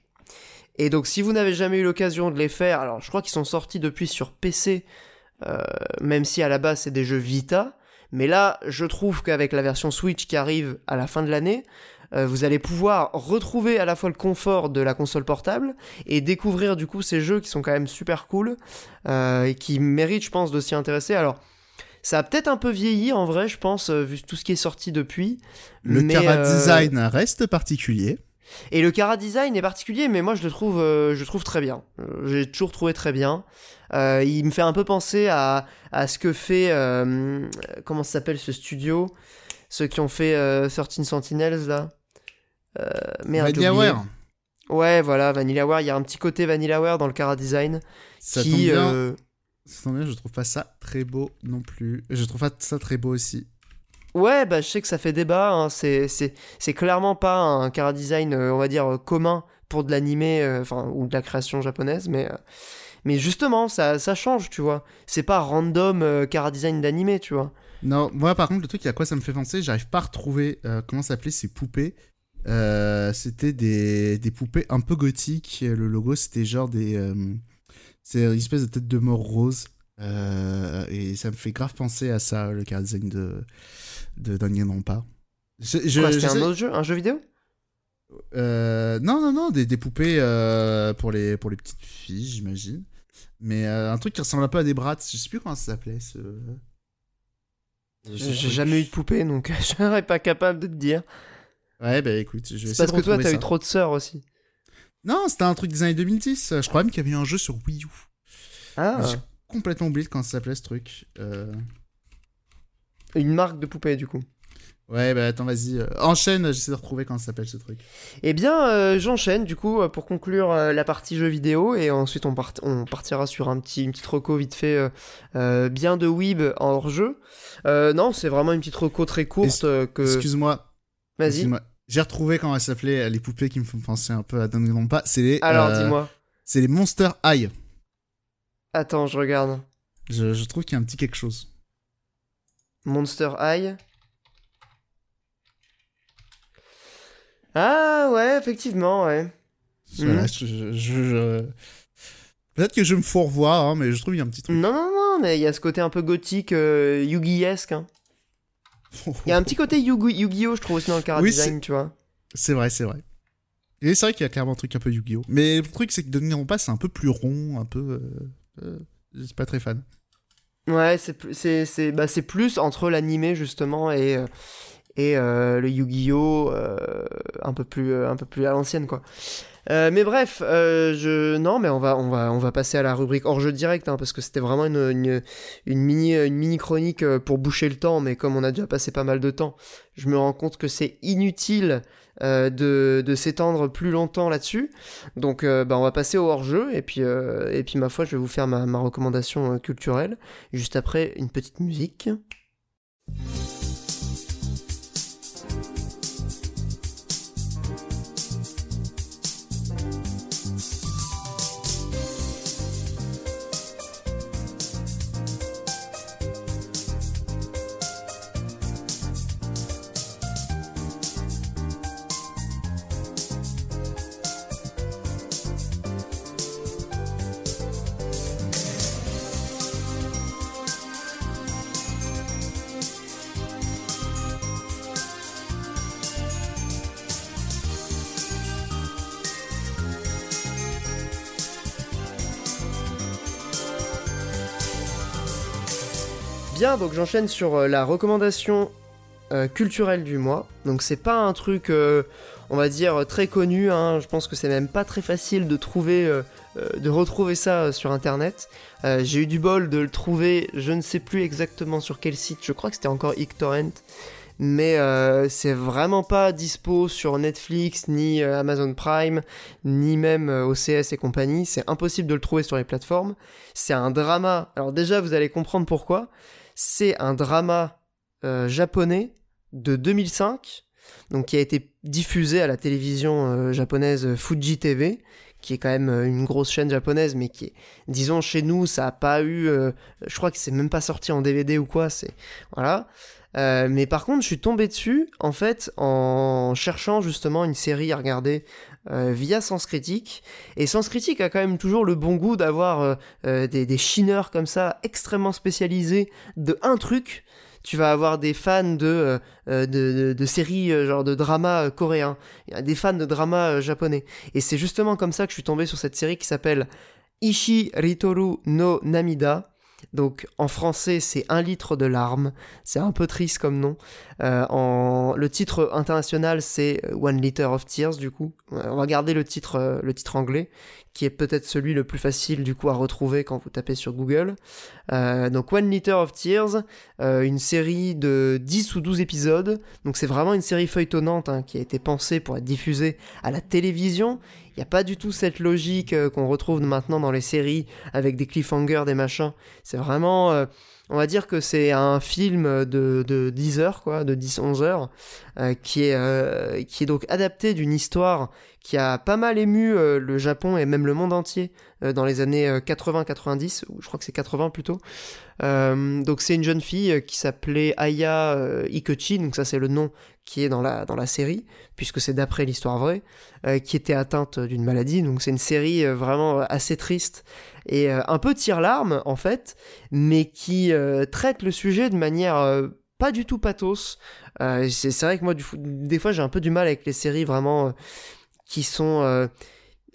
Et donc, si vous n'avez jamais eu l'occasion de les faire, alors je crois qu'ils sont sortis depuis sur PC, euh, même si à la base c'est des jeux Vita. Mais là, je trouve qu'avec la version Switch qui arrive à la fin de l'année, euh, vous allez pouvoir retrouver à la fois le confort de la console portable et découvrir du coup ces jeux qui sont quand même super cool euh, et qui méritent, je pense, de s'y intéresser. Alors, ça a peut-être un peu vieilli en vrai, je pense, euh, vu tout ce qui est sorti depuis. Le Mais, cara euh, design reste particulier. et le Cara Design est particulier, mais moi je le trouve, je le trouve très bien. J'ai toujours trouvé très bien. Euh, il me fait un peu penser à, à ce que fait. euh, comment s'appelle ce studio? Ceux qui ont fait euh, 13 Sentinels là euh, Merde. VanillaWare, Ouais, voilà, VanillaWare. Il y a un petit côté VanillaWare dans le Cara Design. ça qui, tombe bien. Ça tombe bien, je trouve pas ça très beau non plus. Je trouve pas ça très beau aussi. Ouais, bah je sais que ça fait débat. hein. C'est, c'est, c'est clairement pas un Cara Design, on va dire, commun pour de l'animé, enfin, ou de la création japonaise, mais. Mais justement, ça, ça change, tu vois. C'est pas random euh, Cara Design d'animé, tu vois. Non, moi par contre, le truc à quoi ça me fait penser, j'arrive pas à retrouver euh, comment s'appelaient ces poupées. Euh, c'était des, des poupées un peu gothiques. Le logo, c'était genre des. euh, c'est une espèce de tête de mort rose. Et ça me fait grave penser à ça, le car design de, de Danganronpa. C'était un autre jeu Un jeu vidéo? Euh, non, non, non, des, des poupées euh, pour, les, pour les petites filles, j'imagine. Mais euh, un truc qui ressemble un peu à des brats, je sais plus comment ça s'appelait. Ce... J'ai jamais eu de poupée, donc je serais pas capable de te dire. Ouais, bah écoute, je vais C'est essayer parce de que toi, t'as eu trop de sœurs aussi. Non, c'était un truc des années 2010. Je crois même qu'il y avait eu un jeu sur Wii U. Ah, J'ai complètement oublié de comment ça s'appelait ce truc. Euh, une marque de poupée, du coup. Ouais, bah attends, vas-y. euh, Enchaîne, j'essaie de retrouver comment ça s'appelle ce truc. Eh bien, euh, j'enchaîne du coup pour conclure euh, la partie jeux vidéo et ensuite on, part- on partira sur un petit, une petite reco vite fait bien de Weeb en hors-jeu. Non, c'est vraiment une petite reco très courte que... Excuse-moi. Vas-y. J'ai retrouvé comment ça s'appelait les poupées qui me font penser un peu à Danganronpa. C'est les. Alors, dis-moi. C'est les Monster High. Attends, je regarde. Je, je trouve qu'il y a un petit quelque chose. Monster High. Ah Ouais, effectivement, ouais. Voilà, Mhm. je- je- je- Peut-être que je me fourvoie, hein, mais je trouve qu'il y a un petit truc. Non, non, non, mais il y a ce côté un peu gothique, euh, Yugi-esque. hein. Il y a un petit côté Yugi- Yu-Gi-Oh, je trouve aussi dans le chara Oui, design, tu vois. C'est vrai, c'est vrai. Et c'est vrai qu'il y a clairement un truc un peu Yu-Gi-Oh! Mais le truc, c'est que Denis en passe, c'est un peu plus rond, un peu. euh, euh, je suis pas très fan. Ouais, c'est plus- c'est c'est bah, c'est plus entre l'animé justement et euh, et euh, le Yu-Gi-Oh euh, un peu plus euh, un peu plus à l'ancienne quoi. Mais bref, je non mais on va on va on va passer à la rubrique hors jeu direct hein, parce que c'était vraiment une, une mini une mini chronique pour boucher le temps mais comme on a déjà passé pas mal de temps, je me rends compte que c'est inutile de, de s'étendre plus longtemps là-dessus. Donc bah, on va passer au hors-jeu et puis, et puis ma foi je vais vous faire ma, ma recommandation culturelle juste après une petite musique. Donc j'enchaîne sur euh, la recommandation euh, culturelle du mois. Donc c'est pas un truc, euh, on va dire, très connu. hein. Je pense que c'est même pas très facile de trouver, de retrouver ça sur internet. J'ai eu du bol de le trouver, je ne sais plus exactement sur quel site. Je crois que c'était encore Ictorrent. Mais c'est vraiment pas dispo sur Netflix, ni Amazon Prime, ni même OCS et compagnie. C'est impossible de le trouver sur les plateformes. C'est un drama. Alors déjà, vous allez comprendre pourquoi. C'est un drama euh, japonais de 2005, donc qui a été diffusé à la télévision euh, japonaise Fuji TV, qui est quand même euh, une grosse chaîne japonaise, mais qui est, disons, chez nous, ça a pas eu, euh, je crois que c'est même pas sorti en DVD ou quoi, c'est, voilà. Euh, mais par contre, je suis tombé dessus, en fait, en cherchant justement une série à regarder euh, via Sens Critique. Et Sens Critique a quand même toujours le bon goût d'avoir euh, euh, des, des chineurs comme ça, extrêmement spécialisés de un truc. Tu vas avoir des fans de, euh, euh, de, de, de séries, euh, genre de drama euh, coréen, des fans de drama euh, japonais. Et c'est justement comme ça que je suis tombé sur cette série qui s'appelle Ishi Ritoru no Namida. Donc en français, c'est un litre de larmes. C'est un peu triste comme nom. Euh, en... Le titre international, c'est One Liter of Tears, du coup. On va garder le titre, euh, le titre anglais, qui est peut-être celui le plus facile, du coup, à retrouver quand vous tapez sur Google. Euh, donc One Liter of Tears, euh, une série de 10 ou 12 épisodes. Donc c'est vraiment une série feuilletonnante hein, qui a été pensée pour être diffusée à la télévision. Il n'y a pas du tout cette logique euh, qu'on retrouve maintenant dans les séries avec des cliffhangers, des machins. C'est vraiment... on va dire que c'est un film de, de 10 heures, quoi, de 10-11 heures, qui, est, qui est donc adapté d'une histoire qui a pas mal ému euh, le Japon et même le monde entier euh, dans les années euh, 80-90, ou je crois que c'est 80 plutôt. Euh, donc c'est une jeune fille euh, qui s'appelait Aya euh, Ikuchi, donc ça c'est le nom qui est dans la, série, puisque c'est d'après l'histoire vraie, euh, qui était atteinte d'une maladie. Donc c'est une série euh, vraiment euh, assez triste et euh, un peu tire-larme en fait, mais qui euh, traite le sujet de manière euh, pas du tout pathos. Euh, c'est vrai que moi, des fois, j'ai un peu du mal avec les séries vraiment euh, qui sont euh,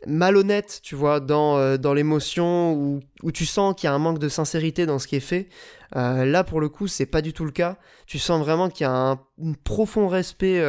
malhonnêtes, tu vois, dans, euh, dans l'émotion, où, où tu sens qu'il y a un manque de sincérité dans ce qui est fait. Euh, là, pour le coup, c'est pas du tout le cas. Tu sens vraiment qu'il y a un, profond respect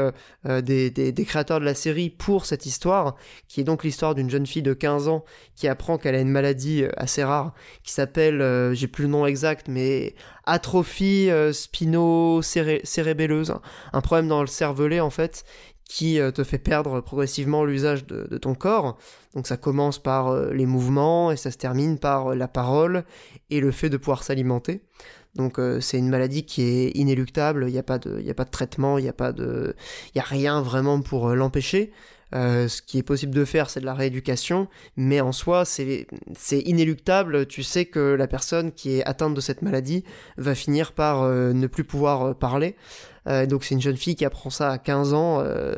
des, des, des créateurs de la série pour cette histoire, qui est donc l'histoire d'une jeune fille de 15 ans qui apprend qu'elle a une maladie assez rare qui s'appelle, j'ai plus le nom exact, mais atrophie spino-cérébelleuse, un problème dans le cervelet en fait, qui euh, te fait perdre progressivement l'usage de, ton corps. Donc ça commence par euh, les mouvements et ça se termine par euh, la parole et le fait de pouvoir s'alimenter. Donc c'est une maladie qui est inéluctable, il n'y a, pas de- y a pas de traitement, il n'y a, pas de- y a rien vraiment pour l'empêcher. ce qui est possible de faire, c'est de la rééducation, mais en soi, c'est inéluctable. Tu sais que la personne qui est atteinte de cette maladie va finir par ne plus pouvoir parler. Euh, donc c'est une jeune fille qui apprend ça à 15 ans, euh,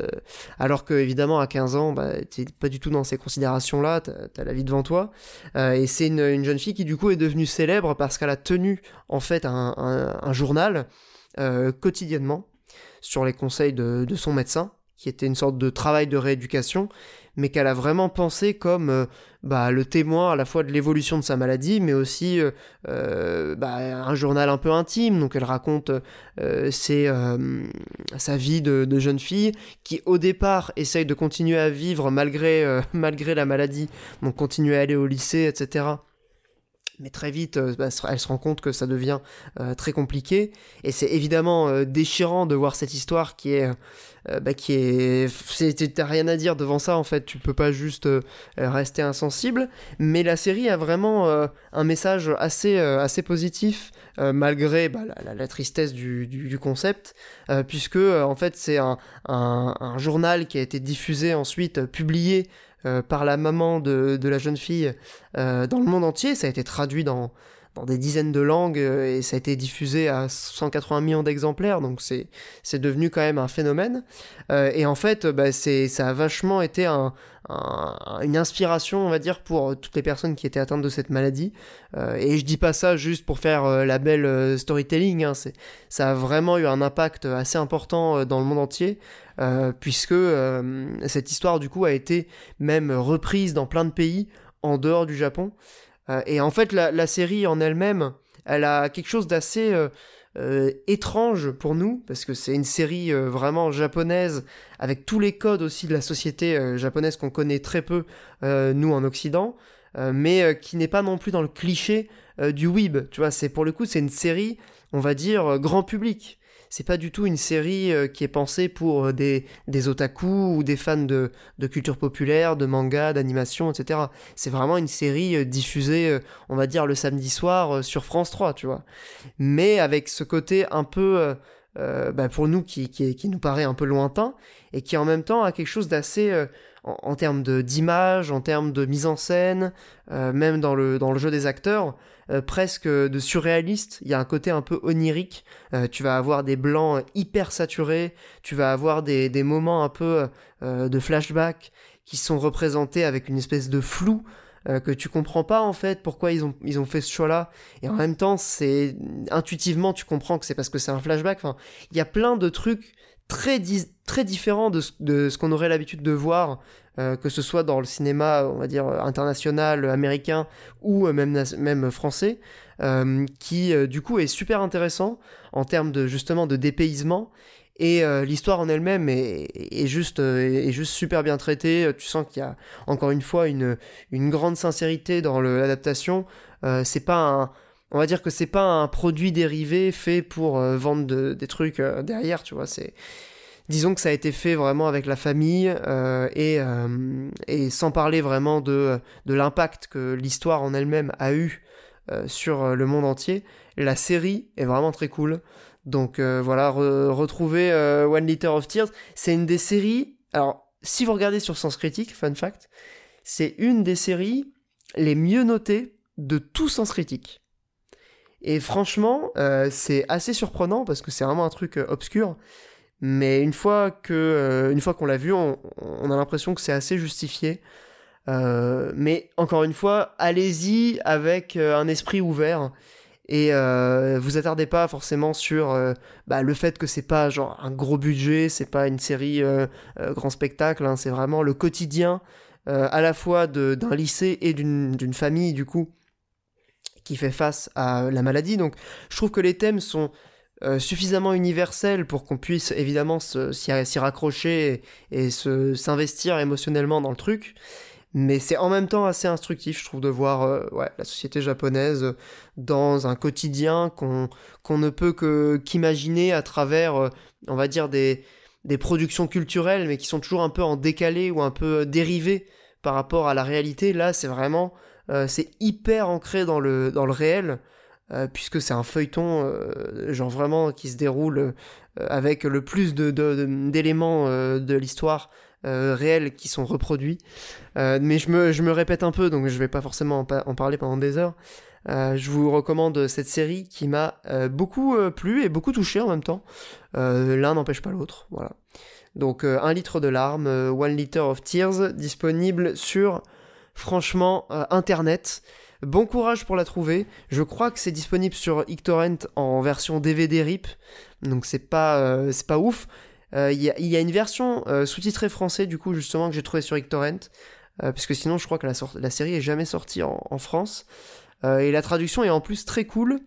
alors que évidemment à 15 ans, bah, t'es pas du tout dans ces considérations-là, t'as as la vie devant toi. Euh, et c'est une, jeune fille qui du coup est devenue célèbre parce qu'elle a tenu en fait un, journal quotidiennement sur les conseils de, de son médecin, qui était une sorte de travail de rééducation mais qu'elle a vraiment pensé comme euh, bah, le témoin à la fois de l'évolution de sa maladie, mais aussi euh, euh, bah, un journal un peu intime. Donc elle raconte sa vie de, jeune fille qui au départ essaye de continuer à vivre malgré la maladie, donc continuer à aller au lycée, etc mais très vite, bah, elle se rend compte que ça devient très compliqué. Et c'est évidemment déchirant de voir cette histoire qui est euh, bah, qui est, t'as rien à dire devant ça en fait. Tu peux pas juste euh, rester insensible. Mais la série a vraiment euh, un message assez assez positif malgré bah, la, tristesse du, du, concept, puisque en fait c'est un, un, journal qui a été diffusé ensuite, publié par la maman de, la jeune fille dans le monde entier. Ça a été traduit dans dans des dizaines de langues euh, et ça a été diffusé à 180 millions d'exemplaires, donc c'est, devenu quand même un phénomène. Euh, et en fait, bah, ça a vachement été un, une inspiration, on va dire, pour toutes les personnes qui étaient atteintes de cette maladie. Euh, et je dis pas ça juste pour faire la belle storytelling, hein, ça a vraiment eu un impact assez important dans le monde entier. puisque cette histoire du coup a été même reprise dans plein de pays en dehors du Japon. Euh, et en fait, la, série en elle-même, elle a quelque chose d'assez euh, euh, étrange pour nous, parce que c'est une série vraiment japonaise, avec tous les codes aussi de la société japonaise qu'on connaît très peu, nous en Occident, mais qui n'est pas non plus dans le cliché du weeb. Tu vois, c'est pour le coup, c'est une série, on va dire, grand public c'est pas du tout une série euh, qui est pensée pour euh, des, des otaku ou des fans de, culture populaire, de manga, d'animation, etc. C'est vraiment une série euh, diffusée, on va dire, le samedi soir sur France 3, tu vois. Mais avec ce côté un peu... Bah, pour nous qui, qui, qui, nous paraît un peu lointain et qui en même temps a quelque chose d'assez en, termes d'image, en termes de mise en scène, même dans le, dans le jeu des acteurs, euh, presque de surréaliste. Il y a un côté un peu onirique. Euh, tu vas avoir des blancs hyper saturés. Tu vas avoir des, moments un peu euh, de flashback qui sont représentés avec une espèce de flou. que tu comprends pas en fait pourquoi ils ont, ils ont fait ce choix là et en même temps c'est intuitivement tu comprends que c'est parce que c'est un flashback enfin il y a plein de trucs très, très différents de, de ce qu'on aurait l'habitude de voir euh, que ce soit dans le cinéma, on va dire, international, américain ou euh, même, même français, euh, qui du coup est super intéressant en termes de justement de dépaysement. Et l'histoire en elle-même est, est, juste, est juste super bien traitée. Tu sens qu'il y a encore une fois une, une grande sincérité dans l'adaptation. c'est pas un, on va dire que c'est pas un produit dérivé fait pour vendre des trucs derrière, tu vois. C'est disons que ça a été fait vraiment avec la famille euh, euh, et, sans parler vraiment de, l'impact que l'histoire en elle-même a eu euh, sur le monde entier. La série est vraiment très cool. Donc voilà, retrouver One Liter of Tears, c'est une des séries. Alors, si vous regardez sur Sens Critique, fun fact, c'est une des séries les mieux notées de tout Sens Critique. Et franchement, c'est assez surprenant parce que c'est vraiment un truc obscur. Mais une fois que, euh, une qu'on l'a vu, on, a l'impression que c'est assez justifié. Euh, mais encore une fois, allez-y avec euh, un esprit ouvert et vous attardez pas forcément sur bah, le fait que c'est pas genre un gros budget, c'est pas une série grand spectacle, hein, c'est vraiment le quotidien à la fois d'un lycée et d'une famille du coup qui fait face à la maladie. Donc je trouve que les thèmes sont euh, suffisamment universel pour qu'on puisse évidemment s'y raccrocher et, s'investir émotionnellement dans le truc. Mais c'est en même temps assez instructif, je trouve, de voir euh, la société japonaise dans un quotidien qu'on ne peut qu'imaginer à travers, euh, on va dire, des, des productions culturelles, mais qui sont toujours un peu en décalé ou un peu dérivées par rapport à la réalité. Là, c'est vraiment, c'est hyper ancré dans le, dans le réel. puisque c'est un feuilleton, genre vraiment qui se déroule avec le plus d'éléments de, de, l'histoire réels qui sont reproduits. mais je me, je me, répète un peu, donc je vais pas forcément en parler pendant des heures. Euh, je vous recommande cette série qui m'a euh, beaucoup euh, plu et beaucoup touché en même temps. L'un n'empêche pas l'autre, voilà. Donc un litre de larmes, One Liter of Tears, disponible sur, franchement, Internet. Bon courage pour la trouver. Je crois que c'est disponible sur Ictorrent en version DVD RIP, donc c'est pas, c'est pas ouf. Il y, a une version sous-titrée français, du coup, justement, que j'ai trouvé sur Ictorrent, puisque sinon, je crois que la, série est jamais sortie en, France. Euh, et la traduction est en plus très cool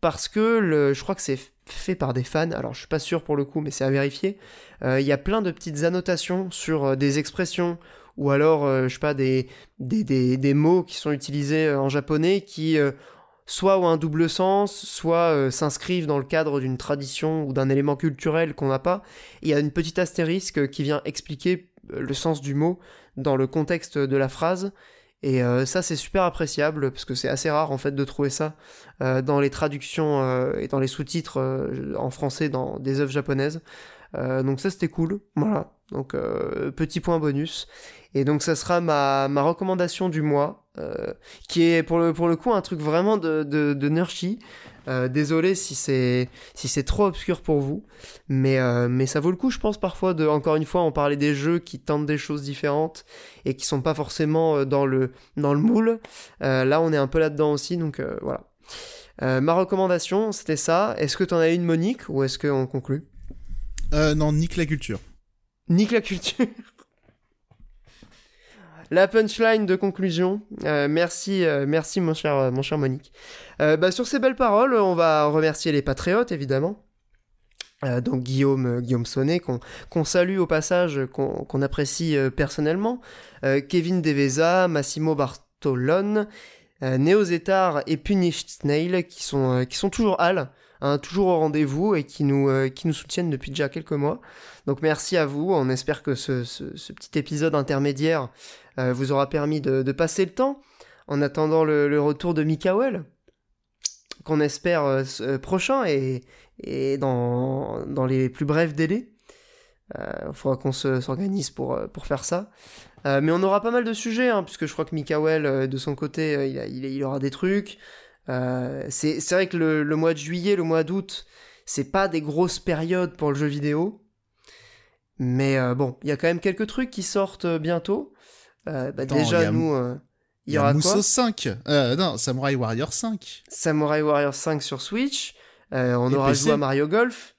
parce que je crois que c'est fait par des fans, alors je suis pas sûr pour le coup, mais c'est à vérifier. Euh, il y a plein de petites annotations sur euh, des expressions ou alors, je sais pas, des, des, des, des, mots qui sont utilisés en japonais qui soit ont un double sens, soit s'inscrivent dans le cadre d'une tradition ou d'un élément culturel qu'on n'a pas. Il y a une petite astérisque qui vient expliquer le sens du mot dans le contexte de la phrase. Et euh, ça, c'est super appréciable parce que c'est assez rare en fait de trouver ça euh, dans les traductions euh, et dans les sous-titres en français dans des œuvres japonaises. donc ça, c'était cool. Voilà. Donc petit point bonus. Et donc ça sera ma, ma recommandation du mois, qui est pour le, pour le coup un truc vraiment de, de, de euh, désolé si c'est si c'est trop obscur pour vous, mais euh, mais ça vaut le coup, je pense parfois de encore une fois on parlait des jeux qui tentent des choses différentes et qui sont pas forcément euh, dans le dans le moule. là on est un peu là-dedans aussi, donc voilà. ma recommandation c'était ça. Est-ce que tu en as une Monique ou est-ce qu'on conclut? Non, nique la culture. Nique la culture. La punchline de conclusion. Euh, merci, euh, merci mon cher, euh, mon cher Monique. Bah, sur ces belles paroles, on va remercier les patriotes évidemment. donc Guillaume, Guillaume Sonnet, qu'on salue au passage, qu'on apprécie personnellement. Kevin Deveza, Massimo Bartolone, Neo Zetar et Punished Snail, qui sont, qui sont toujours Al. Hein, toujours au rendez-vous et qui nous, qui nous soutiennent depuis déjà quelques mois. Donc merci à vous, on espère que ce, ce petit épisode intermédiaire euh, vous aura permis de, passer le temps en attendant le, retour de Mikael, qu'on espère euh, euh, prochain et, dans, les plus brefs délais. Il faudra qu'on s'organise pour, pour faire ça. mais on aura pas mal de sujets, hein, puisque je crois que Mikael, de son côté, il, il, aura des trucs. c'est vrai que le, le, mois de juillet, le mois d'août, c'est pas des grosses périodes pour le jeu vidéo. Mais bon, il y a quand même quelques trucs qui sortent bientôt. Euh, bah déjà, nous, euh, il y, aura quoi 5. Euh, non, Samurai Warrior 5. Samurai Warrior 5 sur Switch. on aura joué à Mario Golf.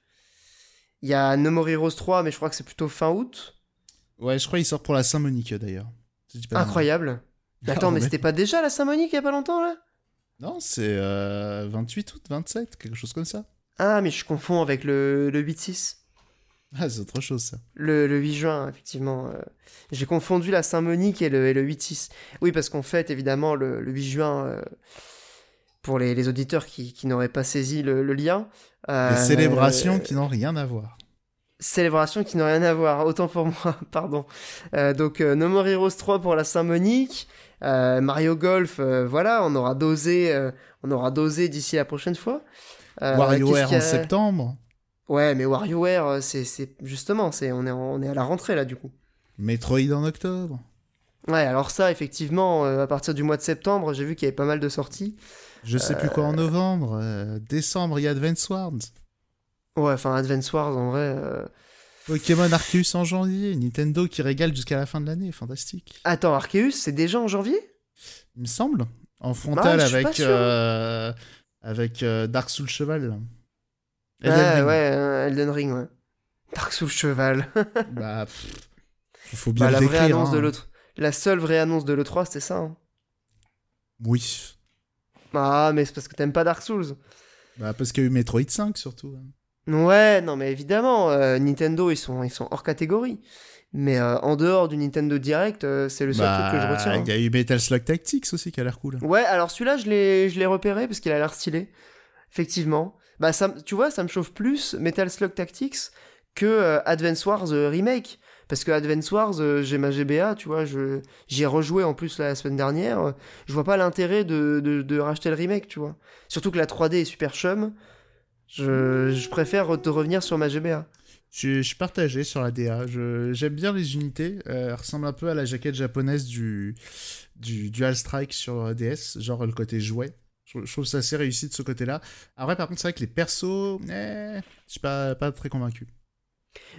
Il y a No More Heroes 3, mais je crois que c'est plutôt fin août. Ouais, je crois qu'il sort pour la Saint-Monique d'ailleurs. Incroyable. Attends, mais c'était pas déjà la Saint-Monique il y a pas longtemps là? Non, c'est 28 août, 27, quelque chose comme ça. Ah, mais je confonds avec le, le 8-6. Ah, c'est autre chose, ça. Le, 8 juin, effectivement. Euh, j'ai confondu la Saint-Monique et le, 8-6. Oui, parce qu'on fête, évidemment, le, 8 juin, euh, pour les, auditeurs qui, n'auraient pas saisi le, lien. Euh, célébrations qui n'ont rien à voir. Célébrations qui n'ont rien à voir, autant pour moi, pardon. donc, No More Heroes 3 pour la Saint-Monique. Mario Golf, voilà, on aura dosé, on aura dosé d'ici la prochaine fois. WarioWare en septembre. Ouais, mais WarioWare, euh, c'est justement, c'est on est on est à la rentrée là du coup. Metroid en octobre. Ouais, alors ça, effectivement, euh, à partir du mois de septembre, j'ai vu qu'il y avait pas mal de sorties. Je sais plus quoi en euh, novembre. décembre, il y a Advance Wars. Ouais, enfin, Advance Wars, en vrai. Pokémon Arceus en janvier. Nintendo qui régale jusqu'à la fin de l'année. Fantastique. Attends, Arceus, c'est déjà en janvier? Il me semble. En frontal ah, avec, avec Dark Souls Cheval. Ouais, ouais, euh, Elden Ring, ouais. Dark Souls Cheval. bah, faut bien bah, la vraie annonce de hein. l'autre. La seule vraie annonce de l'E3, c'était ça. Hein. Oui. Ah, mais c'est parce que t'aimes pas Dark Souls. Bah, parce qu'il y a eu Metroid 5 surtout. Hein. Ouais, non, mais évidemment, euh, Nintendo, ils sont, ils sont hors catégorie. Mais euh, en dehors du Nintendo Direct, c'est le seul truc que je bah, retiens. Il y a eu Metal Slug Tactics aussi qui a l'air cool. Ouais, alors celui-là, je l'ai repéré parce qu'il a l'air stylé. Effectivement. Bah, ça, tu vois, ça me chauffe plus Metal Slug Tactics que euh, Advance Wars euh, Remake. Parce que Advance Wars, euh, j'ai ma GBA, tu vois, je, j'y ai rejoué en plus la semaine dernière. Je vois pas l'intérêt de, de, racheter le remake, tu vois. Surtout que la 3D est super chum. Je, je préfère te revenir sur ma GBA. Je, suis- partagé sur la DA. J'aime bien les unités. Euh, elle ressemble un peu à la jaquette japonaise du, du Dual Strike sur euh, DS, genre le côté jouet. Je, trouve ça assez réussi de ce côté-là. Après, par contre, c'est vrai que les persos, eh, je suis pas, pas très convaincu.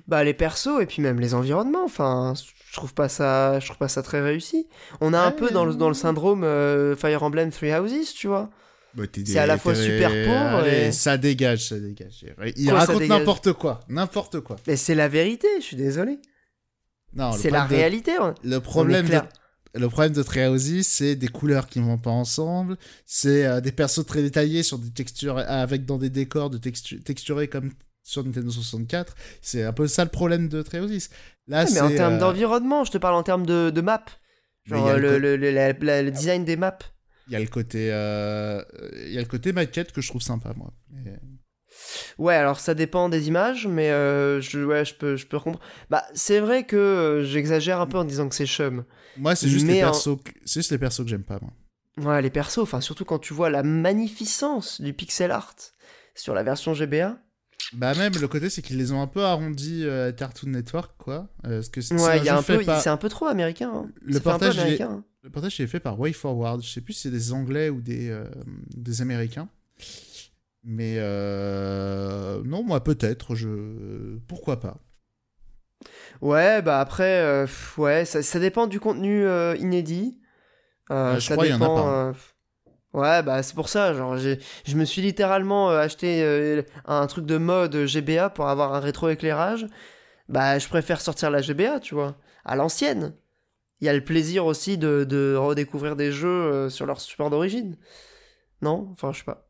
Bah les persos et puis même les environnements, enfin, je trouve pas ça, je trouve pas ça très réussi. On a un peu dans le, dans le syndrome euh, Fire Emblem Three Houses, tu vois. Bah, C'est à la fois super pauvre Allez, et- Ça dégage, ça dégage. Il Quoi, raconte n'importe quoi. N'importe quoi. Mais c'est la vérité, je suis désolé. Non, C'est la problème réalité. Le problème, de, le problème de Treehouse, c'est des couleurs qui vont pas ensemble, c'est euh, des persos très détaillés sur des textures, avec dans des décors de textu- texturés comme sur Nintendo 64. C'est un peu ça le problème de Treehouse. Là, Ouais, mais en termes euh, d'environnement, je te parle en termes de, de map. Genre le, le, le- le- la- la- le design des maps. il y a le côté, euh, il y a le côté maquette que je trouve sympa, moi. Ouais, alors ça dépend des images, mais euh, je, ouais, je peux, je peux comprendre. Bah, c'est vrai que euh, j'exagère un peu en disant que c'est chum. Moi, c'est juste, les en- persos que- c'est juste les persos que j'aime pas, moi. Ouais, les persos, enfin surtout quand tu vois la magnificence du pixel art sur la version GBA. Bah même le côté c'est qu'ils les ont un peu arrondis euh, à Cartoon Network quoi. Parce que c'est Ouais, un peu, trop américain. hein. Le est- américain. hein. Le partage il est fait par WayForward. Je sais plus si c'est des Anglais ou des, des Américains. Mais euh, non, moi peut-être. Je pourquoi pas. Ouais, bah après, euh, ouais, ça, ça dépend du contenu euh, inédit. Ouais, je ça crois, il y en a dépend. pas, hein. Ouais, bah c'est pour ça. Genre, j'ai, je me suis littéralement acheté un truc de mode GBA pour avoir un rétroéclairage. Bah, je préfère sortir la GBA, tu vois, à l'ancienne. Il y a le plaisir aussi de, de redécouvrir des jeux sur leur support d'origine. Non? Enfin, je sais pas.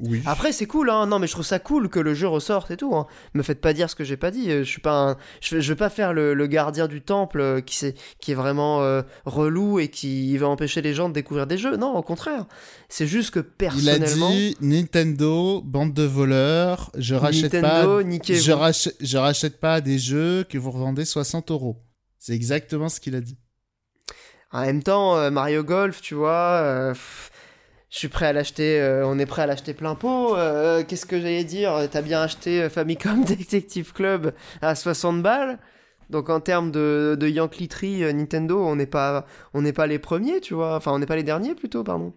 Oui. Après, c'est cool, hein. Non, mais je trouve ça cool que le jeu ressorte et tout. Hein. Me faites pas dire ce que j'ai pas dit. euh, Je suis pas un... je, je vais pas faire le, le gardien du temple euh, qui, sait- qui est vraiment euh, relou et qui va empêcher les gens de découvrir des jeux. Non, au contraire. C'est juste que Il a personnellement. dit Nintendo, bande de voleurs, je rachète Nintendo, pas, je je rachète pas des jeux que vous revendez 60 euros. C'est exactement ce qu'il a dit. En même temps, euh, Mario Golf, tu vois. euh, pff, je suis prêt à l'acheter, euh, on est prêt à l'acheter plein pot. euh, Qu'est-ce que j'allais dire? T'as bien acheté euh, Famicom Detective Club à 60 balles donc en termes de, de Yankee Tree, euh, Nintendo, on n'est pas, on n'est pas les premiers, tu vois. Enfin, on n'est pas les derniers plutôt, pardon.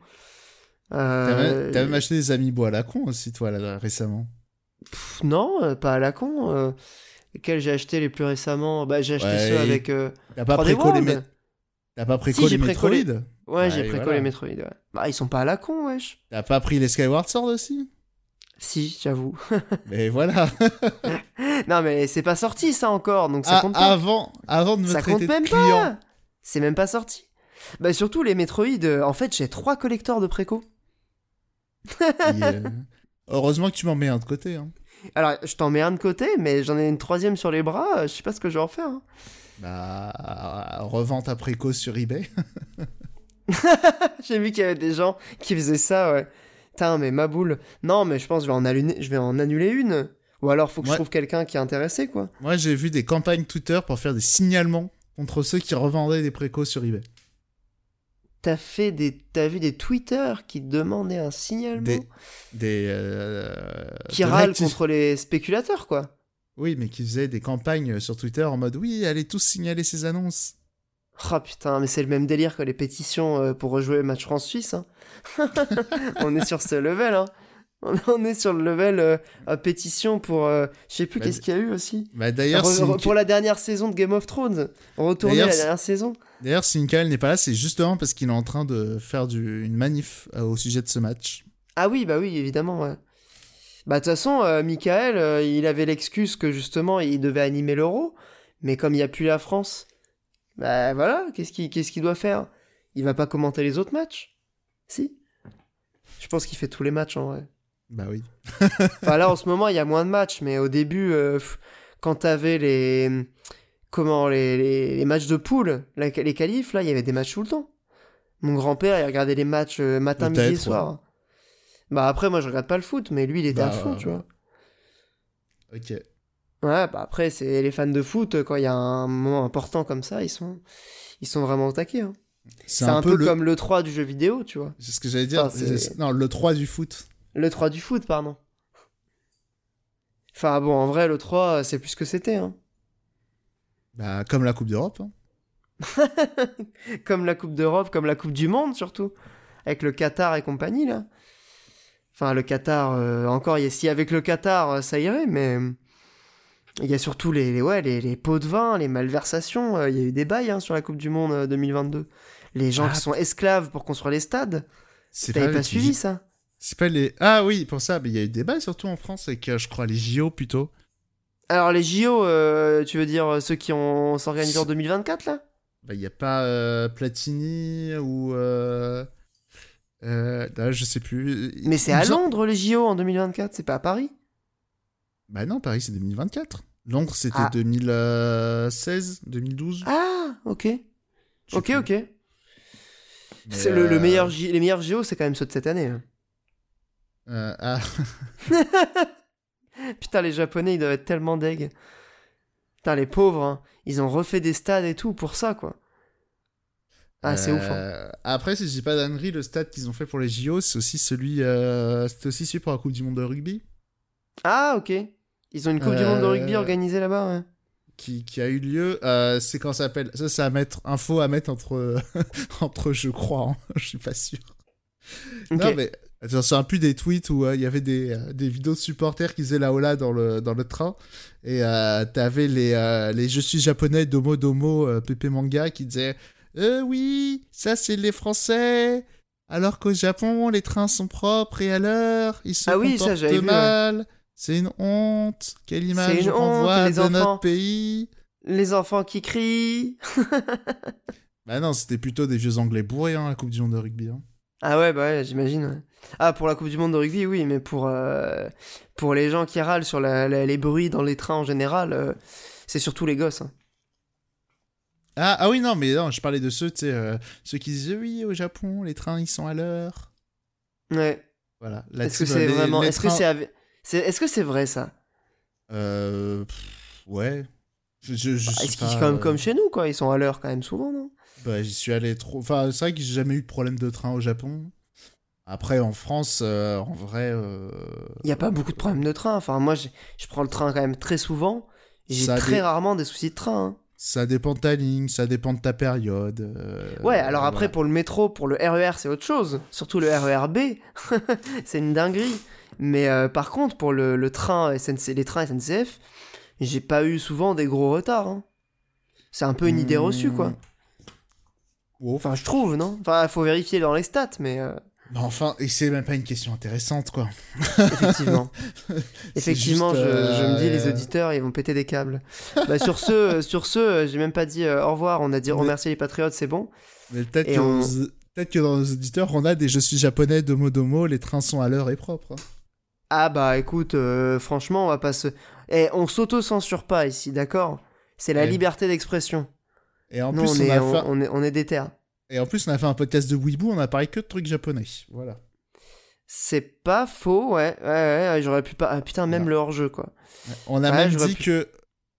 T'as Euh, même, acheté des amiibo à la con aussi, toi, là, récemment. pff, non, euh, pas à la con. euh, lesquels j'ai acheté les plus récemment? Bah, j'ai acheté Ouais, ceux avec euh, T'as pas 3D préco les, World. mé- T'as pas préco Si, j'ai Metroid Ouais, j'ai Ouais, préco voilà. les Metroid. Ouais. Bah, ils sont pas à la con, wesh. T'as pas pris les Skyward Sword aussi Si, j'avoue. Mais voilà. non, mais c'est pas sorti ça encore, donc ça Ah, compte pas. avant, avant de me ça traiter compte même de client. pas. C'est même pas sorti. Bah surtout les Metroid. euh, en fait, j'ai trois collecteurs de préco. euh, Heureusement que tu m'en mets un de côté. Hein. Alors, je t'en mets un de côté, mais j'en ai une troisième sur les bras. euh, Je sais pas ce que je vais en faire. hein. Bah, revente à préco sur eBay. J'ai vu qu'il y avait des gens qui faisaient ça, ouais. Putain, mais ma boule. Non, mais je pense que je vais en annuler, je vais en annuler une. Ou alors, faut que je trouve quelqu'un qui est intéressé, quoi. Moi, j'ai vu des campagnes Twitter pour faire des signalements contre ceux qui revendaient des précos sur eBay. T'as fait des, t'as vu des Twitter qui demandaient un signalement, Des. des euh, qui de râlent contre les spéculateurs, quoi. Oui, mais qui faisaient des campagnes sur Twitter en mode oui, allez tous signaler ces annonces. Oh putain, mais c'est le même délire que les pétitions euh, pour rejouer le match France-Suisse. hein. on est sur ce level, hein. On est sur le level euh, à pétition pour. euh, je sais plus Bah, qu'est-ce qu'il y a eu aussi. Bah, d'ailleurs, pour la dernière saison de Game of Thrones. Retourner la dernière saison. d'ailleurs, si Michael n'est pas là, c'est justement parce qu'il est en train de faire du... une manif euh, au sujet de ce match. Ah oui, bah oui, évidemment, ouais. Bah de toute façon, euh, Michael, euh, il avait l'excuse que justement, il devait animer l'Euro. Mais comme il n'y a plus la France, bah voilà, qu'est-ce qu'il doit faire? Il va pas commenter les autres matchs? Si Je pense qu'il fait tous les matchs en vrai. Bah oui. Enfin là, en ce moment, il y a moins de matchs, mais au début, euh, quand t'avais les... Comment les, les, les matchs de poule, la- les qualifs, là, il y avait des matchs tout le temps. Mon grand-père, il regardait les matchs matin, midi soir. Bah après, moi, je regarde pas le foot, mais lui, il était à Bah, fond, euh, tu vois. Ok. Ouais, bah après, c'est les fans de foot, quand il y a un moment important comme ça, ils sont, ils sont vraiment au taquet. hein. C'est un, peu, le- comme le 3 du jeu vidéo, tu vois. C'est ce que j'allais dire. Enfin, non, le 3 du foot. Le 3 du foot, pardon. Enfin bon, en vrai, le 3, c'est plus ce que c'était. Hein. Bah, comme la Coupe d'Europe. hein. comme la Coupe d'Europe, comme la Coupe du Monde surtout. Avec le Qatar et compagnie, là. Enfin, le Qatar, euh, encore, y a- si avec le Qatar, euh, ça irait, mais... Il y a surtout les, les- ouais, les, les pots de vin, les malversations. euh, Il y a eu des bails hein, sur la Coupe du Monde euh, 2022. Les gens Ah. qui sont esclaves pour construire les stades. C'est pas, pas suivi ça C'est pas les. Ah oui, pour ça, mais il y a eu des débats surtout en France avec, je crois, les JO plutôt. Alors les JO, euh, tu veux dire ceux qui ont s'organisent en 2024 là? Bah, il y a pas euh, Platini ou. Euh... euh, là, je sais plus. Mais c'est à Londres les JO en 2024, c'est pas à Paris? Bah non, Paris c'est 2024. Londres c'était Ah. 2016, 2012. Ah, ok. Ok, plus. ok. C'est le, le euh, meilleur les meilleurs JO, c'est quand même ceux de cette année. hein. euh, ah, Putain, les Japonais, ils doivent être tellement deg. Putain, les pauvres, hein. ils ont refait des stades et tout pour ça, quoi. Ah, c'est ouf. hein. euh, Après, si je dis pas d'annerie, le stade qu'ils ont fait pour les JO, c'est aussi celui, euh, c'était aussi celui pour la Coupe du Monde de rugby, Ah, ok. Ils ont une Coupe du Monde de rugby Euh, organisée là-bas, ouais. qui, qui a eu lieu. Euh, c'est quand ça s'appelle. Ça, c'est à mettre info à mettre entre entre, je crois. hein, je suis pas sûr. Non, mais je me souviens plus des tweets où euh, il y avait des, des vidéos de supporters qui faisaient la hola dans le, dans le train. Et euh, t'avais les, les Je suis japonais Domo Domo Pepe Manga qui disaient Euh, oui, ça c'est les Français. Alors qu'au Japon, les trains sont propres et à l'heure. Ils se Ah oui, ça, comportent vu, ouais. mal. C'est une honte. Quelle image on les de enfants. notre pays. Les enfants qui crient. Bah non, c'était plutôt des vieux Anglais bourrés, hein, la Coupe du Monde de rugby. hein. Ah ouais, bah ouais, j'imagine. ouais. Ah, pour la Coupe du Monde de rugby, oui, mais pour, euh, pour les gens qui râlent sur la- la- les bruits dans les trains en général, euh, c'est surtout les gosses. hein. Ah, ah oui, non, mais non, je parlais de ceux, tu sais, euh, ceux qui disaient oui, au Japon, les trains, ils sont à l'heure. Ouais. Voilà. Est-ce que c'est vraiment. Est-ce que c'est. ave- c'est- Est-ce que c'est vrai ça? Euh, pff, ouais. Je, je, je Bah, Est-ce qu'ils sont quand même euh, comme chez nous, quoi? Ils sont à l'heure quand même souvent, non? Bah, j'y suis allé trop. Enfin, c'est vrai que j'ai jamais eu de problème de train au Japon. Après, en France, euh, en vrai. euh, Il n'y a pas beaucoup de problèmes de train. Enfin, moi, je prends le train quand même très souvent. et J'ai très rarement des soucis de train. hein. Ça dépend de ta ligne, ça dépend de ta période. euh, Ouais, alors après, voilà. pour le métro, pour le RER, c'est autre chose. Surtout le RERB, c'est une dinguerie. Mais euh, par contre, pour le, le train SNC, les trains SNCF, j'ai pas eu souvent des gros retards. hein. C'est un peu une idée reçue, quoi. Hmm. Enfin, je trouve, non? Enfin, faut vérifier dans les stats, mais euh, Mais enfin, et c'est même pas une question intéressante, quoi. effectivement. Effectivement, juste, je, je me dis, euh, les auditeurs, ils vont péter des câbles. bah, sur ce, euh, sur ce euh, j'ai même pas dit euh, au revoir, on a dit remercier les patriotes, c'est bon. Mais peut-être que, on- dans- peut-être que dans nos auditeurs, on a des Je suis japonais de Modomo, les trains sont à l'heure et propres. hein. Ah bah écoute, euh, franchement, on va pas se... Eh, on s'auto-censure pas ici, d'accord? C'est la Ouais. liberté d'expression. Et en Nous, plus, on, on, est, a on, est, on est déter. Et en plus, on a fait un podcast de Weeboo, on a parlé que de trucs japonais. Voilà. C'est pas faux, ouais. Ouais, ouais, ouais, j'aurais pu pas... Ah, putain, même Voilà. le hors-jeu, quoi. On a Ouais, même dit pu- que.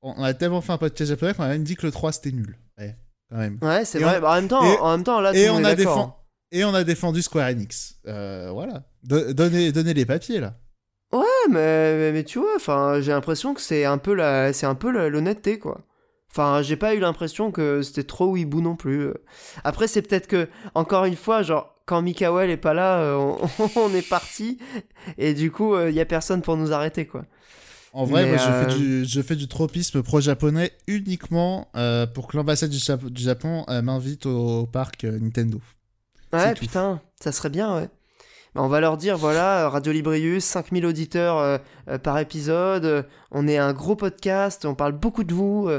On a tellement fait un podcast japonais qu'on a même dit que le 3 c'était nul. Ouais, quand même. Ouais, c'est vrai. on- Bah, en même temps, et- en même temps là, et on est a d'accord. défend- Et on a défendu Square Enix. Euh, voilà. Do- donnez, donnez les papiers là. Ouais, mais, mais, mais tu vois, enfin, j'ai l'impression que c'est un peu la, c'est un peu l'honnêteté, quoi. Enfin, j'ai pas eu l'impression que c'était trop weeboo non plus. Après, c'est peut-être que, encore une fois, genre, quand Mikael est pas là, euh, on, on est parti, et du coup, il y a personne pour nous arrêter, quoi. En vrai, moi, je, euh, fais du, je fais du tropisme pro-japonais uniquement euh, pour que l'ambassade du, Jap- du Japon euh, m'invite au parc euh, Nintendo. Ouais, putain, ça serait bien, ouais. Bah, on va leur dire, voilà, Radio Librius, 5000 auditeurs euh, euh, par épisode, euh, on est un gros podcast, on parle beaucoup de vous,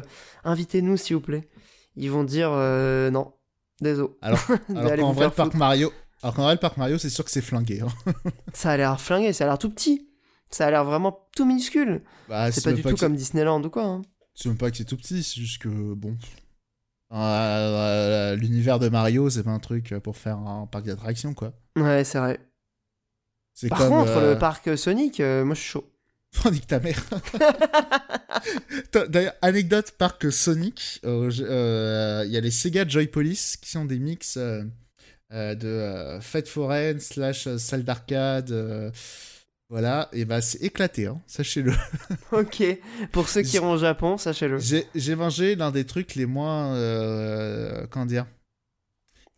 invitez-nous s'il vous plaît. Ils vont dire, non, désolé. Alors, alors qu'en vrai, parc. Mario, alors qu'en vrai, le parc Mario, c'est sûr que c'est flingué. hein. Ça a l'air flingué, ça a l'air tout petit. Ça a l'air vraiment tout minuscule. Bah, c'est pas du tout comme Disneyland ou quoi. hein. C'est même pas que c'est tout petit, c'est juste que bon. Euh, euh, L'univers de Mario, c'est pas un truc pour faire un parc d'attractions, quoi. Ouais, c'est vrai. Par comme, contre, euh, le parc Sonic, euh, moi je suis chaud. Oh, nique ta mère. D'ailleurs, anecdote parc Sonic, euh, euh, il y a les Sega Joy Police qui sont des mix euh, euh, de euh, fête foraine slash euh, salle d'arcade. euh, voilà, et bah c'est éclaté, hein, sachez-le. Ok. Pour ceux qui iront au Japon, sachez-le. J'ai mangé l'un des trucs les moins. euh, comment dire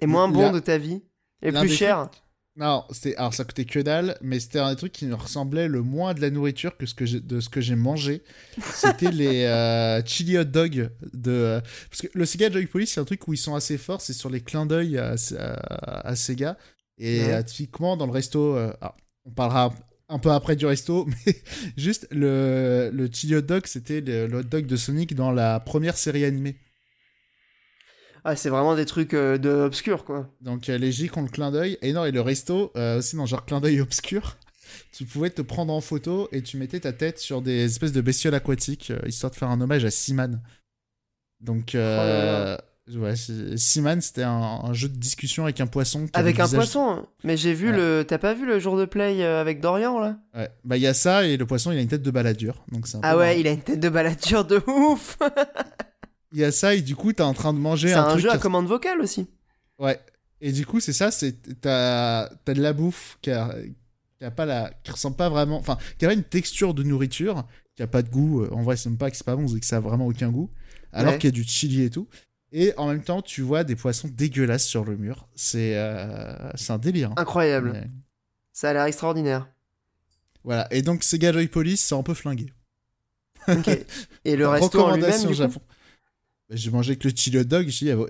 Et moins bon Là- de ta vie. Et plus cher. Non, c'était alors ça coûtait que dalle, mais c'était un des trucs qui me ressemblait le moins de la nourriture que ce que j'ai de ce que j'ai mangé. C'était les euh, chili hot dog de euh, parce que le Sega Joy Police c'est un truc où ils sont assez forts, c'est sur les clins d'œil à, à- à Sega et Ouais. euh, typiquement dans le resto. euh, alors, on parlera un peu après du resto, mais juste le, le chili hot dog, c'était le, le hot dog de Sonic dans la première série animée. Ah, c'est vraiment des trucs euh, de obscurs, quoi. Donc euh, les J ont le clin d'œil. Et non, et le resto, euh, aussi dans genre clin d'œil obscur, tu pouvais te prendre en photo et tu mettais ta tête sur des espèces de bestioles aquatiques, euh, histoire de faire un hommage à Seaman. Donc, euh, ouais, c'est- Seaman, c'était un, un jeu de discussion avec un poisson. qui Avec un visage- poisson. hein. Mais j'ai vu Ouais. le. T'as pas vu le jour de play avec Dorian, là? Ouais. Bah, il y a ça, et le poisson, il a une tête de baladure. Donc peu Ah ouais, marrant. il a une tête de baladure de ouf Il y a ça, et du coup, t'es en train de manger C'est un, un truc. jeu à qui- commande vocale aussi. Ouais. Et du coup, c'est ça, c'est t'as t'as de la bouffe qui a, qui a pas la qui ressemble pas vraiment, enfin, qui a une texture de nourriture, qui a pas de goût. euh, En vrai, c'est même pas que c'est pas bon, c'est que ça a vraiment aucun goût. Alors Ouais. qu'il y a du chili et tout. Et en même temps, tu vois des poissons dégueulasses sur le mur. C'est euh, c'est un délire. hein. Incroyable. Mais- Ça a l'air extraordinaire. Voilà. Et donc, Sega Joy Police, c'est un peu flingué. Ok. Et le resto en lui-même, du coup? Japon. J'ai mangé que le chili hot dog.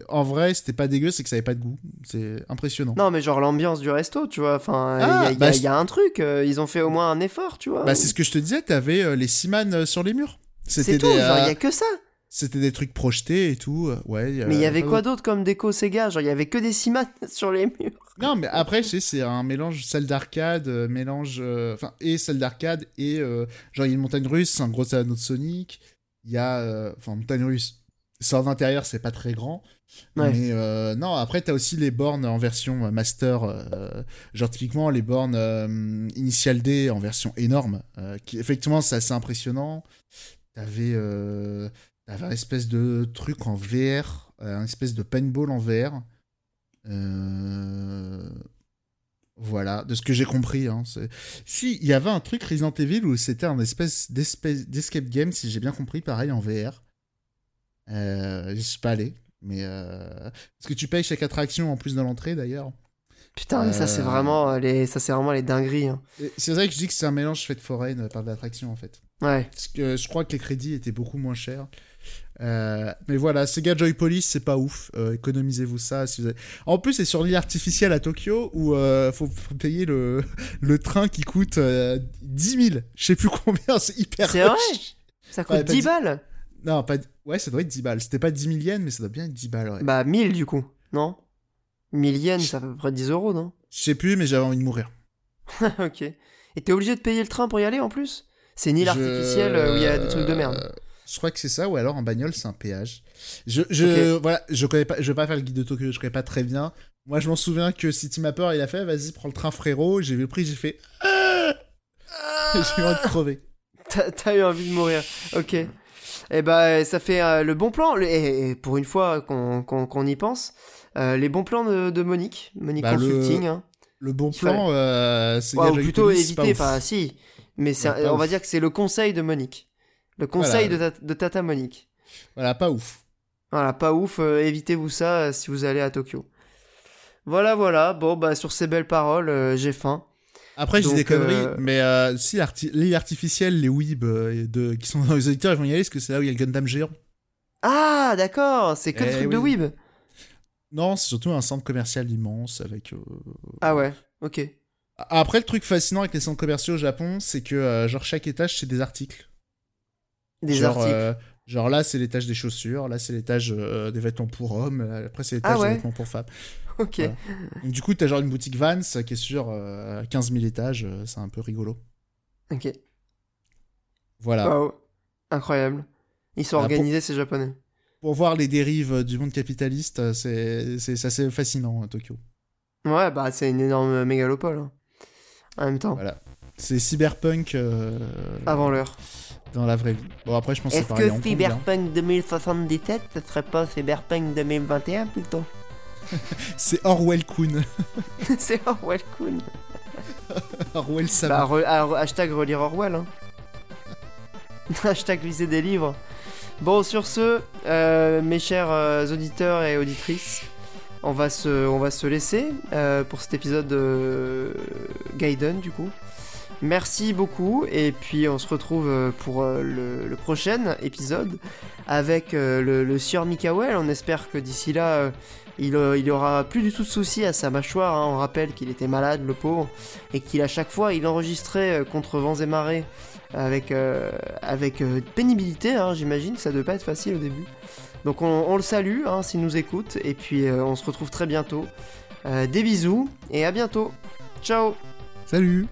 En vrai, c'était pas dégueu, c'est que ça avait pas de goût. C'est impressionnant. Non, mais genre l'ambiance du resto, tu vois. Enfin, il Ah, y, a- y bah, y a un truc. euh, ils ont fait au moins un effort, tu vois. Bah, c'est ce que je te disais, t'avais euh, les Seaman euh, sur les murs. C'était tout, des, genre, il y a que ça. C'était des trucs projetés et tout. Ouais. Mais il y avait quoi d'autre. comme déco Sega Genre, il y avait que des cimates sur les murs. Non, mais après, c'est un mélange salle d'arcade, mélange. Enfin, et salle d'arcade, et. euh, genre, il y a une montagne russe, un gros anneau de Sonic. Il y a. Enfin, montagne russe. En intérieur, c'est pas très grand. Ouais. Mais euh, non, après, t'as aussi les bornes en version euh, master. euh, genre, typiquement, les bornes euh, Initial D en version énorme. qui, effectivement, c'est assez impressionnant. T'avais. euh, T'avais un espèce de truc en VR, un espèce de paintball en VR. Voilà, de ce que j'ai compris. Hein, si, il y avait un truc Resident Evil où c'était un espèce d'escape game, si j'ai bien compris, pareil en VR. Euh, je suis pas allé, mais euh... parce que tu payes chaque attraction en plus de l'entrée d'ailleurs? Putain, mais ça, c'est Euh. vraiment euh, les, ça, c'est vraiment les dingueries. hein. C'est vrai que je dis que c'est un mélange fête foraine euh, par de l'attraction en fait. Ouais. Parce que je crois que les crédits étaient beaucoup moins chers. Euh, mais voilà, Sega Joy Police, c'est pas ouf. Euh, économisez-vous ça. Si vous avez... En plus, c'est sur l'île artificielle à Tokyo où euh, faut, faut payer le, le train qui coûte euh, 10 000. Je sais plus combien, c'est hyper C'est rush. vrai Ça coûte Ouais, pas 10 dix- balles Non, pas... Ouais, ça doit être 10 balles. C'était pas 10 000 yens, mais ça doit bien être 10 balles. Ouais. Bah, 1000 du coup, non? 1000 yens, ça fait à peu près 10 euros, non? Je sais plus, mais j'avais envie de mourir. Ok. Et t'es obligé de payer le train pour y aller en plus? C'est une île Je- artificielle euh, où il y a des trucs de merde. Je crois que c'est ça, ou alors en bagnole, c'est un péage. Je, je, voilà, je connais pas, je vais pas faire le guide de Tokyo, je connais pas très bien. Moi, je m'en souviens que City Mapper, il a fait, vas-y, prends le train, frérot. J'ai vu le prix, j'ai fait, j'ai eu envie de crever. T'as eu envie de mourir. Ok. Et bah, ça fait euh, le bon plan. Et, et pour une fois qu'on y pense, euh, les bons plans de, de Monique. Monique Bah, le- Consulting. hein. Le bon plan, euh, c'est Ouais, ou Gadget plutôt Police, éviter, pas si. Mais c'est Ouais, on va ouf. dire que c'est le conseil de Monique. Le conseil Voilà. de, ta- de Tata Monique. Voilà, pas ouf. Voilà, pas ouf, évitez-vous ça si vous allez à Tokyo. Voilà, voilà. Bon, bah, sur ces belles paroles, j'ai faim. Après, je dis Donc, des conneries, euh, mais euh, si l'île artificielle, les weebs euh, de, qui sont dans les auditeurs, ils vont y aller parce que c'est là où il y a le Gundam géant. Ah, d'accord, c'est que le Eh truc de. Weeb. Non, c'est surtout un centre commercial immense avec. euh, Ah ouais, ok. Après, le truc fascinant avec les centres commerciaux au Japon, c'est que euh, genre chaque étage c'est des articles. Des genre, articles. euh, genre là c'est l'étage des chaussures, là c'est l'étage des vêtements pour hommes, après c'est l'étage Ah ouais. des vêtements pour femmes. ok. voilà. Donc du coup t'as genre une boutique Vans qui est sur euh, 15 000 étages, euh, c'est un peu rigolo. Ok. Voilà. Waouh. Incroyable. Ils sont Ah, pour- organisés, ces japonais. Pour voir les dérives euh, du monde capitaliste, euh, c'est assez fascinant à Tokyo. Ouais, bah, c'est une énorme mégalopole. hein. En même temps. Voilà. C'est cyberpunk. euh, Avant l'heure. Dans la vraie vie. Bon, après, je pense que c'est Est-ce que combien Cyberpunk 2077, ce serait pas Cyberpunk 2021 plutôt? C'est Orwell Kuhn. C'est Orwell Kuhn. Orwell Sam. Bah, re- ah, hashtag relire Orwell. Hein. hashtag lisez des livres. Bon, sur ce, euh, mes chers euh, auditeurs et auditrices, on va se, on va se laisser euh, pour cet épisode de Gaiden, du coup. Merci beaucoup, et puis on se retrouve pour le, le prochain épisode avec le, le sieur Mikael. On espère que d'ici là, il, euh, il aura plus du tout de soucis à sa mâchoire. hein. On rappelle qu'il était malade, le pauvre, et qu'il à chaque fois, il enregistrait euh, contre vents et marées avec, euh, pénibilité, hein, j'imagine. Ça devait pas être facile au début. Donc on, le salue hein, s'il nous écoute, et puis on se retrouve très bientôt. Des bisous, et à bientôt. Ciao Salut